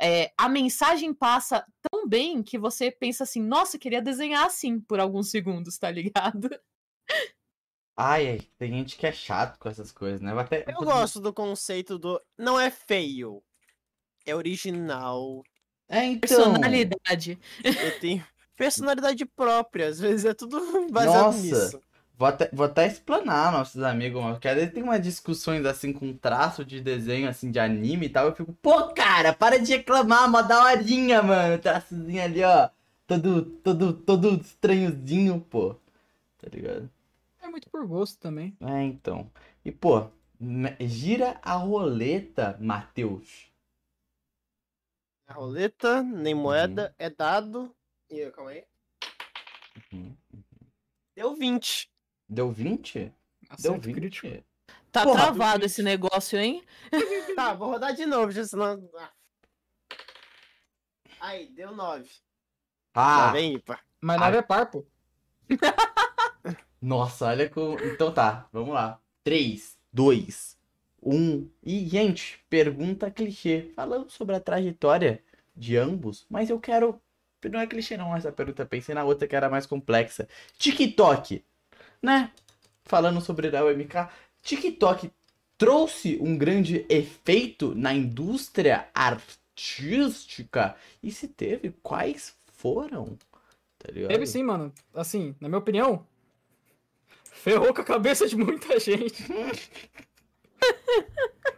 é, a mensagem passa tão bem que você pensa assim, nossa, eu queria desenhar assim por alguns segundos, tá ligado? Ai, ai, tem gente que é chato com essas coisas, né? Vou até... Eu gosto do conceito do. Não é feio. É original. É, então... Personalidade. Eu tenho personalidade própria. Às vezes é tudo baseado Nossa. nisso. Vou até, vou até explanar nossos amigos, mano. Porque às vezes tem umas discussões assim com traço de desenho, assim, de anime e tal. Eu fico, pô, cara, para de reclamar, mó daorinha, mano. Traçozinho ali, ó. Todo, todo, todo estranhozinho, pô. Tá ligado? É muito por gosto também. É, então. E, pô, gira a roleta, Matheus. A roleta, nem moeda, é dado. E, calma aí. Uhum. Deu 20. Deu 20? Deu Acerto 20? crítico. Tá Porra, travado do esse negócio, hein? Tá, vou rodar de novo, já senão. Ah. Aí, deu 9. Ah, Tá bem, ímpar. Mas Ah. nada é par, pô. Nossa, olha como. Então tá, vamos lá. 3, 2, 1. E, gente, pergunta clichê. Falando sobre a trajetória de ambos, mas eu quero. Não é clichê, não, essa pergunta. Pensei na outra que era mais complexa. TikTok, né? Falando sobre a UMK, TikTok trouxe um grande efeito na indústria artística? E se teve, quais foram? Tá? Teve sim, mano. Assim, na minha opinião, ferrou com a cabeça de muita gente.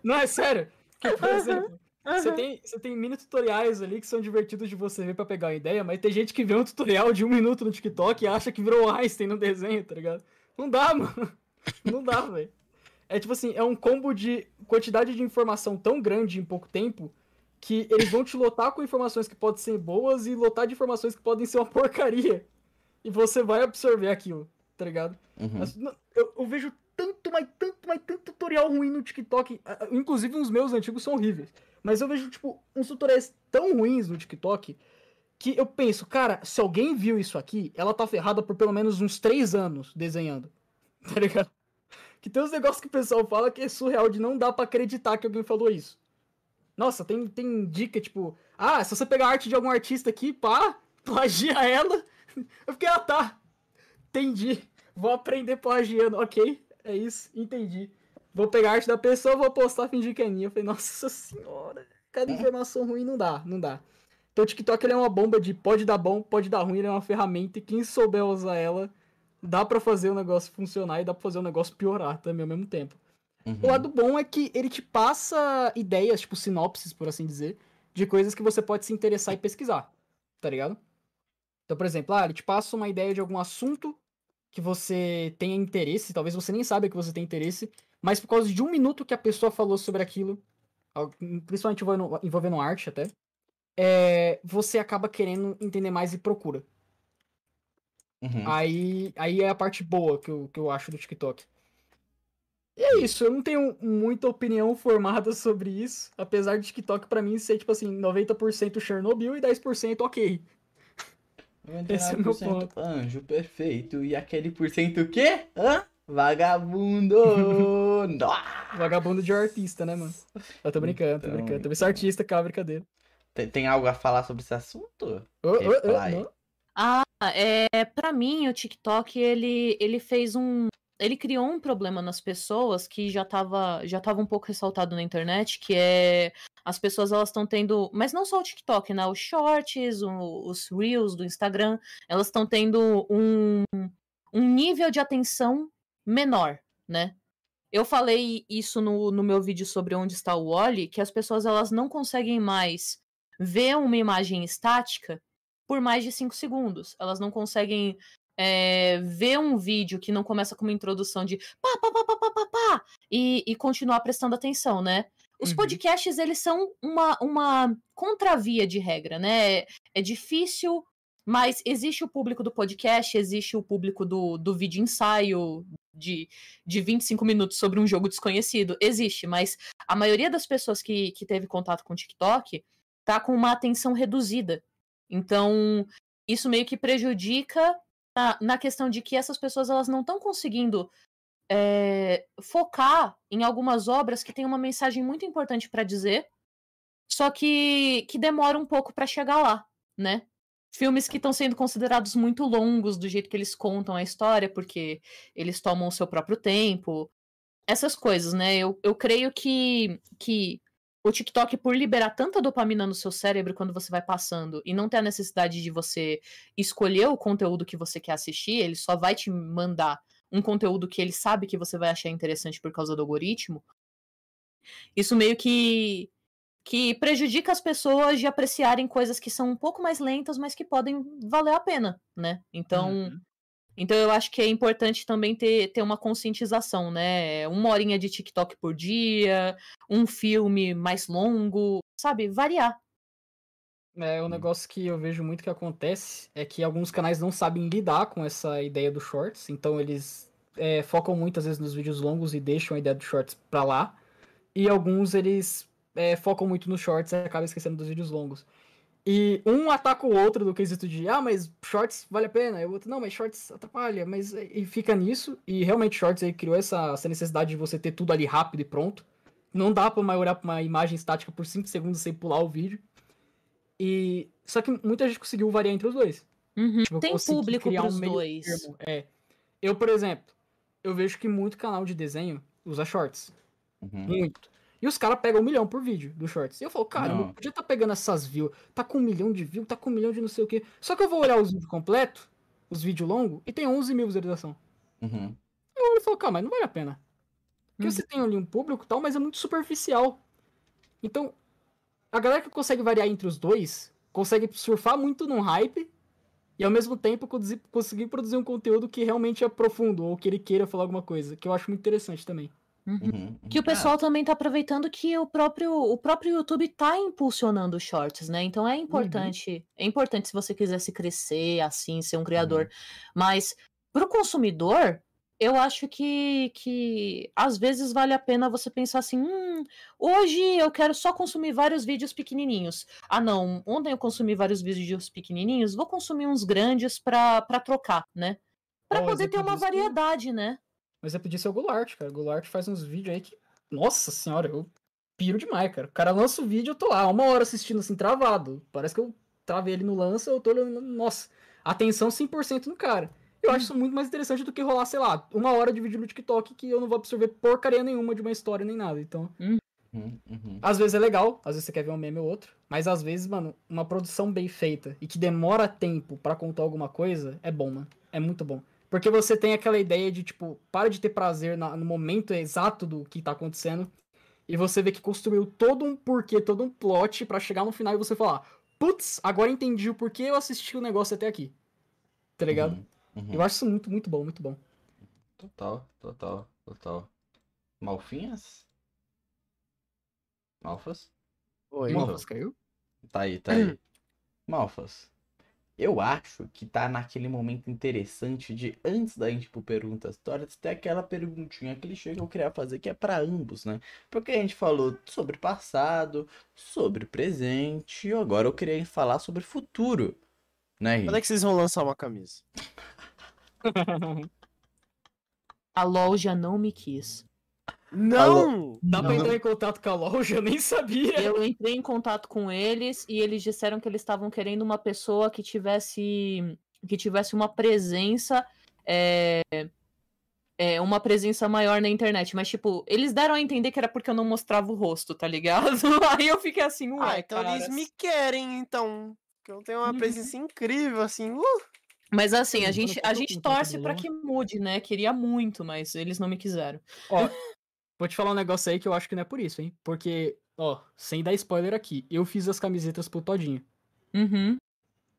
Não, é sério. Que, por exemplo, você tem, você tem mini tutoriais ali que são divertidos de você ver pra pegar uma ideia, mas tem gente que vê um tutorial de um minuto no TikTok e acha que virou Einstein no desenho, tá ligado? Não dá, mano. Não dá, velho. É tipo assim, é um combo de quantidade de informação tão grande em pouco tempo que eles vão te lotar com informações que podem ser boas e lotar de informações que podem ser uma porcaria. E você vai absorver aquilo, tá ligado? Uhum. Mas, não, eu, eu vejo tanto, mas tanto, mas tanto tutorial ruim no TikTok. ah, ah, Inclusive, os meus antigos são horríveis. Mas eu vejo, tipo, uns tutoriais tão ruins no TikTok que eu penso, cara, se alguém viu isso aqui, ela tá ferrada por pelo menos uns três anos desenhando. Tá ligado? Que tem uns negócios que o pessoal fala que é surreal de não dá pra acreditar que alguém falou isso. Nossa, tem, tem dica, tipo, ah, se você pegar a arte de algum artista aqui, pá, plagia ela. Eu fiquei, ah, tá. Entendi. Vou aprender plagiando. Ok, é isso, entendi. Vou pegar a arte da pessoa, vou postar, fingir que é minha. Eu falei, nossa senhora, cada informação ruim não dá, não dá. Então o TikTok ele é uma bomba de pode dar bom, pode dar ruim, ele é uma ferramenta e quem souber usar ela, dá pra fazer o negócio funcionar e dá pra fazer o negócio piorar também ao mesmo tempo. Uhum. O lado bom é que ele te passa ideias, tipo sinopses, por assim dizer, de coisas que você pode se interessar e pesquisar, tá ligado? Então, por exemplo, ah, ele te passa uma ideia de algum assunto que você tenha interesse, talvez você nem saiba que você tem interesse, mas por causa de um minuto que a pessoa falou sobre aquilo, al- principalmente envolvendo, envolvendo arte até, é, você acaba querendo entender mais e procura. Uhum. Aí, aí é a parte boa que eu, que eu acho do TikTok. E é isso, eu não tenho muita opinião formada sobre isso, apesar de TikTok pra mim ser tipo assim, 90% Chernobyl e 10% ok. Esse é o meu 99% ponto. Anjo perfeito. E aquele por cento o quê? Hã? Vagabundo! Vagabundo de artista, né, mano? Eu tô brincando, tô Então- brincando. Também sou artista, cara, brincadeira. tem, tem algo a falar sobre esse assunto? Ô, ô, ô, Reply. não. Ah, é, para mim o TikTok ele, ele fez um, ele criou um problema nas pessoas que já tava, já tava um pouco ressaltado na internet, que é as pessoas elas estão tendo, mas não só o TikTok, né? Os shorts, o- os reels do Instagram, elas estão tendo um, um nível de atenção menor, né? Eu falei isso no, no meu vídeo sobre onde está o Wally, que as pessoas elas não conseguem mais ver uma imagem estática por mais de 5 segundos. Elas não conseguem é, ver um vídeo que não começa com uma introdução de pá, pá, pá, pá, pá, pá, pá, e, e continuar prestando atenção, né? Os Uhum. podcasts, eles são uma, uma contravia de regra, né? É difícil, mas existe o público do podcast, existe o público do, do vídeo ensaio de, de 25 minutos sobre um jogo desconhecido. Existe, mas a maioria das pessoas que, que teve contato com o TikTok tá com uma atenção reduzida. Então, isso meio que prejudica na, na questão de que essas pessoas elas não estão conseguindo é, focar em algumas obras que têm uma mensagem muito importante para dizer, só que, que demora um pouco para chegar lá, né? Filmes que estão sendo considerados muito longos do jeito que eles contam a história, porque eles tomam o seu próprio tempo. Essas coisas, né? Eu, eu creio que, que o TikTok, por liberar tanta dopamina no seu cérebro quando você vai passando e não ter a necessidade de você escolher o conteúdo que você quer assistir, ele só vai te mandar um conteúdo que ele sabe que você vai achar interessante por causa do algoritmo. Isso meio que que prejudica as pessoas de apreciarem coisas que são um pouco mais lentas, mas que podem valer a pena, né? Então, Uhum. então eu acho que é importante também ter, ter uma conscientização, né? Uma horinha de TikTok por dia, um filme mais longo, sabe? Variar. É, um negócio que eu vejo muito que acontece é que alguns canais não sabem lidar com essa ideia dos shorts, então eles é, focam muitas vezes nos vídeos longos e deixam a ideia dos shorts pra lá, e alguns eles é, focam muito nos shorts e acabam esquecendo dos vídeos longos. E um ataca o outro do quesito de, ah, mas shorts vale a pena, e o outro, não, mas shorts atrapalha, mas e fica nisso, e realmente shorts aí criou essa, essa necessidade de você ter tudo ali rápido e pronto. Não dá pra olhar pra uma imagem estática por 5 segundos sem pular o vídeo. E só que muita gente conseguiu variar entre os dois. Uhum. Tipo, eu Tem público criar pros um dois. termo. É. Eu, por exemplo, eu vejo que muito canal de desenho usa shorts. Uhum. Muito. E os caras pegam um milhão por vídeo do shorts. E eu falo, cara, Não. eu podia tá pegando essas views, tá com um milhão de views, tá com um milhão de não sei o quê. Só que eu vou olhar os vídeos completos, os vídeos longos, e tem 11 mil visualização. Uhum. Eu olho e falo, cara, mas não vale a pena. Porque Uhum. você tem ali um público e tal, mas é muito superficial. Então, a galera que consegue variar entre os dois, consegue surfar muito num hype e ao mesmo tempo conseguir produzir um conteúdo que realmente é profundo, ou que ele queira falar alguma coisa, que eu acho muito interessante também. Uhum. Uhum. Que o pessoal também tá aproveitando que o próprio, o próprio YouTube tá impulsionando os shorts, né? Então é importante, é importante se você quisesse crescer assim, ser um criador. Mas pro consumidor, eu acho que, que às vezes vale a pena você pensar assim, hum, hoje eu quero só consumir vários vídeos pequenininhos. Ah, não, ontem eu consumi vários vídeos pequenininhos, vou consumir uns grandes pra, pra trocar, né? Pra Ó, o poder ter exemplo uma variedade, né? Um exemplo disso é o Goulart, cara. O Goulart faz uns vídeos aí que. Nossa senhora, eu piro demais, cara. O cara lança o vídeo, eu tô lá, uma hora assistindo assim, travado. Parece que eu travei ele no lance, eu tô olhando. Nossa, atenção 100% no cara. Eu acho isso muito mais interessante do que rolar, sei lá, uma hora de vídeo no TikTok que eu não vou absorver porcaria nenhuma de uma história nem nada. Então, Uhum. Uhum. às vezes é legal, às vezes você quer ver um meme ou outro, mas às vezes, mano, uma produção bem feita e que demora tempo pra contar alguma coisa é bom, mano. É muito bom. Porque você tem aquela ideia de, tipo, para de ter prazer na- no momento exato do que tá acontecendo e você vê que construiu todo um porquê, todo um plot pra chegar no final e você falar, putz, agora entendi o porquê eu assisti o negócio até aqui. tá ligado? Uhum, uhum. Eu acho isso muito, muito bom, muito bom. Total, total, total. Malfinhas? Malfas? Oi. Malfas caiu? Tá aí, tá aí. Malfas. Eu acho que tá naquele momento interessante de, antes da gente ir pro Perguntas Histórias, ter aquela perguntinha clichê que eu queria fazer, que é pra ambos, né? Porque a gente falou sobre passado, sobre presente, e agora eu queria falar sobre futuro. Né, Quando é que vocês vão lançar uma camisa? A loja não me quis. Não! Dá pra Não. entrar em contato com a loja? Eu nem sabia. Eu entrei em contato com eles e eles disseram que eles estavam querendo uma pessoa que tivesse que tivesse uma presença é, é, uma presença maior na internet, mas tipo, eles deram a entender que era porque eu não mostrava o rosto, tá ligado? Aí eu fiquei assim, ué, Ah, então eles me querem, então. Porque eu tenho uma Uhum. presença incrível, assim. Uh! Mas assim, a gente a gente torce Leon. que mude, né? Queria muito, mas eles não me quiseram. Ó, vou te falar um negócio aí que eu acho que não é por isso, hein? Porque, ó, sem dar spoiler aqui, eu fiz as camisetas pro Todinho. Uhum.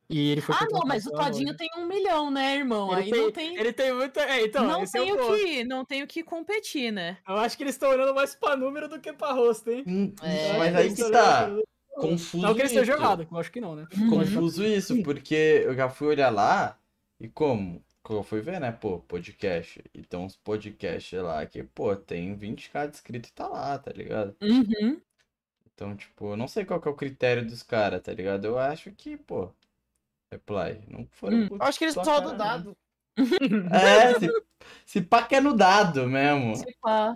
E ele foi Ah, não, mas o Todinho tem um milhão, né, irmão? Ele Aí tem, não tem. Ele tem muito. É, então, não esse é o tenho ponto. que, não tenho que competir, né? Eu acho que eles estão olhando mais pra número do que pra rosto, hein? Hum, É, mas aí que tá. olhando- Confuso Não que eles estejam isso. errados, eu acho que não, né? Confuso isso, porque eu já fui olhar lá e como? Como eu fui ver, né? Pô, podcast. E tem uns podcasts lá que, pô, tem 20k de inscrito e tá lá, tá ligado? Uhum. Então, tipo, eu não sei qual que é o critério dos caras, tá ligado? Eu acho que, pô, reply. Não foram Hum. acho que eles cara, do dado. É, se, se pá que é no dado mesmo. Se pá.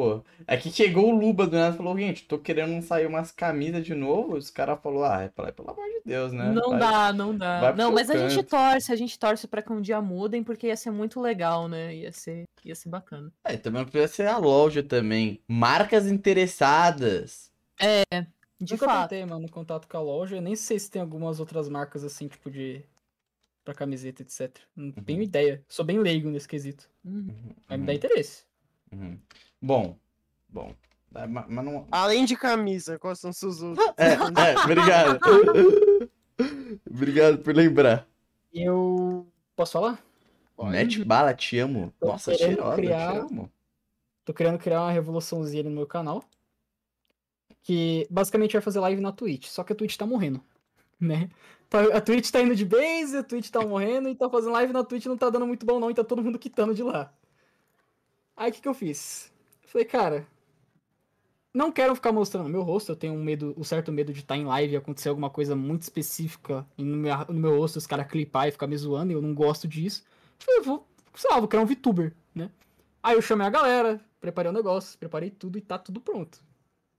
Pô, é que chegou o Luba do nada e falou, gente, tô querendo sair umas camisas de novo. Os caras falaram, ah, reply, pelo amor de Deus, né? Não Vai- dá, não dá. Não, mas a gente canto. torce, a gente torce pra que um dia mudem, porque ia ser muito legal, né? Ia ser, ia ser bacana. É, também podia ser a loja também. Marcas interessadas. De Nunca fato. tentei, mano, contato com a loja. Eu nem sei se tem algumas outras marcas assim, tipo de. pra camiseta, etc. Não tenho Uhum. ideia. Sou bem leigo nesse quesito. Uhum. Vai me Uhum, dar interesse. Uhum. Bom, bom. É, ma- Mas não. Além de camisa, quais são seus outros? É, é, obrigado. obrigado por lembrar. Eu. Posso falar? Mete bala, te amo. Tô Nossa, cheirosa, criar- te amo. Tô querendo criar uma revoluçãozinha ali no meu canal. Que basicamente vai fazer live na Twitch. Só que a Twitch tá morrendo. Né? Tá- A Twitch tá indo de base, a Twitch tá morrendo, e tá fazendo live na Twitch não tá dando muito bom, não, e tá todo mundo quitando de lá. Aí o que, que eu fiz? Falei, cara. Não quero ficar mostrando meu rosto, eu tenho um medo, um certo medo de estar em live e acontecer alguma coisa muito específica no meu, no meu rosto os caras clipar e ficar me zoando, e eu não gosto disso. Falei, vou, sei lá, vou criar um VTuber, né? Aí eu chamei a galera, preparei o negócio, preparei tudo e tá tudo pronto.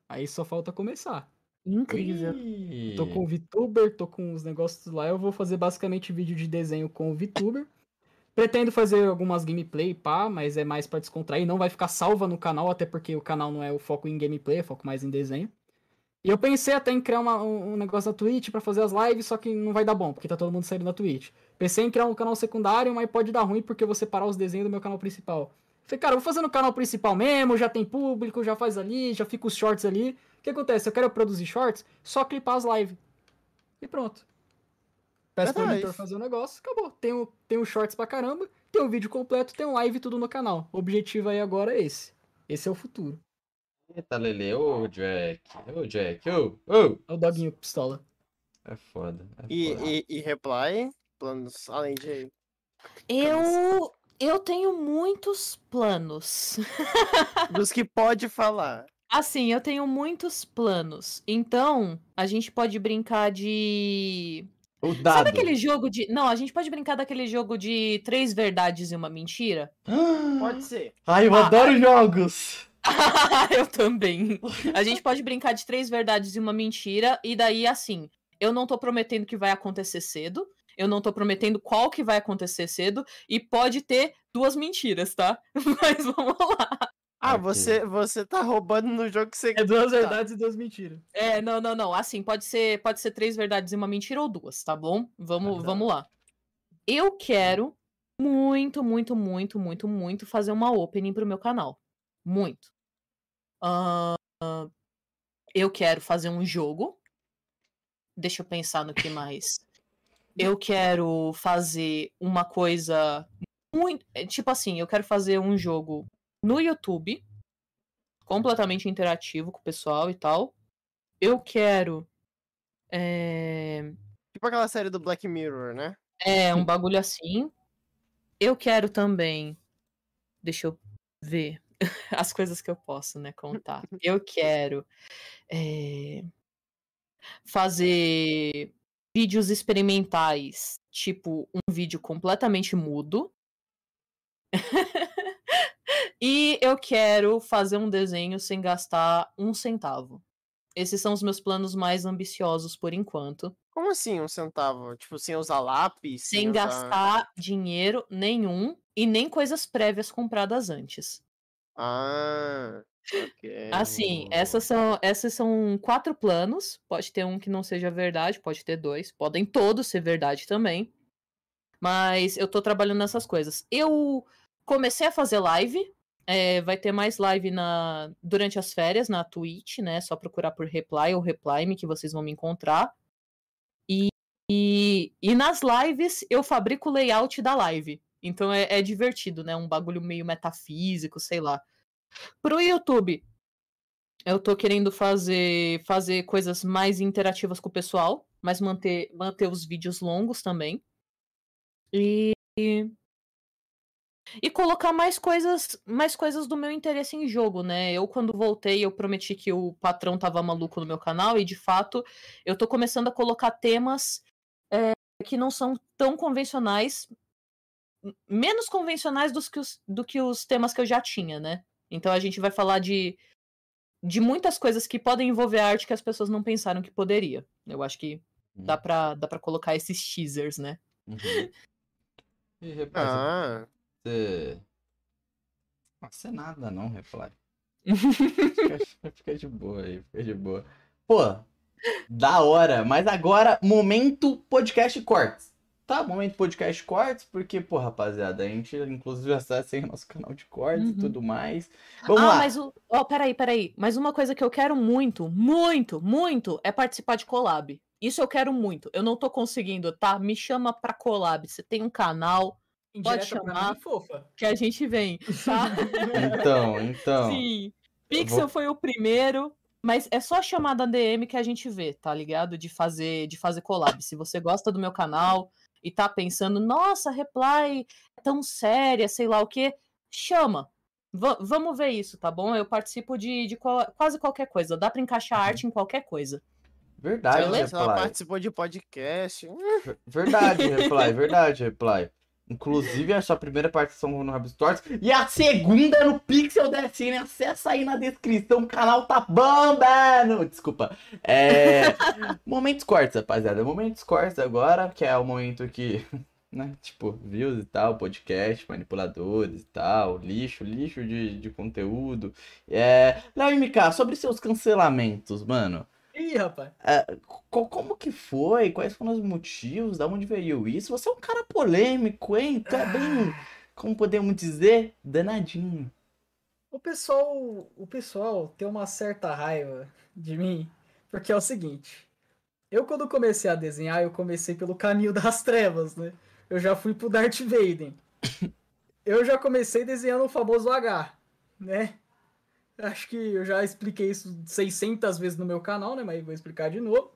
Aí só falta começar. Incrível. Ih. Tô com o VTuber, tô com os negócios lá. Eu vou fazer basicamente vídeo de desenho com o VTuber. Pretendo fazer algumas gameplay, pá, mas é mais pra descontrair. Não vai ficar salva no canal, até porque o canal não é o foco em gameplay, é foco mais em desenho. E eu pensei até em criar uma- um, negócio na Twitch pra fazer as lives, só que não vai dar bom, porque tá todo mundo saindo da Twitch. Pensei em criar um canal secundário, mas pode dar ruim porque eu vou separar os desenhos do meu canal principal. Falei, cara, vou fazer no canal principal mesmo, já tem público, já faz ali, já fica os shorts ali. O que acontece? Eu quero produzir shorts, só clipar as lives. E pronto. Peço pro editor fazer o negócio, acabou. Tem o, tem o shorts pra caramba, tem o vídeo completo, tem um live tudo no canal. O objetivo aí agora é esse. Esse é o futuro. Eita, Lele, ô Jack, ô Jack, ô, ô. É o doguinho pistola. É foda. É E, foda. e, e reply, planos além de. Eu, eu tenho muitos planos. Dos que pode falar. Assim, eu tenho muitos planos. Então, a gente pode brincar de. O dado. Sabe aquele jogo de. Não, a gente pode brincar daquele jogo de três verdades e uma mentira? Pode ser. Ai, eu Ah, adoro jogos. eu também. A gente pode brincar de três verdades e uma mentira, e daí, assim, eu não tô prometendo que vai acontecer cedo, eu não tô prometendo qual que vai acontecer cedo, e pode ter duas mentiras, tá? Mas vamos lá. Ah, você, você tá roubando no jogo que você. É duas Tá. verdades e duas mentiras. É, não, não, não. Assim, pode ser, pode ser três verdades e uma mentira ou duas, tá bom? Vamos, Ah, tá. vamos lá. Eu quero muito, muito, muito, muito, muito fazer uma opening pro meu canal. Muito. Ahn, eu quero fazer um jogo. Deixa eu pensar no que mais. Eu quero fazer uma coisa muito. Tipo assim, eu quero fazer um jogo no YouTube, completamente interativo com o pessoal e tal. Eu quero. É, Tipo aquela série do Black Mirror, né? é um bagulho assim. Eu quero também. Deixa eu ver as coisas que eu posso, né, contar. Eu quero é, fazer vídeos experimentais, tipo um vídeo completamente mudo. e eu quero fazer um desenho sem gastar um centavo. Esses são os meus planos mais ambiciosos por enquanto. Como assim um centavo? Tipo, sem usar lápis? Sem usar- gastar dinheiro nenhum e nem coisas prévias compradas antes. Ah, ok. Assim, essas são, essas são quatro planos. Pode ter um que não seja verdade, pode ter dois. Podem todos ser verdade também. Mas eu tô trabalhando nessas coisas. Eu comecei a fazer live. É, vai ter mais live na, durante as férias na Twitch, né? Só procurar por Reply ou Reply que vocês vão me encontrar. E, e, e nas lives eu fabrico o layout da live. Então é, é divertido, né? Um bagulho meio metafísico, sei lá. Pro YouTube, eu tô querendo fazer fazer coisas mais interativas com o pessoal, mas manter manter os vídeos longos também. E e colocar mais coisas, mais coisas do meu interesse em jogo, né? Eu quando voltei, eu prometi que o patrão tava maluco no meu canal e de fato, eu tô começando a colocar temas é, que não são tão convencionais, menos convencionais dos que os, do que os temas que eu já tinha, né? Então a gente vai falar de, de muitas coisas que podem envolver arte que as pessoas não pensaram que poderia. Eu acho que dá pra, dá pra colocar esses teasers, né? Uhum. E Ah, você. Nossa, é nada não, Reply. Fica, fica de boa aí, fica de boa. Pô, da hora. Mas agora, momento podcast cortes. Tá, momento podcast cortes, porque, pô, rapaziada, a gente inclusive já está sem nosso canal de cortes e Uhum. tudo mais. Vamos ah, lá. mas o. Ó, peraí, peraí. Mas uma coisa que eu quero muito, muito, muito é participar de collab. Isso eu quero muito. Eu não tô conseguindo, tá? Me chama pra collab. Você tem um canal Pra chamar. mim, fofa. que a gente vem, tá? Então, então. Sim. Pixel vou- foi o primeiro, mas é só chamar da DM que a gente vê, tá ligado? De fazer, de fazer collab. Se você gosta do meu canal e tá pensando, nossa, reply é tão séria, sei lá o quê, chama. Va- vamos ver isso, tá bom? Eu participo de, de qual- quase qualquer coisa. Dá pra encaixar Uhum. arte em qualquer coisa. Verdade, Beleza? se ela Reply. participou de podcast. Ver- Verdade, Reply, verdade, Reply. Inclusive, a sua primeira participação no Hub Stories e a segunda no Pixel DSN. Acessa aí na descrição, o canal tá bombando. Desculpa. É... Momentos cortes, rapaziada. Momentos cortes agora, que é o momento que, né, tipo, views e tal, podcast, manipuladores e tal, lixo, lixo de, de conteúdo. É... Léo MK, sobre seus cancelamentos, mano. Ih, rapaz. Co- Como que foi? Quais foram os motivos? Da onde veio isso? Você é um cara polêmico, hein? Tu é bem, como podemos dizer, danadinho. O pessoal, o pessoal tem uma certa raiva de mim, porque é o seguinte. Eu quando comecei a desenhar, eu comecei pelo caminho das trevas, né? Eu já fui pro Darth Vader. Eu já comecei desenhando o famoso H, né? Acho que eu já expliquei isso 600 vezes no meu canal, né? Mas vou explicar de novo.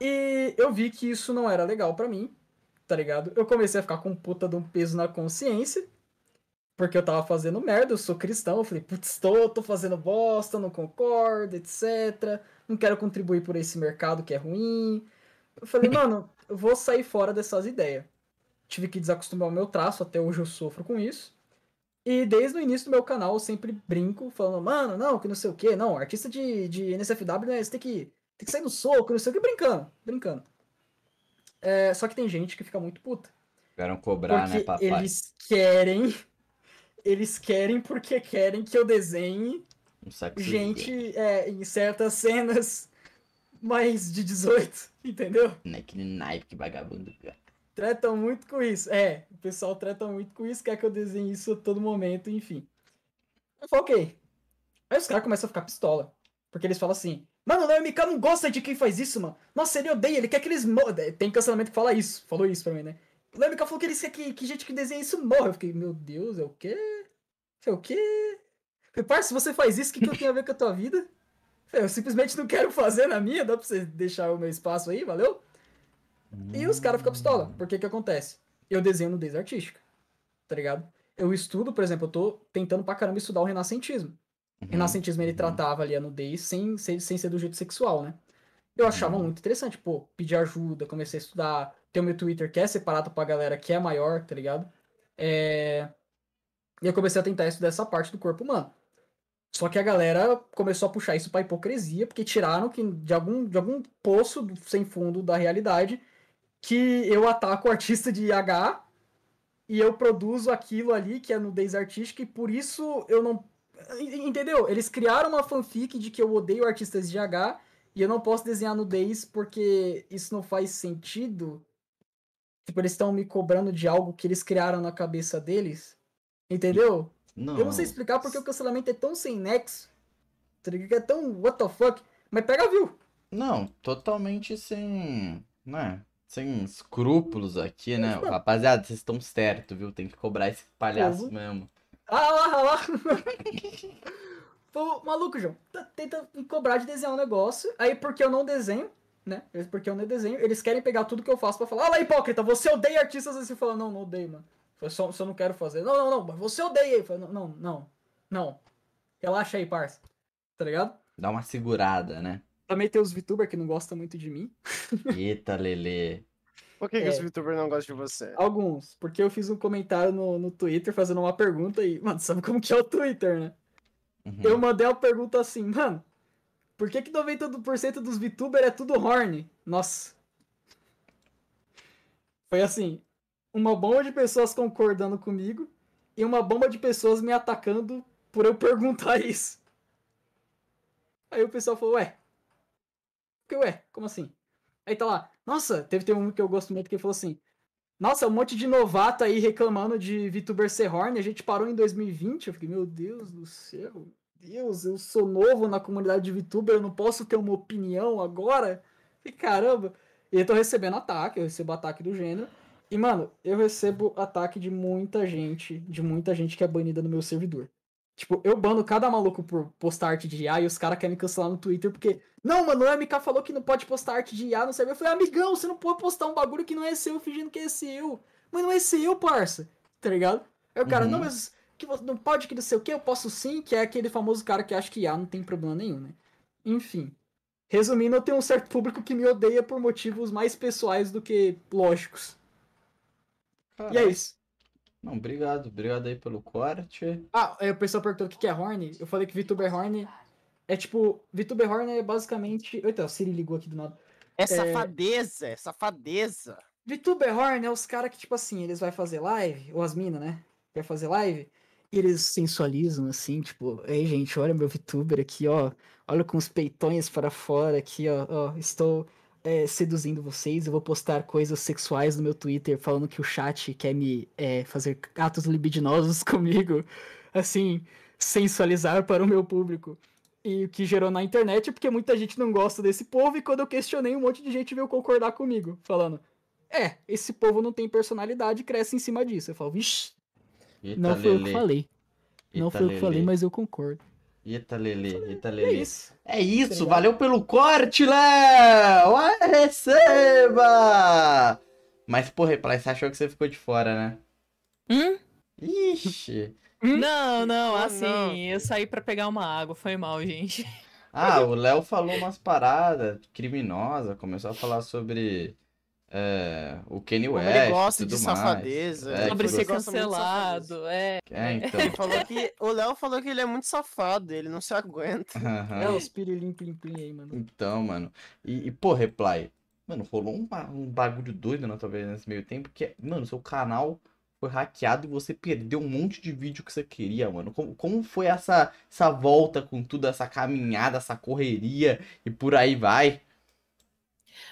E eu vi que isso não era legal pra mim, tá ligado? Eu comecei a ficar com puta de um peso na consciência. Porque eu tava fazendo merda, eu sou cristão, eu falei, putz, tô, tô fazendo bosta, não concordo, etc. Não quero contribuir por esse mercado que é ruim. Eu falei, mano, eu vou sair fora dessas ideias. Tive que desacostumar o meu traço, até hoje eu sofro com isso. E desde o início do meu canal eu sempre brinco, falando, mano, não, que não sei o que, não, artista de, de NSFW, né, você tem que, tem que sair no soco, não sei o que, brincando, brincando. É, só que tem gente que fica muito puta. Querem cobrar, Porque né, papai? eles querem. Eles querem porque querem que eu desenhe Um gente é, em certas cenas mais de 18, entendeu? Naquele naipe que vagabundo. cara. Tretam muito com isso. É, o pessoal treta muito com isso, quer que eu desenhe isso a todo momento, enfim. Eu falo, ok. Aí os caras começam a ficar pistola. Porque eles falam assim: Mano, o Léo MK não gosta de quem faz isso, mano. Nossa, ele odeia, ele quer que eles morram. Tem cancelamento que fala isso. Falou isso pra mim, né? O Léo MK falou que ele quer que, que gente que desenha isso morra. Eu fiquei, meu Deus, é o quê? É o quê? Parça, se você faz isso, o que, que eu tenho a ver com a tua vida? Eu simplesmente não quero fazer na minha, dá pra você deixar o meu espaço aí, valeu? E os caras ficam pistola. Por que acontece? Eu desenho nudez artística, tá ligado? Eu estudo, por exemplo, eu tô tentando pra caramba estudar o renascentismo. Uhum. Renascentismo, ele tratava ali a nudez sem, sem, sem ser do jeito sexual, né? Eu achava Uhum. muito interessante, pô, pedir ajuda, comecei a estudar. Tem o meu Twitter que é separado pra galera que é maior, tá ligado? É... E eu comecei a tentar estudar essa parte do corpo humano. Só que a galera começou a puxar isso pra hipocrisia, porque tiraram que, de, algum, de algum poço sem fundo da realidade que eu ataco o artista de IH e eu produzo aquilo ali que é nudez artística e por isso eu não. En- Entendeu? Eles criaram uma fanfic de que eu odeio artistas de IH e eu não posso desenhar nudez porque isso não faz sentido. Tipo, eles estão me cobrando de algo que eles criaram na cabeça deles. Entendeu? Não. Eu não sei explicar porque o cancelamento é tão sem nexo. tá é tão what the fuck. Mas pega view. Não, totalmente sem. Né? Sem escrúpulos aqui, né? Rapaziada, vocês estão certo, viu? Tem que cobrar esse palhaço Povo. mesmo. Ah lá, ah lá. Pô, maluco, João. tá- Tenta me cobrar de desenhar um negócio. Aí porque eu não desenho, né? Porque eu não desenho, eles querem pegar tudo que eu faço pra falar. Ah lá, hipócrita, você odeia artistas. Aí você fala, não, não odeio, mano. Eu só, só não quero fazer. Não, não, não, mas você odeia. Eu falo, não, não, não. Não. Relaxa aí, parça. Tá ligado? Dá uma segurada, né? Também tem os VTuber que não gostam muito de mim. Eita, Lelê. Por que, que É. os VTubers não gostam de você? Alguns. Porque eu fiz um comentário no, no Twitter fazendo uma pergunta e, mano, sabe como que é o Twitter, né? Uhum. Eu mandei uma pergunta assim, mano, por que que 90% dos VTuber é tudo horny? Nossa. Foi assim, uma bomba de pessoas concordando comigo e uma bomba de pessoas me atacando por eu perguntar isso. Aí o pessoal falou, ué, que ué, como assim? Aí tá lá, nossa, teve, teve um que eu gosto muito que falou assim, nossa, um monte de novato aí reclamando de VTuber ser horny, a gente parou em 2020. Eu fiquei, meu Deus do céu, Deus, eu sou novo na comunidade de VTuber, eu não posso ter uma opinião agora? E caramba, e eu tô recebendo ataque, eu recebo ataque do gênero. E, mano, eu recebo ataque de muita gente, de muita gente que é banida no meu servidor. Tipo, eu bano cada maluco por postar arte de IA e os caras querem me cancelar no Twitter porque. Não, mano, o MK falou que não pode postar arte de IA no servidor. Eu falei, amigão, você não pode postar um bagulho que não é seu fingindo que é seu. Mas não é seu, parça. Tá ligado? Aí o cara, Uhum. não, mas que você não pode que não sei o que, eu posso sim, que é aquele famoso cara que acha que IA não tem problema nenhum, né? Enfim. Resumindo, eu tenho um certo público que me odeia por motivos mais pessoais do que lógicos. E é isso. Não, obrigado. Obrigado aí pelo corte. Ah, aí o pessoal perguntou o que que é horny. Eu falei que VTuber horny é tipo. VTuber horny é basicamente. Eita, o Siri ligou aqui do nada. É safadeza, é safadeza. VTuber horny é os caras que, tipo assim, eles vão fazer live, ou as minas, né? Vai fazer live, e eles sensualizam assim, tipo, ei gente, olha meu VTuber aqui, ó. Olha com os peitões para fora aqui, ó. ó estou é, seduzindo vocês. Eu vou postar coisas sexuais no meu Twitter falando que o chat quer me é, fazer atos libidinosos comigo. Assim, sensualizar para o meu público. E o que gerou na internet é porque muita gente não gosta desse povo, e quando eu questionei, um monte de gente veio concordar comigo, falando. É, esse povo não tem personalidade e cresce em cima disso. Eu falo, vixi, Eita, não foi eu que falei. Não Eita, foi eu que falei, mas eu concordo. Eita, Lelê. Eita, E é isso. É isso, valeu pelo corte, Léo! Receba! Mas, pô, Reply, você achou que você ficou de fora, né? Hum? Ixi! Não, não, Ah, assim, não. eu saí pra pegar uma água, foi mal, gente. Ah, o Léo falou umas paradas criminosa, começou a falar sobre é, o Kanye Como West ele e gosta de safadeza. É, Sobre ser cancelado, é. É, então. Ele falou que. O Léo falou que ele é muito safado, ele não se aguenta. É os pirilim plim plim aí, mano. Então, mano. E, e, pô, Reply. Mano, rolou um, um bagulho doido na tua vida nesse meio tempo, que, é, mano, seu canal foi hackeado e você perdeu um monte de vídeo que você queria, mano. Como, como foi essa, essa volta com tudo, essa caminhada, essa correria e por aí vai?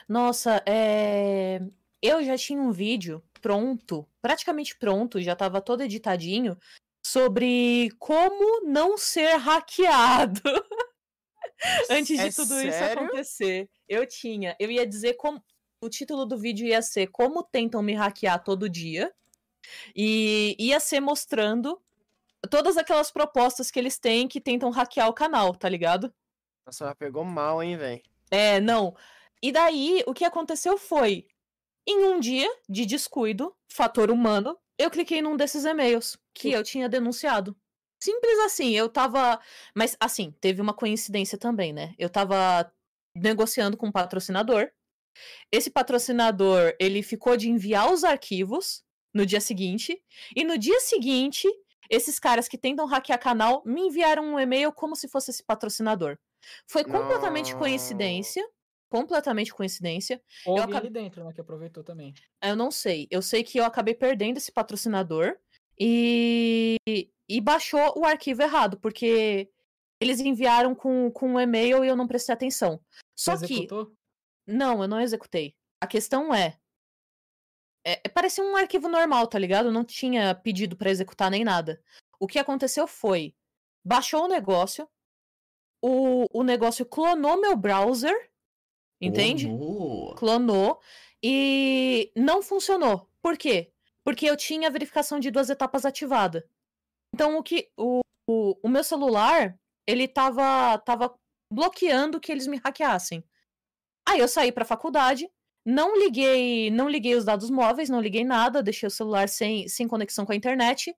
Nossa, é... eu já tinha um vídeo pronto, praticamente pronto, já tava todo editadinho, sobre como não ser hackeado. Antes de É tudo isso sério? acontecer, eu tinha. Eu ia dizer como. O título do vídeo ia ser Como Tentam Me Hackear Todo Dia. E ia ser mostrando todas aquelas propostas que eles têm que tentam hackear o canal, tá ligado? Nossa, mas pegou mal, hein, velho? É, não. E daí, o que aconteceu foi. Em um dia de descuido, fator humano, eu cliquei num desses e-mails que eu tinha denunciado. Simples assim, eu tava. Mas, assim, teve uma coincidência também, né? Eu tava negociando com um patrocinador. Esse patrocinador, ele ficou de enviar os arquivos no dia seguinte. E no dia seguinte, esses caras que tentam hackear canal me enviaram um e-mail como se fosse esse patrocinador. Foi completamente Não. coincidência. Completamente coincidência. Ou Eu acabei- ali dentro, né? Que aproveitou também. Eu não sei. Eu sei que eu acabei perdendo esse patrocinador e, e baixou o arquivo errado, porque eles enviaram com, com um e-mail e eu não prestei atenção. Só Você que. executou? Não, eu não executei. A questão é. É, é- parecia um arquivo normal, tá ligado? Eu não tinha pedido pra executar nem nada. O que aconteceu foi. Baixou o negócio. O, o negócio clonou meu browser. Entende? No. clonou e não funcionou. Por quê? Porque eu tinha a verificação de duas etapas ativada. Então o que o, o, o meu celular, ele tava tava bloqueando que eles me hackeassem. Aí eu saí pra faculdade, não liguei, não liguei os dados móveis, não liguei nada, deixei o celular sem, sem conexão com a internet.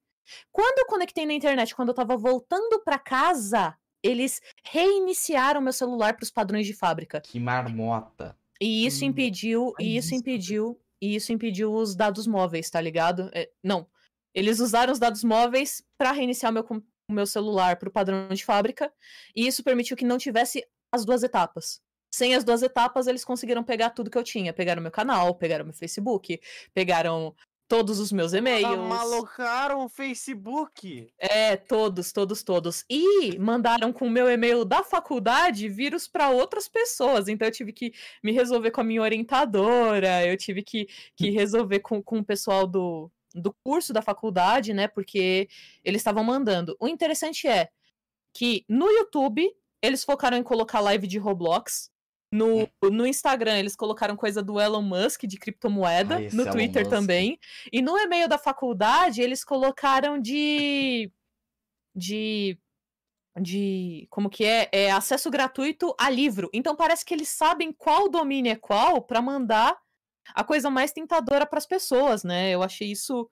Quando eu conectei na internet, quando eu tava voltando pra casa, eles reiniciaram meu celular para os padrões de fábrica. Que marmota. E isso Hum, impediu, e isso impediu, e isso impediu os dados móveis, tá ligado? É, não. Eles usaram os dados móveis para reiniciar o meu, o meu celular pro padrão de fábrica, e isso permitiu que não tivesse as duas etapas. Sem as duas etapas, eles conseguiram pegar tudo que eu tinha. Pegaram meu canal, pegaram meu Facebook, pegaram todos os meus e-mails. Malocaram o Facebook. É, todos, todos, todos. E mandaram com o meu e-mail da faculdade vírus para outras pessoas. Então eu tive que me resolver com a minha orientadora, eu tive que, que resolver com, com o pessoal do, do curso da faculdade, né? Porque eles estavam mandando. O interessante é que no YouTube eles focaram em colocar live de Roblox. No, no Instagram, eles colocaram coisa do Elon Musk de criptomoeda. Ah, no Twitter também. E no e-mail da faculdade, eles colocaram de. de. de. como que é? É acesso gratuito a livro. Então parece que eles sabem qual domínio é qual pra mandar a coisa mais tentadora pras pessoas, né? Eu achei isso.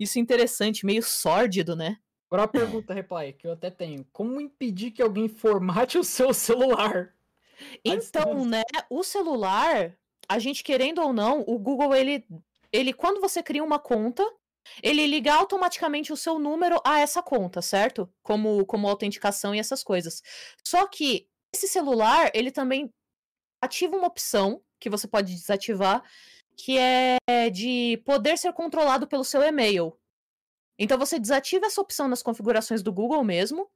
Isso interessante, meio sórdido, né? Agora a pergunta, Reply, que eu até tenho. Como impedir que alguém formate o seu celular? À Então, né, o celular, a gente querendo ou não, o Google, ele, ele quando você cria uma conta, ele liga automaticamente o seu número a essa conta, certo? Como, como autenticação e essas coisas. Só que esse celular, ele também ativa uma opção que você pode desativar, que é de poder ser controlado pelo seu e-mail. Então você desativa essa opção nas configurações do Google mesmo,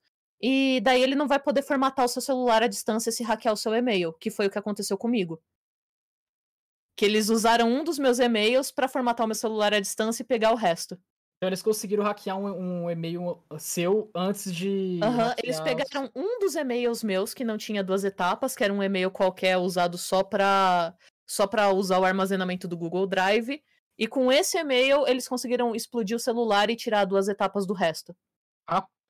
e daí ele não vai poder formatar o seu celular à distância se hackear o seu e-mail, que foi o que aconteceu comigo. Que eles usaram um dos meus e-mails pra formatar o meu celular à distância e pegar o resto. Então eles conseguiram hackear um, um e-mail seu antes de. Aham, eles hackear os- pegaram um dos e-mails meus que não tinha duas etapas, que era um e-mail qualquer usado só pra só para usar o armazenamento do Google Drive, e com esse e-mail eles conseguiram explodir o celular e tirar duas etapas do resto.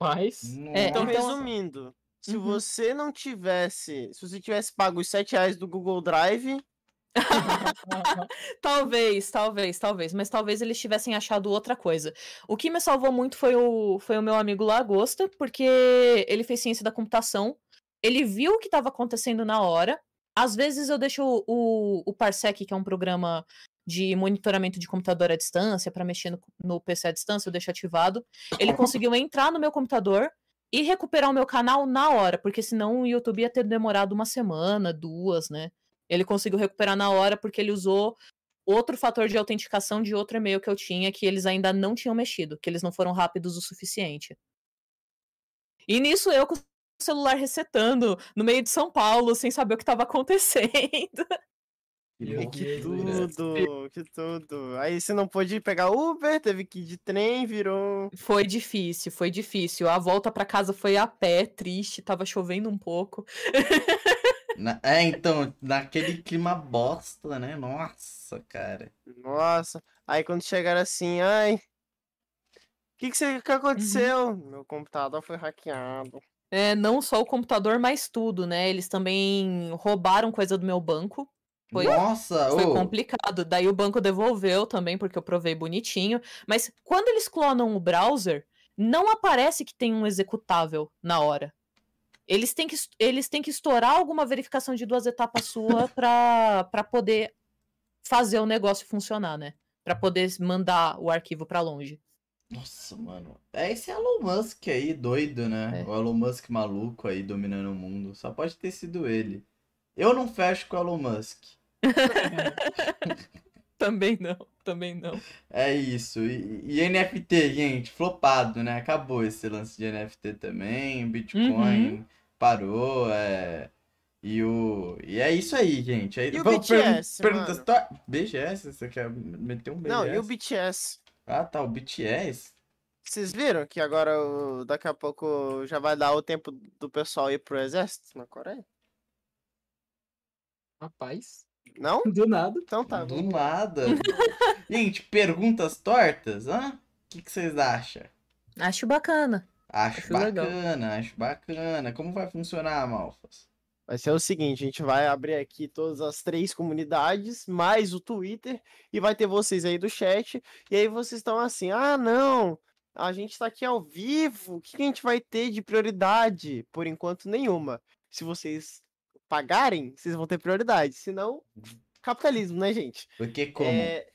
Rapaz. É, Então, então- resumindo, se Uhum. você não tivesse. Se você tivesse pago os 7 reais do Google Drive, Talvez, talvez, talvez, mas talvez eles tivessem achado outra coisa. O que me salvou muito foi o, foi o meu amigo Lagosta, porque ele fez ciência da computação, ele viu o que estava acontecendo na hora. Às vezes eu deixo o, o, o Parsec, que é um programa de monitoramento de computador à distância, para mexer no, no PC à distância, eu deixo ativado. Ele conseguiu entrar no meu computador e recuperar o meu canal na hora, porque senão o YouTube ia ter demorado uma semana, duas, né? Ele conseguiu recuperar na hora porque ele usou outro fator de autenticação de outro e-mail que eu tinha que eles ainda não tinham mexido, que eles não foram rápidos o suficiente. E nisso eu com o celular resetando no meio de São Paulo, sem saber o que estava acontecendo. Que Meu Que loucura. tudo, que tudo. Aí você não pôde pegar Uber, teve que ir de trem, virou. Foi difícil, foi difícil. A volta pra casa foi a pé, triste, tava chovendo um pouco. Na- É, então, naquele clima bosta, né? Nossa, cara. Nossa. Aí quando chegaram assim, ai. O que, que, você- que aconteceu? Meu computador foi hackeado. É, não só o computador, mas tudo, né? Eles também roubaram coisa do meu banco. Foi- Nossa, Foi complicado. Daí o banco devolveu também, porque eu provei bonitinho. Mas quando eles clonam o browser, não aparece que tem um executável na hora. Eles têm que, es- eles têm que estourar alguma verificação de duas etapas sua pra, pra poder fazer o negócio funcionar, né? Pra poder mandar o arquivo pra longe. Nossa, mano. É esse Elon Musk aí, doido, né? É. O Elon Musk maluco aí dominando o mundo. Só pode ter sido ele. Eu não fecho com o Elon Musk. Também não, também não. É isso. E, e NFT, gente, flopado, né? Acabou esse lance de NFT também. Bitcoin parou, é. E o. E é isso aí, gente. Aí, E o vamos BTS, perguntas. mano? to- BGS? Você quer meter um BGS? Não, e o BTS? Ah, tá, o BTS. Vocês viram que agora daqui a pouco já vai dar o tempo do pessoal ir pro exército na Coreia? Rapaz, Não? do nada. Então tá. Do nada. gente, perguntas tortas, hã? O que, vocês acham? Acho bacana. Acho, Acho legal. bacana, acho bacana. Como vai funcionar, Malfas? Vai ser o seguinte, a gente vai abrir aqui todas as três comunidades, mais o Twitter, e vai ter vocês aí do chat, e aí vocês estão assim, ah, não, a gente tá aqui ao vivo, o que que a gente vai ter de prioridade? Por enquanto, nenhuma. Se vocês pagarem, vocês vão ter prioridade, senão, capitalismo, né, gente? Porque como? É,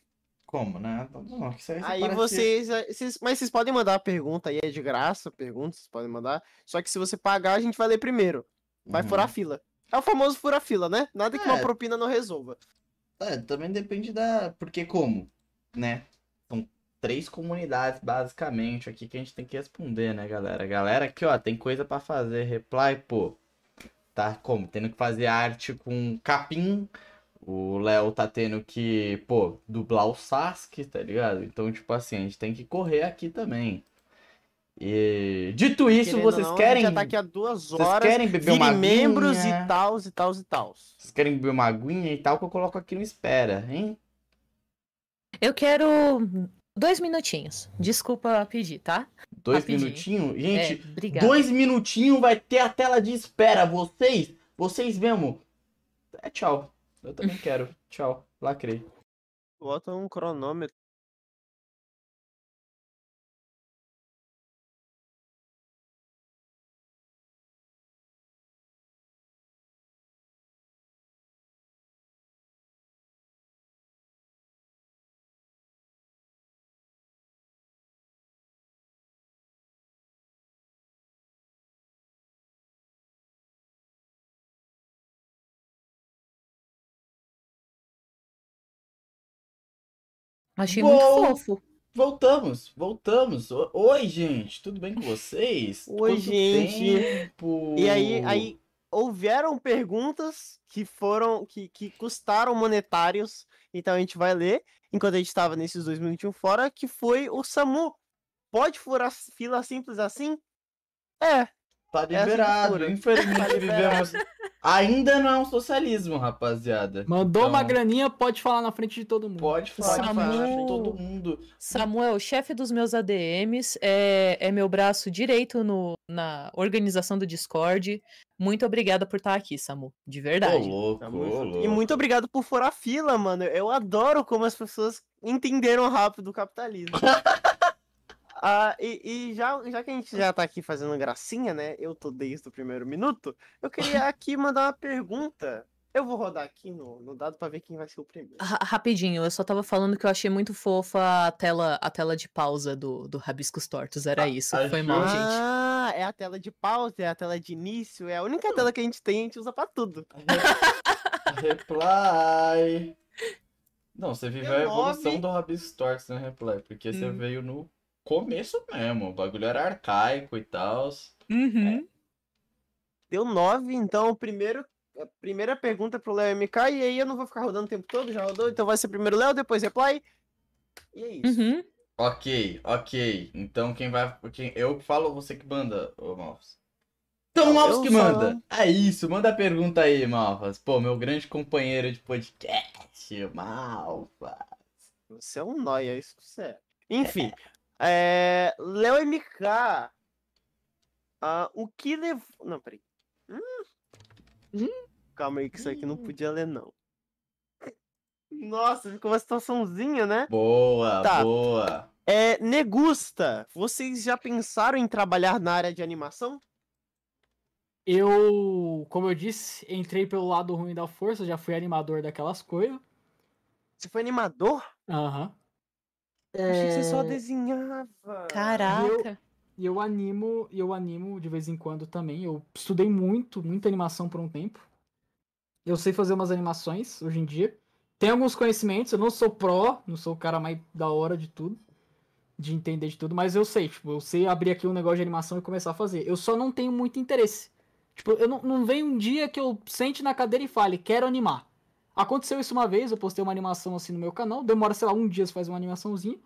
Como, né? Não, isso aí parece- vocês, vocês- Mas vocês podem mandar a pergunta aí, é de graça, pergunta, vocês podem mandar. Só que se você pagar, a gente vai ler primeiro. Vai Uhum. furar a fila. É o famoso fura fila, né? Nada que uma É. propina não resolva. É, também depende da. Porque como? Né? São três comunidades, basicamente, aqui que a gente tem que responder, né, galera? Galera, aqui, ó, tem coisa pra fazer. Reply, pô. Tá como? Tendo que fazer arte com capim. O Léo tá tendo que, pô, dublar o Sasuke, tá ligado? Então, tipo assim, a gente tem que correr aqui também. E dito isso, Querendo vocês não, a querem. gente já tá aqui há duas Vocês horas. querem beber uma membros aguinha? e tals e tals e tals. Vocês querem beber uma aguinha e tal que eu coloco aqui no espera, hein? Eu quero dois minutinhos. Desculpa pedir, tá? Dois Rapidinho. minutinhos? É, Gente, obrigada. dois minutinhos vai ter a tela de espera. Vocês, vocês mesmo. É tchau. Eu também quero. Tchau. Lacrei. Bota um cronômetro. Achei muito fofo. Voltamos, voltamos. Oi, gente, tudo bem com vocês? Oi, Quanto gente. tempo? E aí, aí houveram perguntas que foram. Que, que custaram monetários. Então a gente vai ler, enquanto a gente estava nesses dois minutinhos fora, que foi o Samu. Pode furar fila simples assim? É, Tá liberado. figura. Infelizmente Tá liberado. vivemos. Ainda não é um socialismo, rapaziada. Mandou uma Então, graninha, pode falar na frente de todo mundo. Pode falar falar, frente gente. de todo mundo. Samuel, chefe dos meus ADMs, é, é meu braço direito no, na organização do Discord. Muito obrigada por estar aqui, Samu. De Ô, verdade. louco, Tamo ô, louco. E muito obrigado por furar fila, mano. Eu adoro como as pessoas entenderam rápido o capitalismo. Ah, e e já, já que a gente já tá aqui fazendo gracinha, né? Eu tô desde o primeiro minuto. Eu queria aqui mandar uma pergunta. Eu vou rodar aqui no, no dado pra ver quem vai ser o primeiro. Ra- rapidinho, eu só tava falando que eu achei muito fofa a tela, a tela de pausa do, do Rabiscos Tortos. Era Ah, isso. Foi mal, gente. Ah, é a tela de pausa, é a tela de início, é a única tela que a gente tem, a gente usa pra tudo. Reply. Não, você viveu a evolução nome- do Rabisco Tortos, né, Reply? Porque você Hum. veio no começo mesmo. O bagulho era arcaico e tal. Uhum. Deu nove, então o primeiro a primeira pergunta pro Léo MK, e aí eu não vou ficar rodando o tempo todo, já rodou, então vai ser primeiro Léo, depois reply. E é isso. Uhum. Ok, ok. Então quem vai. Quem, eu que falo ou você que manda, ô Malfas? Então Malfas que só- manda. É isso, manda a pergunta aí, Malfas. Pô, meu grande companheiro de podcast, Malfas. Você é um nóia, isso você é. Enfim, é... Léo MK. ah, o que levou. Não, peraí. Hum? Calma aí, que isso aqui não podia ler, não. Nossa, ficou uma situaçãozinha, né? Boa, Tá. boa. É, Negusta, vocês já pensaram em trabalhar na área de animação? Eu, como eu disse, entrei pelo lado ruim da força, já fui animador daquelas coisas. Você foi animador? Aham. Achei que você só É, desenhava. Caraca. E eu animo, e eu animo de vez em quando também. Eu estudei muito, muita animação por um tempo. Eu sei fazer umas animações hoje em dia. Tenho alguns conhecimentos, eu não sou pró, não sou o cara mais da hora de tudo, de entender de tudo, mas eu sei, tipo, eu sei abrir aqui um negócio de animação e começar a fazer. Eu só não tenho muito interesse. Tipo, eu não, não vem um dia que eu sente na cadeira e fale, quero animar. Aconteceu isso uma vez, eu postei uma animação assim no meu canal, demora, sei lá, um dia você faz uma animaçãozinha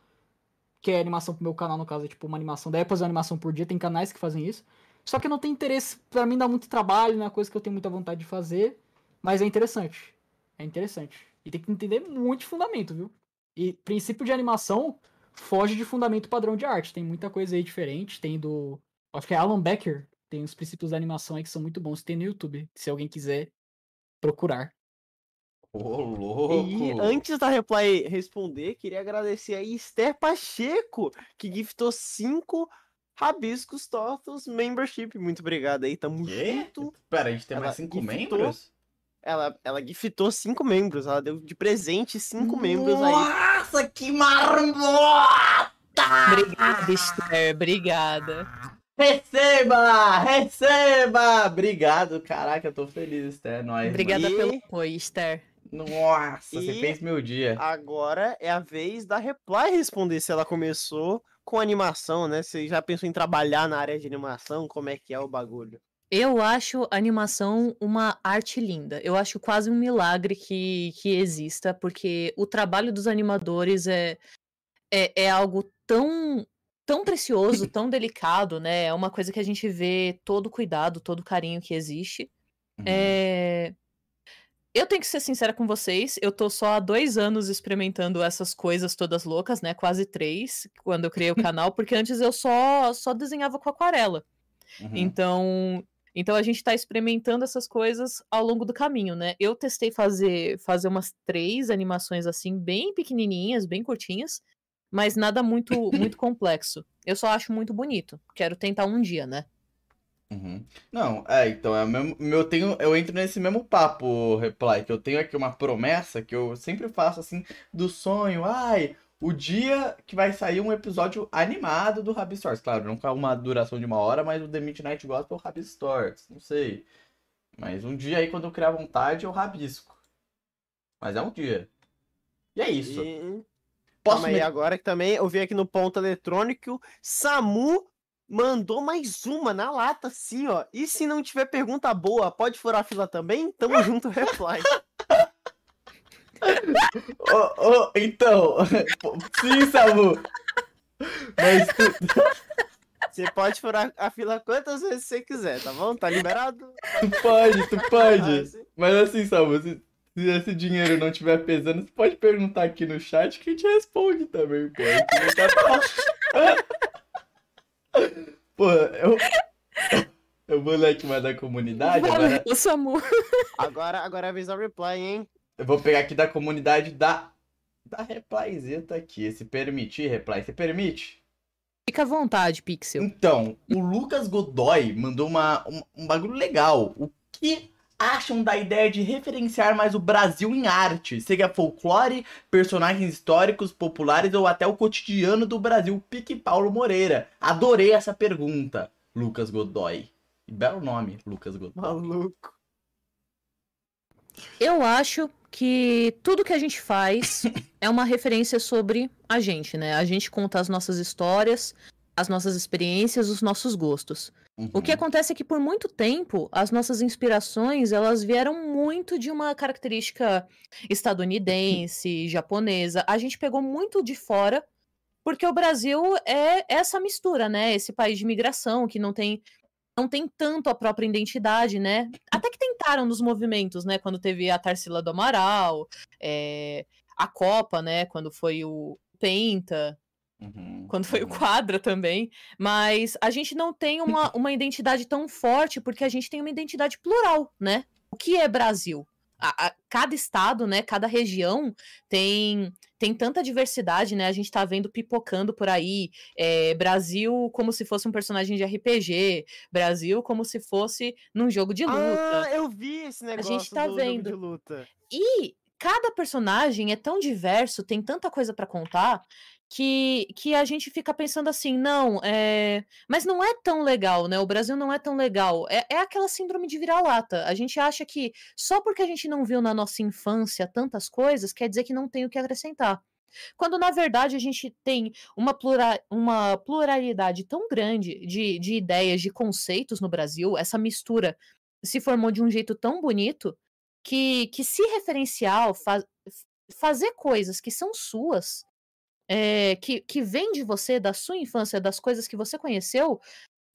que é animação pro meu canal, no caso, é tipo uma animação, daí é fazer uma animação por dia, tem canais que fazem isso. Só que não tenho interesse, pra mim dá muito trabalho, não é coisa que eu tenho muita vontade de fazer, mas é interessante. É interessante. E tem que entender muito de fundamento, viu? E princípio de animação foge de fundamento padrão de arte. Tem muita coisa aí diferente, tem do. Acho que é Alan Becker, tem os princípios da animação aí que são muito bons. Tem no YouTube, se alguém quiser procurar. Ô, louco. E antes da Reply responder, queria agradecer a Esther Pacheco, que giftou cinco Rabiscos Tortos Membership. Muito obrigado aí, tamo Quê? junto. Pera, a gente tem Ela mais cinco giftou. membros? Ela, ela giftou cinco membros, ela deu de presente cinco membros aí. Nossa, que marmota! Obrigada, Esther. Obrigada. Receba! Receba! Obrigado, caraca, eu tô feliz, é nóis. Obrigada pelo apoio, Esther. Nossa, você E- fez meu dia. Agora é a vez da Reply responder se ela começou com animação, né? Você já pensou em trabalhar na área de animação? Como é que é o bagulho? Eu acho animação uma arte linda. Eu acho quase um milagre que, que exista, porque o trabalho dos animadores é, é, é algo tão, tão precioso, tão delicado, né? É uma coisa que a gente vê todo o cuidado, todo o carinho que existe. Uhum. É, Eu tenho que ser sincera com vocês, eu tô só há dois anos experimentando essas coisas todas loucas, né? Quase três, quando eu criei o canal, porque antes eu só, só desenhava com aquarela. Uhum. Então, então a gente tá experimentando essas coisas ao longo do caminho, né? Eu testei fazer fazer umas três animações assim, bem pequenininhas, bem curtinhas, mas nada muito muito complexo. Eu só acho muito bonito. Quero tentar um dia, né? Uhum. Não, é, então, é o mesmo, eu tenho, eu entro nesse mesmo papo, Reply, que eu tenho aqui uma promessa que eu sempre faço, assim, do sonho, ai, o dia que vai sair um episódio animado do Rabbit Stories, claro, não com uma duração de uma hora, mas o The Midnight Gospel Rabbit Stories, não sei, mas um dia aí, quando eu criar vontade, eu rabisco, mas é um dia, e é isso, E... posso Calma aí, me... agora que também eu vi aqui no ponto eletrônico, Samu mandou mais uma na lata, assim, ó. E se não tiver pergunta boa, pode furar a fila também? Tamo junto, reply. Ô, ô, então, sim, Samu, mas tu, Você pode furar a fila quantas vezes você quiser, tá bom? Tá liberado? tu pode, tu pode. Ah, sim. Mas assim, Samu, se, se esse dinheiro não estiver pesando, você pode perguntar aqui no chat que a gente responde também, pô. A gente não tá tão- Pô, eu. Eu vou ler aqui mais da comunidade, agora Valeu, Samu. Agora, agora é a reply, hein? eu vou pegar aqui da comunidade da. Da Replyzeta aqui. Se permitir, Reply, você permite? Fica à vontade, Pixel. Então, o Lucas Godoy mandou uma, um, um bagulho legal. O que acham da ideia de referenciar mais o Brasil em arte? Seja folclore, personagens históricos, populares ou até o cotidiano do Brasil? Pique Paulo Moreira. Adorei essa pergunta, Lucas Godoy. Belo nome, Lucas Godoy. Maluco. Eu acho que tudo que a gente faz é uma referência sobre a gente, né? A gente conta as nossas histórias, as nossas experiências, os nossos gostos. O que Uhum. acontece é que por muito tempo as nossas inspirações elas vieram muito de uma característica estadunidense, japonesa. A gente pegou muito de fora porque o Brasil é essa mistura, né? Esse país de imigração que não tem não tem tanto a própria identidade, né? Até que tentaram nos movimentos, né? Quando teve a Tarsila do Amaral, é, a Copa, né? Quando foi o Penta, Uhum. quando foi o Uhum. Quadra também, mas a gente não tem uma, uma identidade tão forte porque a gente tem uma identidade plural, né? O que é Brasil? A- a- cada estado, né, cada região tem tem tanta diversidade, né? A gente tá vendo pipocando por aí, é, Brasil como se fosse um personagem de RPG, Brasil como se fosse num jogo de luta. Ah, eu vi esse negócio gente tá vendo. de luta. E cada personagem é tão diverso, tem tanta coisa pra contar, que, que a gente fica pensando assim, não, é... mas não é tão legal, né? O Brasil não é tão legal. É, é aquela síndrome de vira-lata. A gente acha que só porque a gente não viu na nossa infância tantas coisas, quer dizer que não tem o que acrescentar. Quando, na verdade, a gente tem uma, plura, uma pluralidade tão grande de, de ideias, de conceitos no Brasil, essa mistura se formou de um jeito tão bonito que, que se referencial, fa fazer coisas que são suas, é, que, que vem de você, da sua infância, das coisas que você conheceu,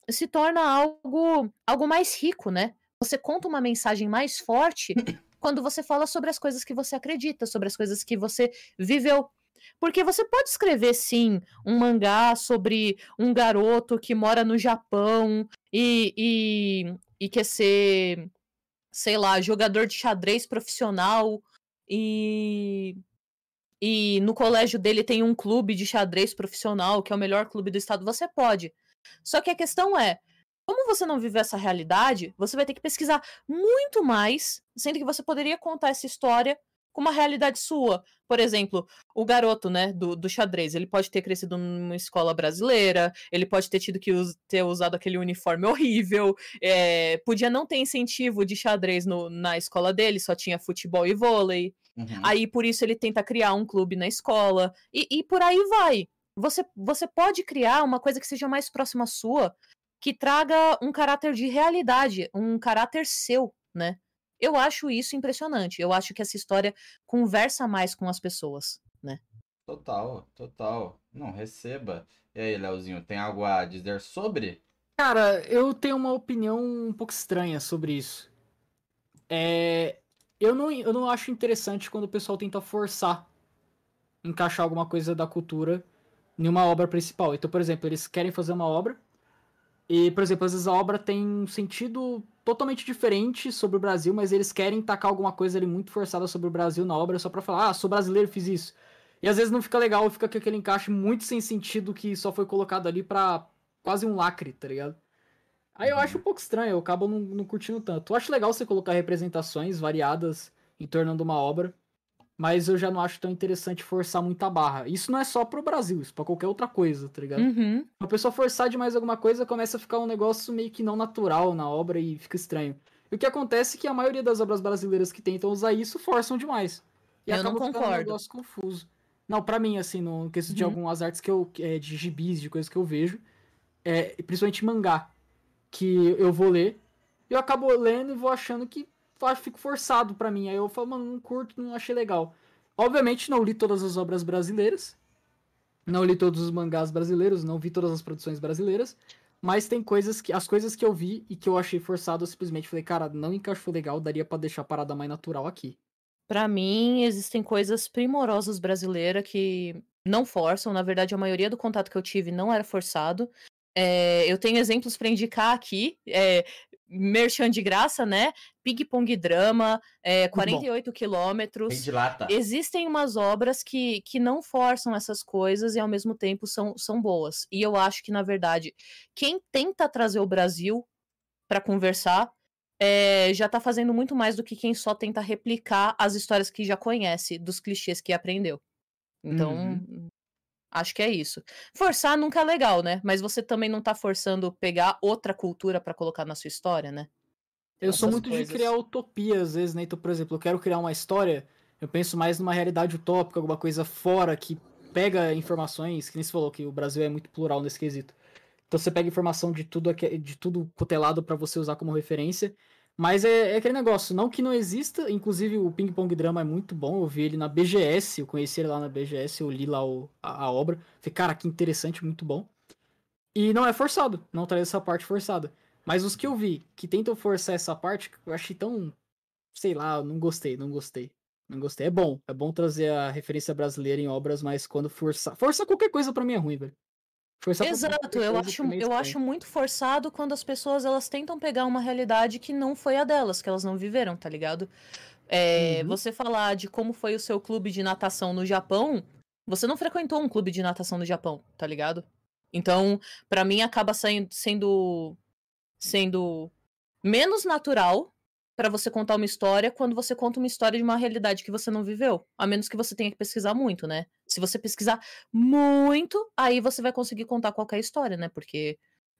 se torna algo, algo mais rico, né? Você conta uma mensagem mais forte quando você fala sobre as coisas que você acredita, sobre as coisas que você viveu. Porque você pode escrever, sim, um mangá sobre um garoto que mora no Japão e, e, e quer ser, sei lá, jogador de xadrez profissional e. E no colégio dele tem um clube de xadrez profissional, que é o melhor clube do estado. Você pode. Só que a questão é, como você não vive essa realidade, você vai ter que pesquisar muito mais, sendo que você poderia contar essa história com uma realidade sua. Por exemplo, o garoto, né, do, do xadrez, ele pode ter crescido numa escola brasileira, ele pode ter tido que us ter usado aquele uniforme horrível, é, podia não ter incentivo de xadrez no, na escola dele, só tinha futebol e vôlei. Uhum. Aí por isso ele tenta criar um clube na escola. E, e por aí vai. Você, você pode criar uma coisa que seja mais próxima sua, que traga um caráter de realidade, um caráter seu, né? Eu acho isso impressionante. Eu acho que essa história conversa mais com as pessoas, né? Total, total. Não, receba. E aí, Leozinho, tem algo a dizer sobre? Cara, eu tenho uma opinião um pouco estranha sobre isso. É, eu, não, eu não acho interessante quando o pessoal tenta forçar encaixar alguma coisa da cultura em uma obra principal. Então, por exemplo, eles querem fazer uma obra e, por exemplo, às vezes a obra tem um sentido totalmente diferente sobre o Brasil, mas eles querem tacar alguma coisa ali muito forçada sobre o Brasil na obra só pra falar, ah, sou brasileiro, fiz isso. E às vezes não fica legal, fica com aquele encaixe muito sem sentido que só foi colocado ali pra quase um lacre, tá ligado? Aí eu Uhum. acho um pouco estranho, eu acabo não, não curtindo tanto. Eu acho legal você colocar representações variadas em torno de uma obra, mas eu já não acho tão interessante forçar muita barra. Isso não é só pro Brasil, isso é pra qualquer outra coisa, tá ligado? Uhum. A pessoa forçar demais alguma coisa começa a ficar um negócio meio que não natural na obra e fica estranho. E o que acontece é que a maioria das obras brasileiras que tentam usar isso forçam demais. E Eu não ficando um concordo. negócio confuso. Não, pra mim, assim, no quesito de Uhum. algumas artes que eu. É, de gibis, de coisas que eu vejo, é, principalmente mangá, que eu vou ler, eu acabo lendo e vou achando que fico forçado pra mim. Aí eu falo, mano, não curto, não achei legal. Obviamente não li todas as obras brasileiras, não li todos os mangás brasileiros, não vi todas as produções brasileiras, mas tem coisas que as coisas que eu vi e que eu achei forçado, eu simplesmente falei, cara, não encaixou legal, daria pra deixar a parada mais natural aqui. Pra mim, existem coisas primorosas brasileiras que não forçam. Na verdade, a maioria do contato que eu tive não era forçado. É, eu tenho exemplos pra indicar aqui. É, Merchan de graça, né? Ping Pong Drama, é, bom. 48 Rei quilômetros. Existem umas obras que, que não forçam essas coisas e ao mesmo tempo são, são boas. E eu acho que, na verdade, quem tenta trazer o Brasil pra conversar é, já tá fazendo muito mais do que quem só tenta replicar as histórias que já conhece, dos clichês que aprendeu. Então, Uhum. Acho que é isso. Forçar nunca é legal, né? Mas você também não tá forçando pegar outra cultura pra colocar na sua história, né? Eu sou muito coisas. de criar utopia, às vezes, né? Então, por exemplo, eu quero criar uma história, eu penso mais numa realidade utópica, alguma coisa fora que pega informações, que nem você falou que o Brasil é muito plural nesse quesito. Então você pega informação de tudo, de tudo cotelado pra você usar como referência. Mas é, é aquele negócio, não que não exista, inclusive o Ping Pong Drama é muito bom, eu vi ele na BGS, eu conheci ele lá na BGS, eu li lá o- a, a obra, falei, cara, que interessante, muito bom. E não é forçado, não traz essa parte forçada. Mas os que eu vi que tentam forçar essa parte, eu achei tão, sei lá, não gostei, não gostei. Não gostei. É bom, é bom trazer a referência brasileira em obras, mas quando forçar, forçar qualquer coisa pra mim é ruim, velho. Exato, qualquer eu acho, é eu acho muito forçado quando as pessoas elas tentam pegar uma realidade que não foi a delas, que elas não viveram, tá ligado? É, Uhum. Você falar de como foi o seu clube de natação no Japão, você não frequentou um clube de natação no Japão, tá ligado? Então, pra mim acaba sain- sendo sendo menos natural pra você contar uma história quando você conta uma história de uma realidade que você não viveu, a menos que você tenha que pesquisar muito, né? Se você pesquisar muito, aí você vai conseguir contar qualquer história, né? Porque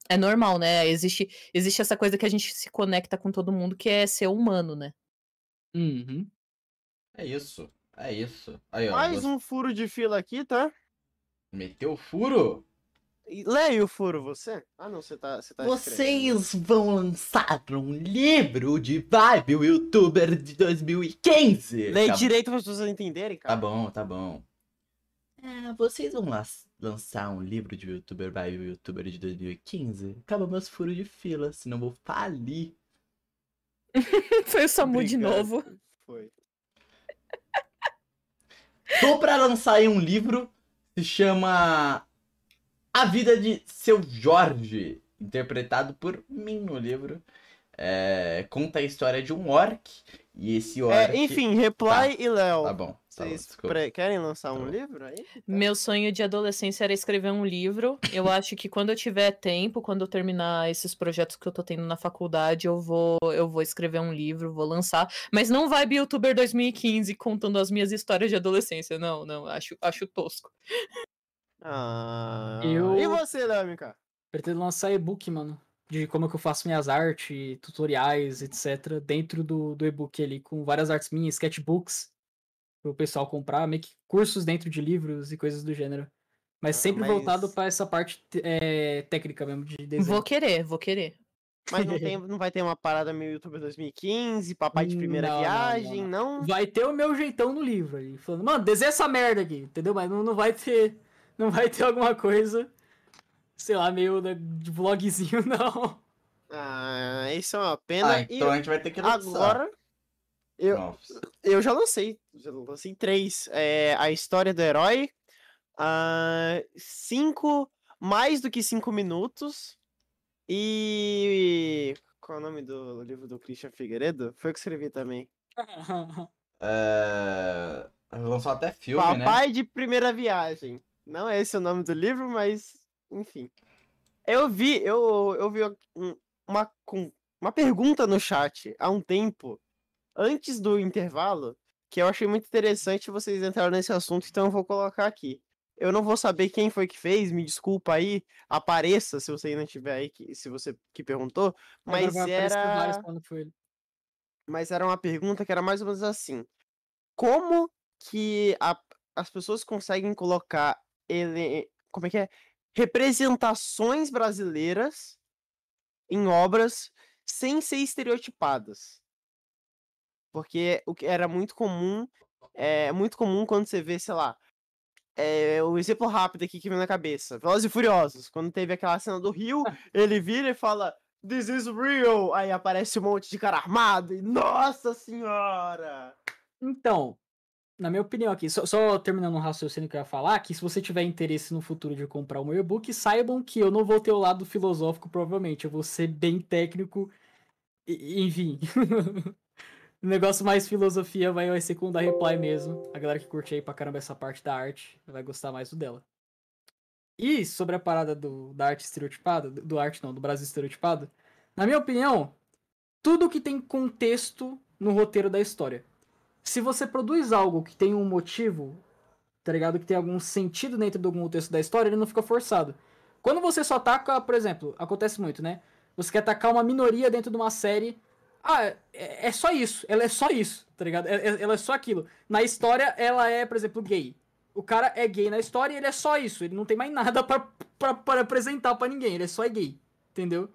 é normal, né? Existe, existe essa coisa que a gente se conecta com todo mundo, que é ser humano, né? Uhum. É isso. É isso. Aí, ó. Mais você um furo de fila aqui, tá? Meteu o furo? Leia o furo, você? Ah, não, você tá, você tá escrevendo. Vocês vão lançar um livro de vibe youtuber de 2015. Leia Tá- direito para as pessoas entenderem, Tá cara. bom, tá bom. É, vocês vão lá lançar um livro de youtuber vibe youtuber de 2015? Acaba meus furos de fila, senão eu vou falir. Foi o Samu de novo. Foi. Tô pra lançar aí um livro, se chama A Vida de Seu Jorge, interpretado por mim no livro. É, conta a história de um orc, e esse orc... É, enfim, Reply e Léo. Tá bom, tá bom, Vocês desculpa. pre- querem lançar um Tá bom. livro aí? Meu sonho de adolescência era escrever um livro. Eu acho que quando eu tiver tempo, quando eu terminar esses projetos que eu tô tendo na faculdade, eu vou, eu vou escrever um livro, vou lançar. Mas não vai YouTuber 2015 contando as minhas histórias de adolescência. Não, não, acho, acho tosco. Ah. Eu- E você, MK? Pretendo lançar e-book, mano. De como é que eu faço minhas artes, tutoriais, etc. Dentro do, do e-book ali, com várias artes minhas, sketchbooks, pro pessoal comprar, meio que cursos dentro de livros e coisas do gênero. Mas Ah, sempre mas- voltado pra essa parte é, técnica mesmo de desenho. Vou querer, vou querer. Mas não, tem, não vai ter uma parada meio YouTuber 2015, papai de primeira Não, não, viagem, não? Vai ter o meu jeitão no livro ali, falando, mano, desenha essa merda aqui, entendeu? Mas não, não vai ter. Não vai ter alguma coisa, sei lá, meio de vlogzinho, não. Ah, isso é uma pena. Ah, então a gente vai ter que e lançar. agora, eu, Nossa. eu já lancei. Já lancei três. É, a história do herói. ah, cinco. Mais do que cinco minutos. E. Qual é o nome do livro do Christian Figueiredo? Foi eu que escrevi também. É... Lançou até filme, né? Papai de Primeira Viagem. Não é esse o nome do livro, mas. Enfim. Eu vi, eu, eu vi um- uma, uma pergunta no chat há um tempo, antes do intervalo, que eu achei muito interessante vocês entraram nesse assunto, então eu vou colocar aqui. Eu não vou saber quem foi que fez, me desculpa aí, apareça se você ainda tiver aí, que, se você que perguntou, mas era mas era uma pergunta que era mais ou menos assim: como que a- as pessoas conseguem colocar ele, como é que é, representações brasileiras em obras sem ser estereotipadas? Porque o que era muito comum, é muito comum quando você vê, sei lá, é, o exemplo rápido aqui que vem na cabeça, Velozes e Furiosos, quando teve aquela cena do Rio, ele vira e fala This is real! Aí aparece um monte de cara armado e nossa senhora! Então, na minha opinião aqui, só, só terminando um raciocínio que eu ia falar, que se você tiver interesse no futuro de comprar meu e-book, saibam que eu não vou ter o lado filosófico, provavelmente. Eu vou ser bem técnico, e- enfim. o negócio mais filosofia vai, vai ser com o da Reply mesmo. A galera que curte aí pra caramba essa parte da arte vai gostar mais do dela. E sobre a parada do, da arte estereotipada, do, do arte não, do Brasil estereotipado, na minha opinião, tudo que tem contexto no roteiro da história. Se você produz algo que tem um motivo, tá ligado? Que tem algum sentido dentro de algum contexto da história, ele não fica forçado. Quando você só ataca, por exemplo, acontece muito, né? Você quer atacar uma minoria dentro de uma série. Ah, é, é só isso. Ela é só isso, tá ligado? É- é- Ela é só aquilo. Na história, ela é, por exemplo, gay. O cara é gay na história e ele é só isso. Ele não tem mais nada pra apresentar pra ninguém. Ele é só gay. Entendeu?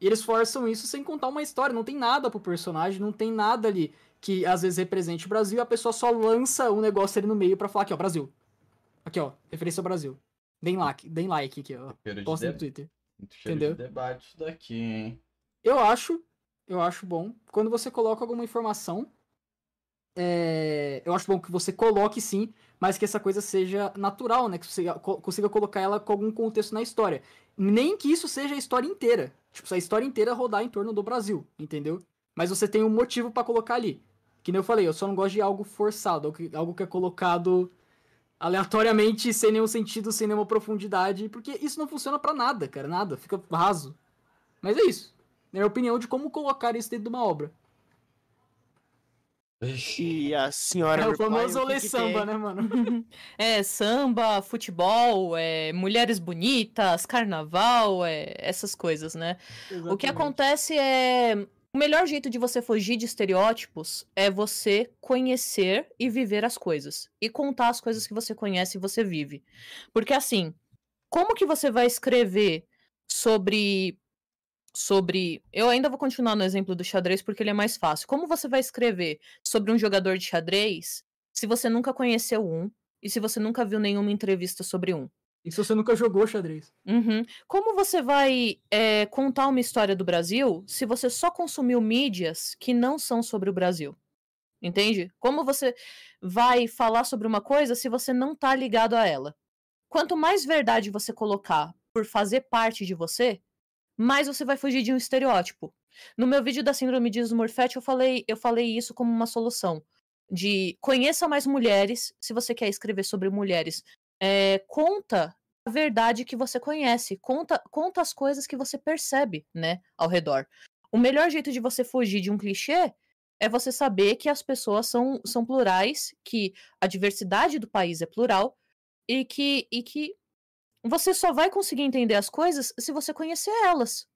E eles forçam isso sem contar uma história. Não tem nada pro personagem, não tem nada ali que às vezes represente o Brasil. A pessoa só lança um negócio ali no meio pra falar aqui, ó, Brasil. Aqui, ó, referência ao Brasil. Deem like, deem like aqui, ó. Cheiro de Posta no Twitter. Cheiro Entendeu? de debate daqui, hein? Eu acho, eu acho bom. Quando você coloca alguma informação, é, eu acho bom que você coloque sim, mas que essa coisa seja natural, né? Que você co- consiga colocar ela com algum contexto na história. Nem que isso seja a história inteira. Tipo, se a história inteira rodar em torno do Brasil, entendeu? Mas você tem um motivo pra colocar ali. Que nem eu falei, eu só não gosto de algo forçado, algo que, algo que é colocado aleatoriamente, sem nenhum sentido, sem nenhuma profundidade, porque isso não funciona pra nada, cara, nada, fica raso. Mas é isso. É a minha opinião de como colocar isso dentro de uma obra. E a senhora. É o famoso olê que samba, né, mano? É samba, futebol, é, mulheres bonitas, carnaval, é, essas coisas, né? O que acontece é. O melhor jeito de você fugir de estereótipos é você conhecer e viver as coisas. E contar as coisas que você conhece e você vive. Porque assim, como que você vai escrever sobre. Sobre. Eu ainda vou continuar no exemplo do xadrez porque ele é mais fácil. Como você vai escrever sobre um jogador de xadrez se você nunca conheceu um e se você nunca viu nenhuma entrevista sobre um? E se você nunca jogou xadrez? Uhum. Como você vai é, contar uma história do Brasil se você só consumiu mídias que não são sobre o Brasil? Entende? Como você vai falar sobre uma coisa se você não tá ligado a ela? Quanto mais verdade você colocar por fazer parte de você, mais você vai fugir de um estereótipo. No meu vídeo da síndrome de Smurfette, eu falei, eu falei isso como uma solução. De conheça mais mulheres, se você quer escrever sobre mulheres. É, conta a verdade que você conhece, conta, conta as coisas que você percebe, né, ao redor. O melhor jeito de você fugir de um clichê é você saber que as pessoas são, são plurais, que a diversidade do país é plural e que, e que você só vai conseguir entender as coisas se você conhecer elas.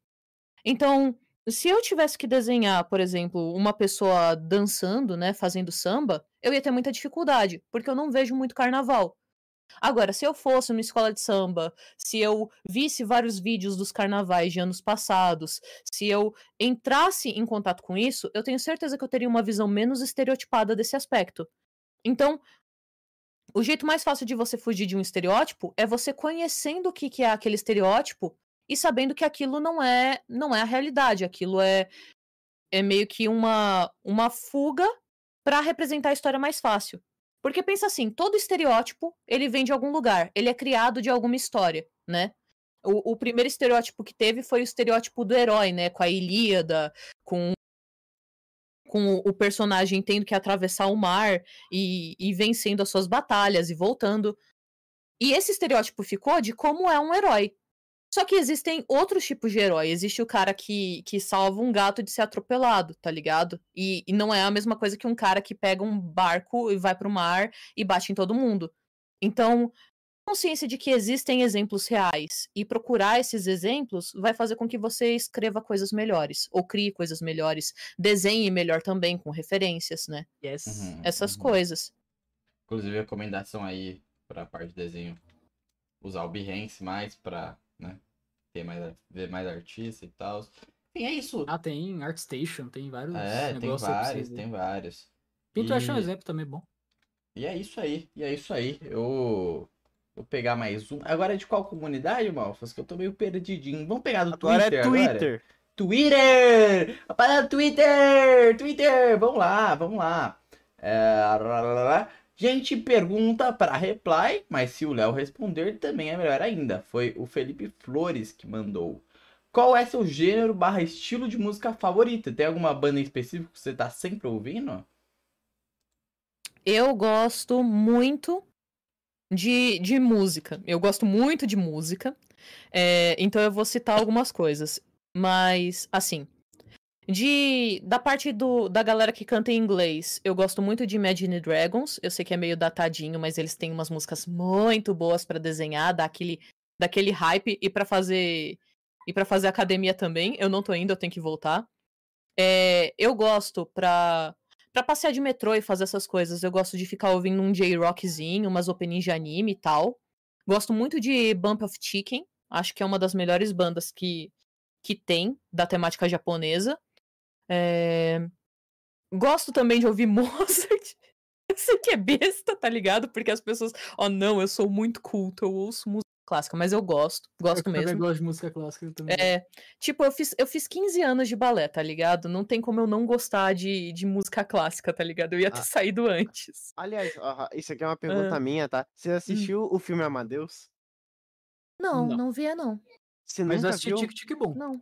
Então, se eu tivesse que desenhar, por exemplo, uma pessoa dançando, né, fazendo samba, eu ia ter muita dificuldade, porque eu não vejo muito carnaval. Agora, se eu fosse numa escola de samba, se eu visse vários vídeos dos carnavais de anos passados, se eu entrasse em contato com isso, eu tenho certeza que eu teria uma visão menos estereotipada desse aspecto. Então, o jeito mais fácil de você fugir de um estereótipo é você conhecendo o que, que é aquele estereótipo e sabendo que aquilo não é não é a realidade, aquilo é é meio que uma uma fuga para representar a história mais fácil. Porque pensa assim, todo estereótipo, ele vem de algum lugar, ele é criado de alguma história, né? O, o primeiro estereótipo que teve foi o estereótipo do herói, né? Com a Ilíada, com, com o personagem tendo que atravessar o mar e, e vencendo as suas batalhas e voltando. E esse estereótipo ficou de como é um herói. Só que existem outros tipos de herói. Existe o cara que, que salva um gato de ser atropelado, tá ligado? E, e não é a mesma coisa que um cara que pega um barco e vai pro mar e bate em todo mundo. Então, consciência de que existem exemplos reais e procurar esses exemplos vai fazer com que você escreva coisas melhores, ou crie coisas melhores, desenhe melhor também, com referências, né? Yes. Uhum, Essas uhum. coisas. Inclusive, recomendação aí pra parte de desenho. Usar o Behance mais pra, né? Ter mais, ver mais artista e tal. Enfim, é isso. Ah, tem ArtStation, tem vários É, tem vários, tem vários. Pinterest é um E- exemplo também bom. E é isso aí, e é isso aí. Eu vou pegar mais um. Agora é de qual comunidade, Malfas? Que eu tô meio perdidinho. Vamos pegar do Agora Twitter é agora? Twitter. Twitter! Rapaziada, Twitter! Twitter! Vamos lá, vamos lá. É. Gente pergunta para reply, mas se o Léo responder também é melhor ainda. Foi o Felipe Flores que mandou. Qual é seu gênero barra estilo de música favorita? Tem alguma banda em específico que você tá sempre ouvindo? Eu gosto muito de, de música. Eu gosto muito de música. É, então eu vou citar algumas coisas. Mas, assim. De, da parte do, da galera que canta em inglês, eu gosto muito de Imagine Dragons. Eu sei que é meio datadinho, mas eles têm umas músicas muito boas pra desenhar, daquele, daquele hype e pra fazer e para fazer academia também. Eu não tô indo, eu tenho que voltar. É, eu gosto pra pra passear de metrô e fazer essas coisas. Eu gosto de ficar ouvindo um J-Rockzinho, umas openings de anime e tal. Gosto muito de Bump of Chicken. Acho que é uma das melhores bandas que, que tem da temática japonesa. É, Gosto também de ouvir Mozart. Eu sei que é besta, tá ligado? Porque as pessoas, oh não, eu sou muito culto, eu ouço música clássica, mas eu gosto, gosto eu também mesmo. gosto de música clássica também. É, tipo, eu fiz, eu fiz 15 anos de balé, tá ligado? Não tem como eu não gostar de, de música clássica, tá ligado? Eu ia ter Ah. saído antes. Aliás, ó, isso aqui é uma pergunta Ah. minha, tá? Você assistiu o filme Amadeus? Não, Não. não, via, não. Você Mas eu nunca assisti viu? Tic Tic Boom. Não.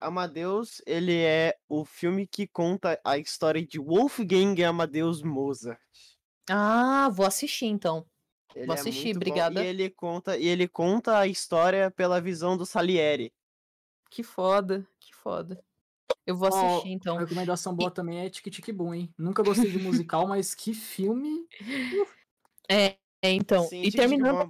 Amadeus, ele é o filme que conta a história de Wolfgang Amadeus Mozart. Ah, vou assistir então. Ele Vou é assistir, bom, obrigada. E ele conta, e ele conta a história pela visão do Salieri. Que foda, que foda. Eu vou assistir então. Uma recomendação boa também é Tic Tic Boom, hein? Nunca gostei de musical, mas que filme. É, é, então. Sim, e terminando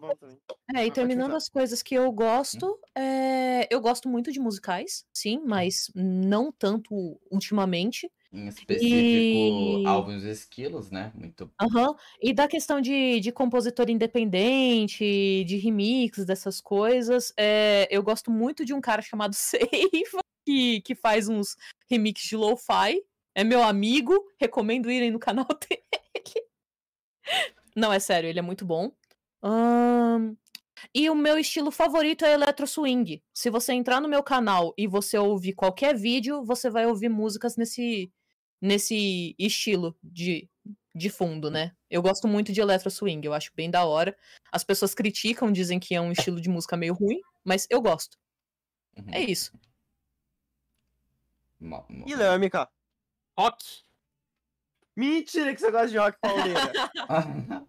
é. É, e terminando as coisas que eu gosto, é, eu gosto muito de musicais, sim, mas não tanto ultimamente. Em específico, E- Alvin e os Esquilos, né? Muito. Aham. E da questão de, de compositor independente, de remix, dessas coisas, é, eu gosto muito de um cara chamado Seiva, que, que faz uns remix de lo-fi. É meu amigo, recomendo irem no canal dele. Não, é sério, ele é muito bom. Ahn, E o meu estilo favorito é electro swing. Se você entrar no meu canal e você ouvir qualquer vídeo, você vai ouvir músicas nesse, nesse estilo de, de fundo, né? Eu gosto muito de electro swing, eu acho bem da hora. As pessoas criticam, dizem que é um estilo de música meio ruim, mas eu gosto. Uhum. É isso. E Léo MK? Rock. Mentira que você gosta de rock pauleira.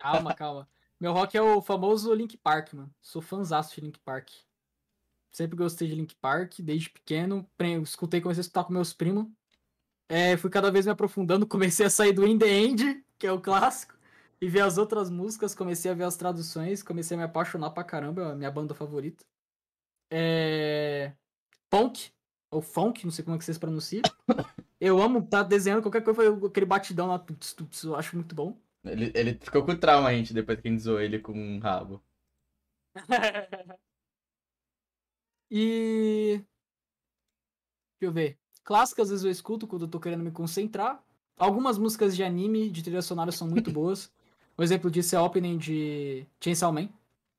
Calma, calma. Meu rock é o famoso Link Park, mano. Sou fãzaço de Link Park. Sempre gostei de Link Park, desde pequeno. Escutei, comecei a escutar com meus primos. É, fui cada vez me aprofundando, comecei a sair do In The End, que é o clássico, e ver as outras músicas, comecei a ver as traduções, comecei a me apaixonar pra caramba, é a minha banda favorita. É... Punk, ou Funk, não sei como é que vocês pronunciam. Eu amo tá desenhando qualquer coisa, aquele batidão lá, tuts, tuts, eu acho muito bom. Ele, ele ficou com trauma, a gente, depois que a gente zoou ele com um rabo. e. Deixa eu ver. Clássicas, às vezes eu escuto quando eu tô querendo me concentrar. Algumas músicas de anime, de trilha sonora, são muito boas. Um exemplo disso é a opening de Chainsaw Man.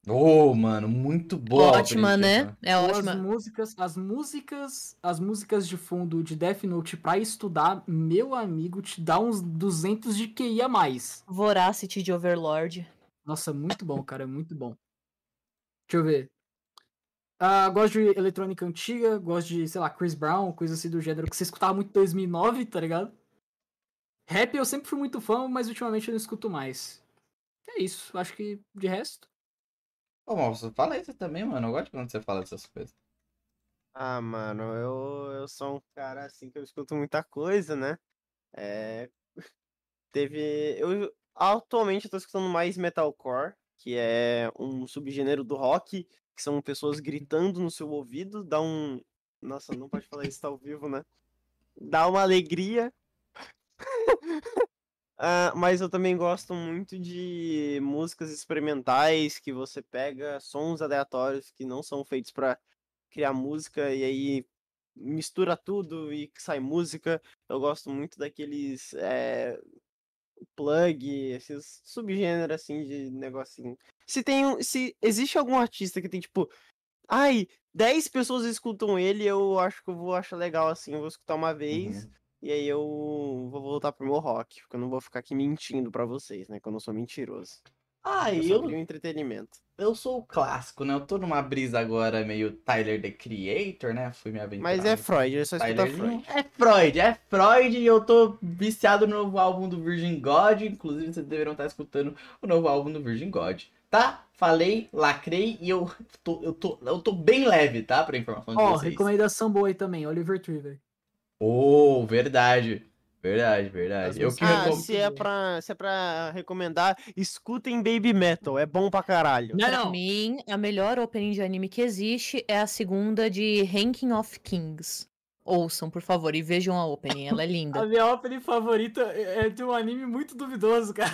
Ô, mano, muito boa. ótima, né? mano. É ótima. as músicas, as músicas, as músicas de fundo de Death Note pra estudar, meu amigo, te dá uns 200 de QI a mais. Voracity de Overlord. Nossa, muito bom, cara, muito bom. Deixa eu ver. Ah, gosto de eletrônica antiga, gosto de, sei lá, Chris Brown, coisa assim do gênero que você escutava muito em 2009, tá ligado? Rap eu sempre fui muito fã, mas ultimamente eu não escuto mais. É isso, acho que de resto. Ô, moço, fala isso também, mano. Eu gosto quando você fala essas coisas. Ah, mano, eu, eu sou um cara assim que eu escuto muita coisa, né? É, teve. Eu atualmente eu tô escutando mais metalcore, que é um subgênero do rock, que são pessoas gritando no seu ouvido, dá um. Nossa, não pode falar isso tá ao vivo, né? Dá uma alegria. Ah, mas eu também gosto muito de músicas experimentais que você pega sons aleatórios que não são feitos pra criar música e aí mistura tudo e sai música. Eu gosto muito daqueles eh, plug, esses subgêneros assim de negocinho. Se tem um- se existe algum artista que tem tipo, ai, 10 pessoas escutam ele, eu acho que eu vou achar legal assim, eu vou escutar uma vez. Uhum. E aí eu vou voltar pro meu rock, porque eu não vou ficar aqui mentindo pra vocês, né? Que eu não sou mentiroso. Ah, Eu e eu, entretenimento. eu sou o clássico, né? Eu tô numa brisa agora meio Tyler the Creator, né? Fui me aventurar. Mas é Freud, é só escutar Tylerzinho. Freud. É Freud, é Freud e eu tô viciado no novo álbum do Virgin God. Inclusive, vocês deverão estar escutando o novo álbum do Virgin God. Tá? Falei, lacrei e eu tô, eu tô, eu tô bem leve, tá? Pra informação de Ó, vocês. recomendação boa aí também, Oliver Tree, velho. Oh, verdade. Verdade, verdade. Eu que Ah, recom... se é, pra, se é pra recomendar, escutem Baby Metal, é bom pra caralho. Não, Pra mim, a melhor opening de anime que existe é a segunda de Ranking of Kings. ouçam, por favor, e vejam a opening, ela é A linda. minha opening favorita é é de um anime muito duvidoso, cara.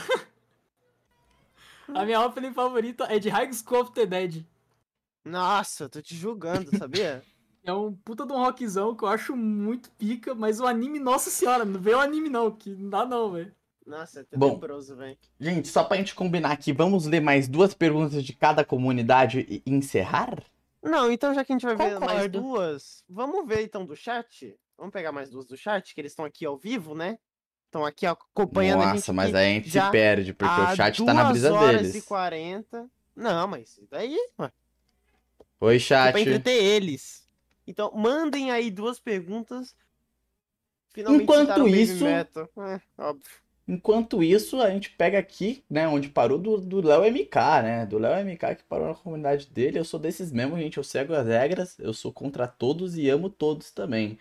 A minha opening favorita é de High School of the Dead. Nossa, eu tô te julgando, sabia? É um puta de um rockzão que eu acho muito pica, mas o anime, nossa senhora, não vê o anime não, que não dá não, velho. Nossa, é Bom. tenebroso, velho. Gente, só pra gente combinar aqui, vamos ler mais duas perguntas de cada comunidade e encerrar? Não, então já que a gente vai ver mais Concordo. duas, vamos ver então do chat? Vamos pegar mais duas do chat, que eles estão aqui ao vivo, né? Estão aqui acompanhando a gente Nossa, mas aí a gente se perde, porque o chat tá na duas brisa horas deles. e 40. Não, mas isso daí, ué, Oi, chat. pra entreter eles. Então, mandem aí duas perguntas. Finalmente Enquanto isso-. É, óbvio. Enquanto isso, a gente pega aqui, né, onde parou do, do Léo MK, né? Do Léo MK que parou na comunidade dele. Eu sou desses mesmo, gente. Eu cego as regras, eu sou contra todos e amo todos também.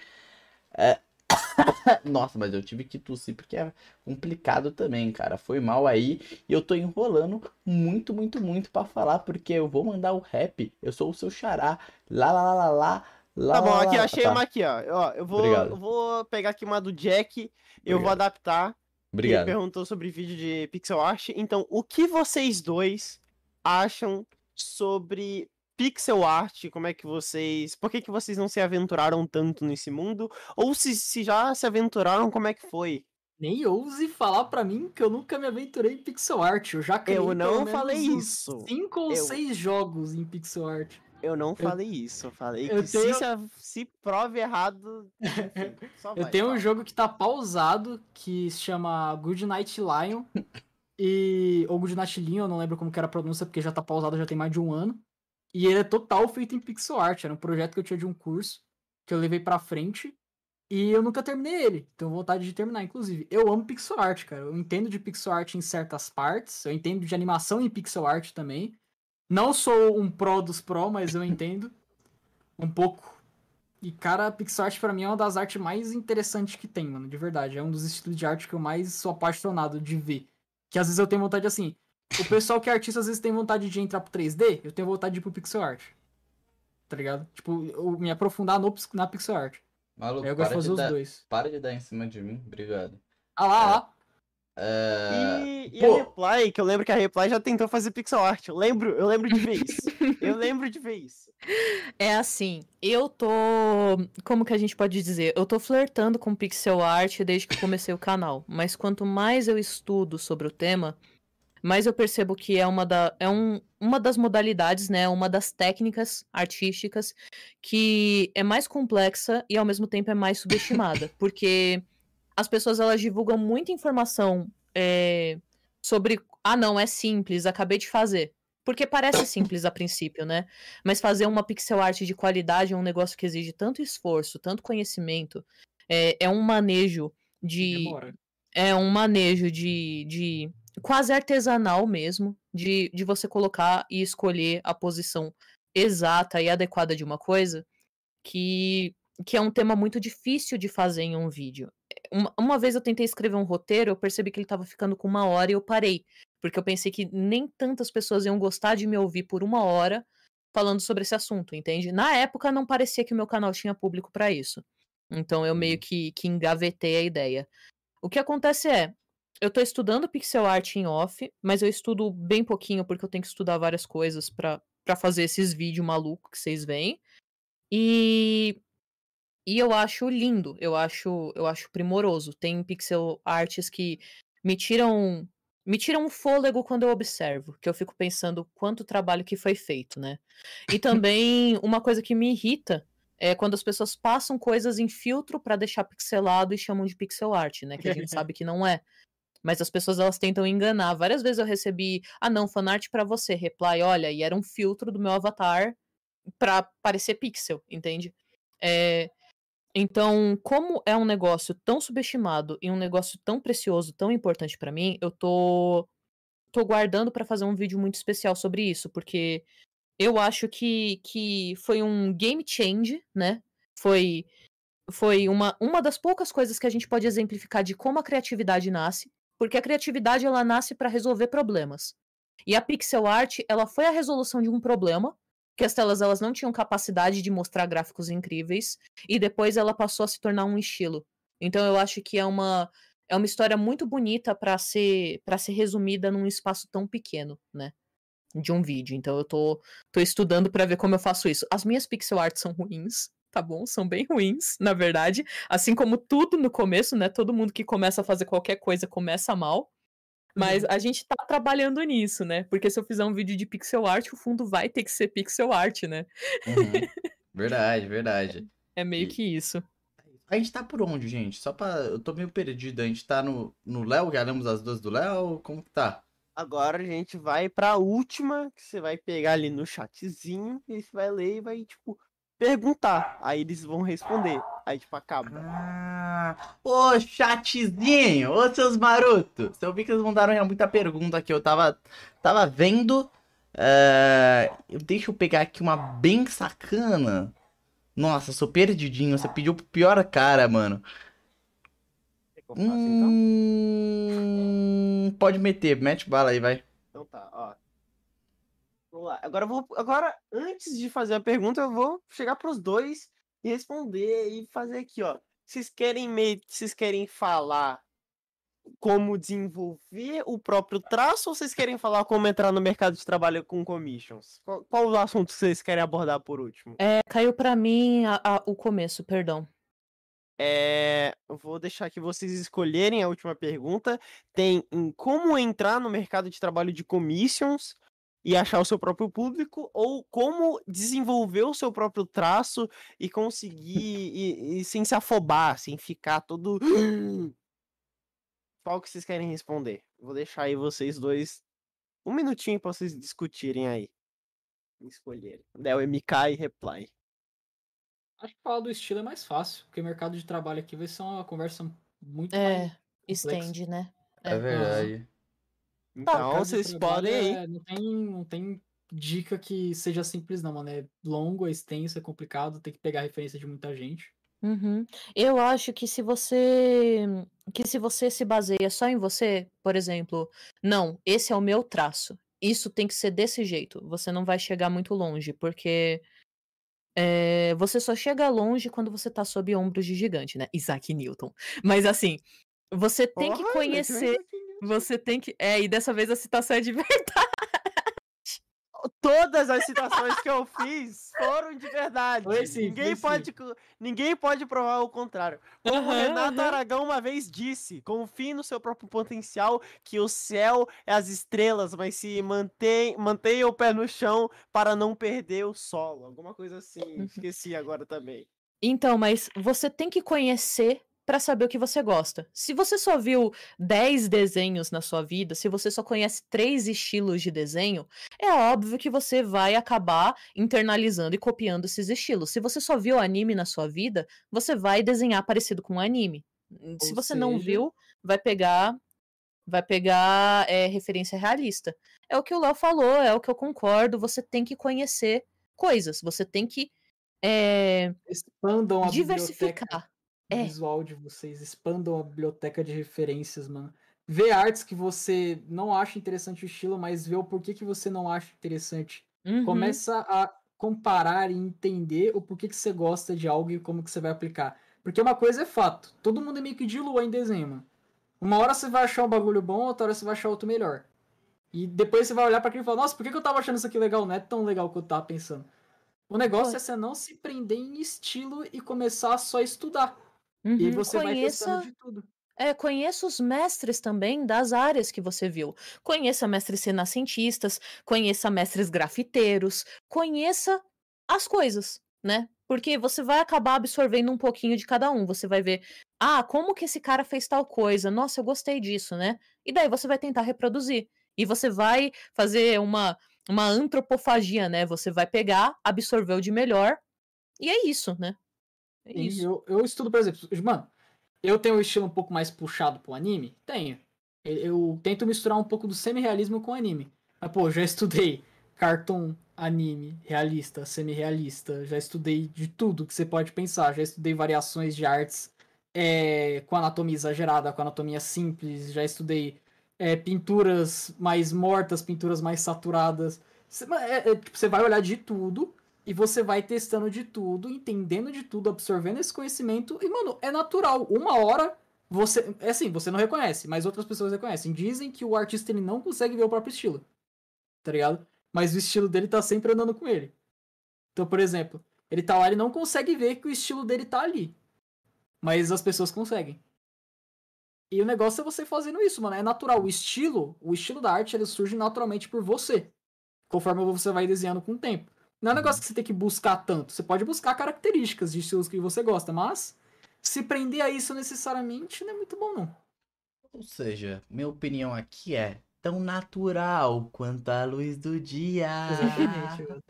É... Nossa, mas eu tive que tossir porque é complicado também, cara. Foi mal aí e eu tô enrolando muito, muito, muito pra falar porque eu vou mandar o rap. Eu sou o seu xará. Lá, lá, lá, lá, lá. Lá, Tá bom, aqui lá. achei Tá, uma aqui, ó. Ó, eu vou, Obrigado. eu vou pegar aqui uma do Jack. Eu vou Obrigado. adaptar. Ele Obrigado. perguntou sobre vídeo de pixel art. Então, o que vocês dois acham sobre pixel art? Como é que vocês. Por que, que vocês não se aventuraram tanto nesse mundo? Ou se, se já se aventuraram, como é que foi? Nem ouse falar pra mim que eu nunca me aventurei em pixel art. Eu já criei Eu não falei isso. Cinco ou Eu- seis jogos em pixel art. Eu não falei isso. Eu falei eu que se, tenho- se, se prove errado. enfim, Eu tenho um jogo que tá pausado, que se chama Good Night Lion. e. Ou Good Night Lion, eu não lembro como que era a pronúncia, porque já tá pausado já tem mais de um ano. E ele é total feito em pixel art. Era um projeto que eu tinha de um curso, que eu levei pra frente. E eu nunca terminei ele. Tenho vontade de terminar, inclusive. Eu amo pixel art, cara. Eu entendo de pixel art em certas partes. Eu entendo de animação em pixel art também. Não sou um pro dos pro, mas eu entendo um pouco. E, cara, pixel art pra mim é uma das artes mais interessantes que tem, mano. De verdade. É um dos estilos de arte que eu mais sou apaixonado de ver. Que às vezes eu tenho vontade assim. O pessoal que é artista às vezes tem vontade de entrar pro 3D, eu tenho vontade de ir pro pixel art. Tá ligado? Tipo, eu me aprofundar no, na pixel art. Maluco, Aí eu gosto para de fazer os dar, dois. para de dar em cima de mim. Obrigado. Ah lá, ah lá. É... E, e a Reply, que eu lembro que a Reply já tentou fazer pixel art. Eu lembro, eu lembro de ver isso. eu lembro de ver isso. É assim, eu tô. Como que a gente pode dizer? Eu tô flertando com pixel art desde que comecei o canal. Mas quanto mais eu estudo sobre o tema, mais eu percebo que é uma, da, é um, uma das modalidades, né? Uma das técnicas artísticas que é mais complexa e ao mesmo tempo é mais subestimada. porque as pessoas elas divulgam muita informação é, sobre. Ah, não, é simples, acabei de fazer. Porque parece simples a princípio, né? Mas fazer uma pixel art de qualidade é um negócio que exige tanto esforço, tanto conhecimento. É, é um manejo de. Demora. É um manejo de. de quase artesanal mesmo. De, de você colocar e escolher a posição exata e adequada de uma coisa. Que, que é um tema muito difícil de fazer em um vídeo. Uma, uma vez eu tentei escrever um roteiro, eu percebi que ele tava ficando com uma hora e eu parei. Porque eu pensei que nem tantas pessoas iam gostar de me ouvir por uma hora falando sobre esse assunto, entende? Na época não parecia que o meu canal tinha público pra isso. Então eu meio que, que engavetei a ideia. O que acontece é, eu tô estudando pixel art em off, mas eu estudo bem pouquinho porque eu tenho que estudar várias coisas pra fazer esses vídeos malucos que vocês veem. E e eu acho lindo, eu acho eu acho primoroso. Tem pixel arts que me tiram me tiram um fôlego quando eu observo, que eu fico pensando quanto trabalho que foi feito, né? E também uma coisa que me irrita é quando as pessoas passam coisas em filtro pra deixar pixelado e chamam de pixel art, né? Que a gente sabe que não é. Mas as pessoas elas tentam enganar. Várias vezes eu recebi, ah não, fanart pra você, reply, olha, e era um filtro do meu avatar pra parecer pixel, entende? É, então, como é um negócio tão subestimado e um negócio tão precioso, tão importante pra mim, eu tô tô guardando pra fazer um vídeo muito especial sobre isso, porque eu acho que, que foi um game change, né? Foi foi uma, uma das poucas coisas que a gente pode exemplificar de como a criatividade nasce, porque a criatividade ela nasce pra resolver problemas. E a pixel art, ela foi a resolução de um problema que as telas elas não tinham capacidade de mostrar gráficos incríveis e depois ela passou a se tornar um estilo. Então eu acho que é uma é uma história muito bonita para ser para ser resumida num espaço tão pequeno, né? De um vídeo. Então eu tô tô estudando para ver como eu faço isso. As minhas pixel art são ruins, tá bom? São bem ruins, na verdade. Assim como tudo no começo, né? Todo mundo que começa a fazer qualquer coisa começa mal. Mas a gente tá trabalhando nisso, né? Porque se eu fizer um vídeo de pixel art, o fundo vai ter que ser pixel art, né? Uhum. Verdade, verdade. É meio E- que isso. A gente tá por onde, gente? Só pra. Eu tô meio perdido. A gente tá no, no Léo, já lemos as duas do Léo? Como que tá? Agora a gente vai pra última, que você vai pegar ali no chatzinho, e você vai ler e vai, tipo, perguntar. Aí eles vão responder. Aí, tipo, acaba. Ah, ô chatzinho, ô seus marotos. Eu vi que eles mandaram muita pergunta aqui. Eu tava, tava vendo. eu- deixa eu pegar aqui uma bem sacana. Nossa, sou perdidinho. Você pediu pro pior cara, mano. Então? Hum, pode meter, mete bala aí, vai. Então tá, ó. Vamos lá. Agora vou. Agora, antes de fazer a pergunta, eu vou chegar pros dois e responder e fazer aqui, ó. Vocês querem meio. Vocês querem falar como desenvolver o próprio traço ou vocês querem falar como entrar no mercado de trabalho com commissions? Qual, qual o assunto que vocês querem abordar por último? É, caiu pra mim a- a- o começo, perdão. É, vou deixar que vocês escolherem a última pergunta. Tem em como entrar no mercado de trabalho de commissions e achar o seu próprio público, ou como desenvolver o seu próprio traço e conseguir, e, e sem se afobar, sem ficar todo. Qual que vocês querem responder? Vou deixar aí vocês dois um minutinho pra vocês discutirem aí. Escolherem. Del MK e Reply. Acho que falar do estilo é mais fácil, porque o mercado de trabalho aqui vai ser uma conversa muito mais. É, complexa. estende, né? É verdade. Então, de vocês podem aí. é- não, tem, não tem dica que seja simples, não, mano. É longo, é extenso, é complicado, tem que pegar referência de muita gente. Uhum. Eu acho que se você que se você se baseia só em você, por exemplo, não, esse é o meu traço. Isso tem que ser desse jeito. Você não vai chegar muito longe, porque é, você só chega longe quando você tá sob ombros de gigante, né? Isaac Newton. Mas assim, você tem que conhecer, você tem que. É, e dessa vez a citação é de verdade. Todas as citações que eu fiz foram de verdade. Foi sim, ninguém, foi pode, ninguém pode provar o contrário. Como o Aham, Renato aham. Aragão uma vez disse, confie no seu próprio potencial, que o céu é as estrelas, mas se mantém, mantenha o pé no chão para não perder o solo. Alguma coisa assim. Uhum. Esqueci agora também. Então, mas você tem que conhecer pra saber o que você gosta. Se você só viu 10 desenhos na sua vida, se você só conhece três estilos de desenho, é óbvio que você vai acabar internalizando e copiando esses estilos. Se você só viu anime na sua vida, você vai desenhar parecido com um anime. Se Ou você não seja- viu, vai pegar vai pegar é, referência realista. É o que o Léo falou, é o que eu concordo. Você tem que conhecer coisas. Você tem que é, Expandam a diversificar. É. visual de vocês, expandam a biblioteca de referências, mano. Vê artes que você não acha interessante o estilo, mas vê o porquê que você não acha interessante. Uhum. Começa a comparar e entender o porquê que você gosta de algo e como que você vai aplicar. Porque uma coisa é fato, todo mundo é meio que de lua em desenho, mano. Uma hora você vai achar um bagulho bom, outra hora você vai achar outro melhor. E depois você vai olhar pra aquilo e falar, nossa, por que, que eu tava achando isso aqui legal? Não é tão legal quanto eu tava pensando. O negócio Foi. é você não se prender em estilo e começar a só estudar. E Uhum. você vai Conheça, testando de tudo. é, conheça os mestres também das áreas que você viu. Conheça mestres renascentistas, conheça mestres grafiteiros, conheça as coisas, né? Porque você vai acabar absorvendo um pouquinho de cada um. Você vai ver, ah, como que esse cara fez tal coisa? Nossa, eu gostei disso, né? E daí você vai tentar reproduzir. E você vai fazer uma, uma antropofagia, né? Você vai pegar, absorver o de melhor. E é isso, né? É Sim, isso. eu, eu estudo, por exemplo, mano, eu tenho um estilo um pouco mais puxado pro anime? Tenho. Eu, eu tento misturar um pouco do semi-realismo com anime. Mas, pô, já estudei cartoon, anime, realista, semi-realista, já estudei de tudo que você pode pensar, já estudei variações de artes é, com anatomia exagerada, com anatomia simples, já estudei é, pinturas mais mortas, pinturas mais saturadas. Você, é- é, tipo, você vai olhar de tudo e você vai testando de tudo, entendendo de tudo, absorvendo esse conhecimento. E, mano, é natural. Uma hora você. É assim, você não reconhece, mas outras pessoas reconhecem. Dizem que o artista ele não consegue ver o próprio estilo. Tá ligado? Mas o estilo dele tá sempre andando com ele. Então, por exemplo, ele tá lá, ele não consegue ver que o estilo dele tá ali. Mas as pessoas conseguem. E o negócio é você fazendo isso, mano. É natural. O estilo, o estilo da arte, ele surge naturalmente por você. Conforme você vai desenhando com o tempo. Não é um negócio que você tem que buscar tanto. Você pode buscar características de estilos que você gosta, mas se prender a isso necessariamente não é muito bom, não. Ou seja, minha opinião aqui é tão natural quanto a luz do dia. Exatamente.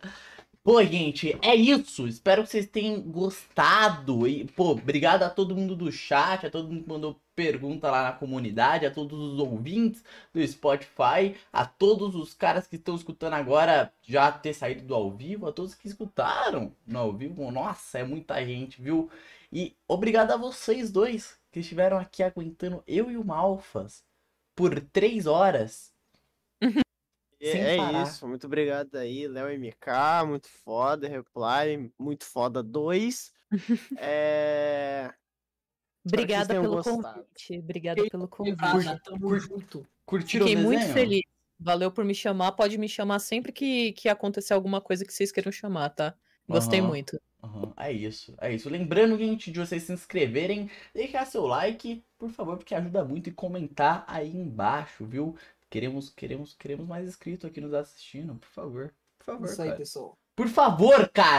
Pô, gente, é isso. Espero que vocês tenham gostado. E, pô, obrigado a todo mundo do chat, a todo mundo que mandou pergunta lá na comunidade, a todos os ouvintes do Spotify, a todos os caras que estão escutando agora já ter saído do ao vivo, a todos que escutaram no ao vivo. Nossa, é muita gente, viu? E obrigado a vocês dois que estiveram aqui aguentando eu e o Malfas por três horas. É, é parar. isso, muito obrigado aí, Léo MK, muito foda, Reply, muito foda 2. É... Obrigada pelo gostado. convite. Obrigada pelo convite. Privada, tamo junto. Curtiram Fiquei o desenho? muito feliz. Valeu por me chamar. Pode me chamar sempre que, que acontecer alguma coisa que vocês queiram chamar, tá? Gostei Aham. muito. Aham, é isso, é isso. Lembrando, gente, de vocês se inscreverem, deixar seu like, por favor, porque ajuda muito e comentar aí embaixo, viu? Queremos, queremos, queremos mais inscritos aqui nos assistindo, por favor. Por favor, Isso aí, cara. pessoal. Por favor, cara.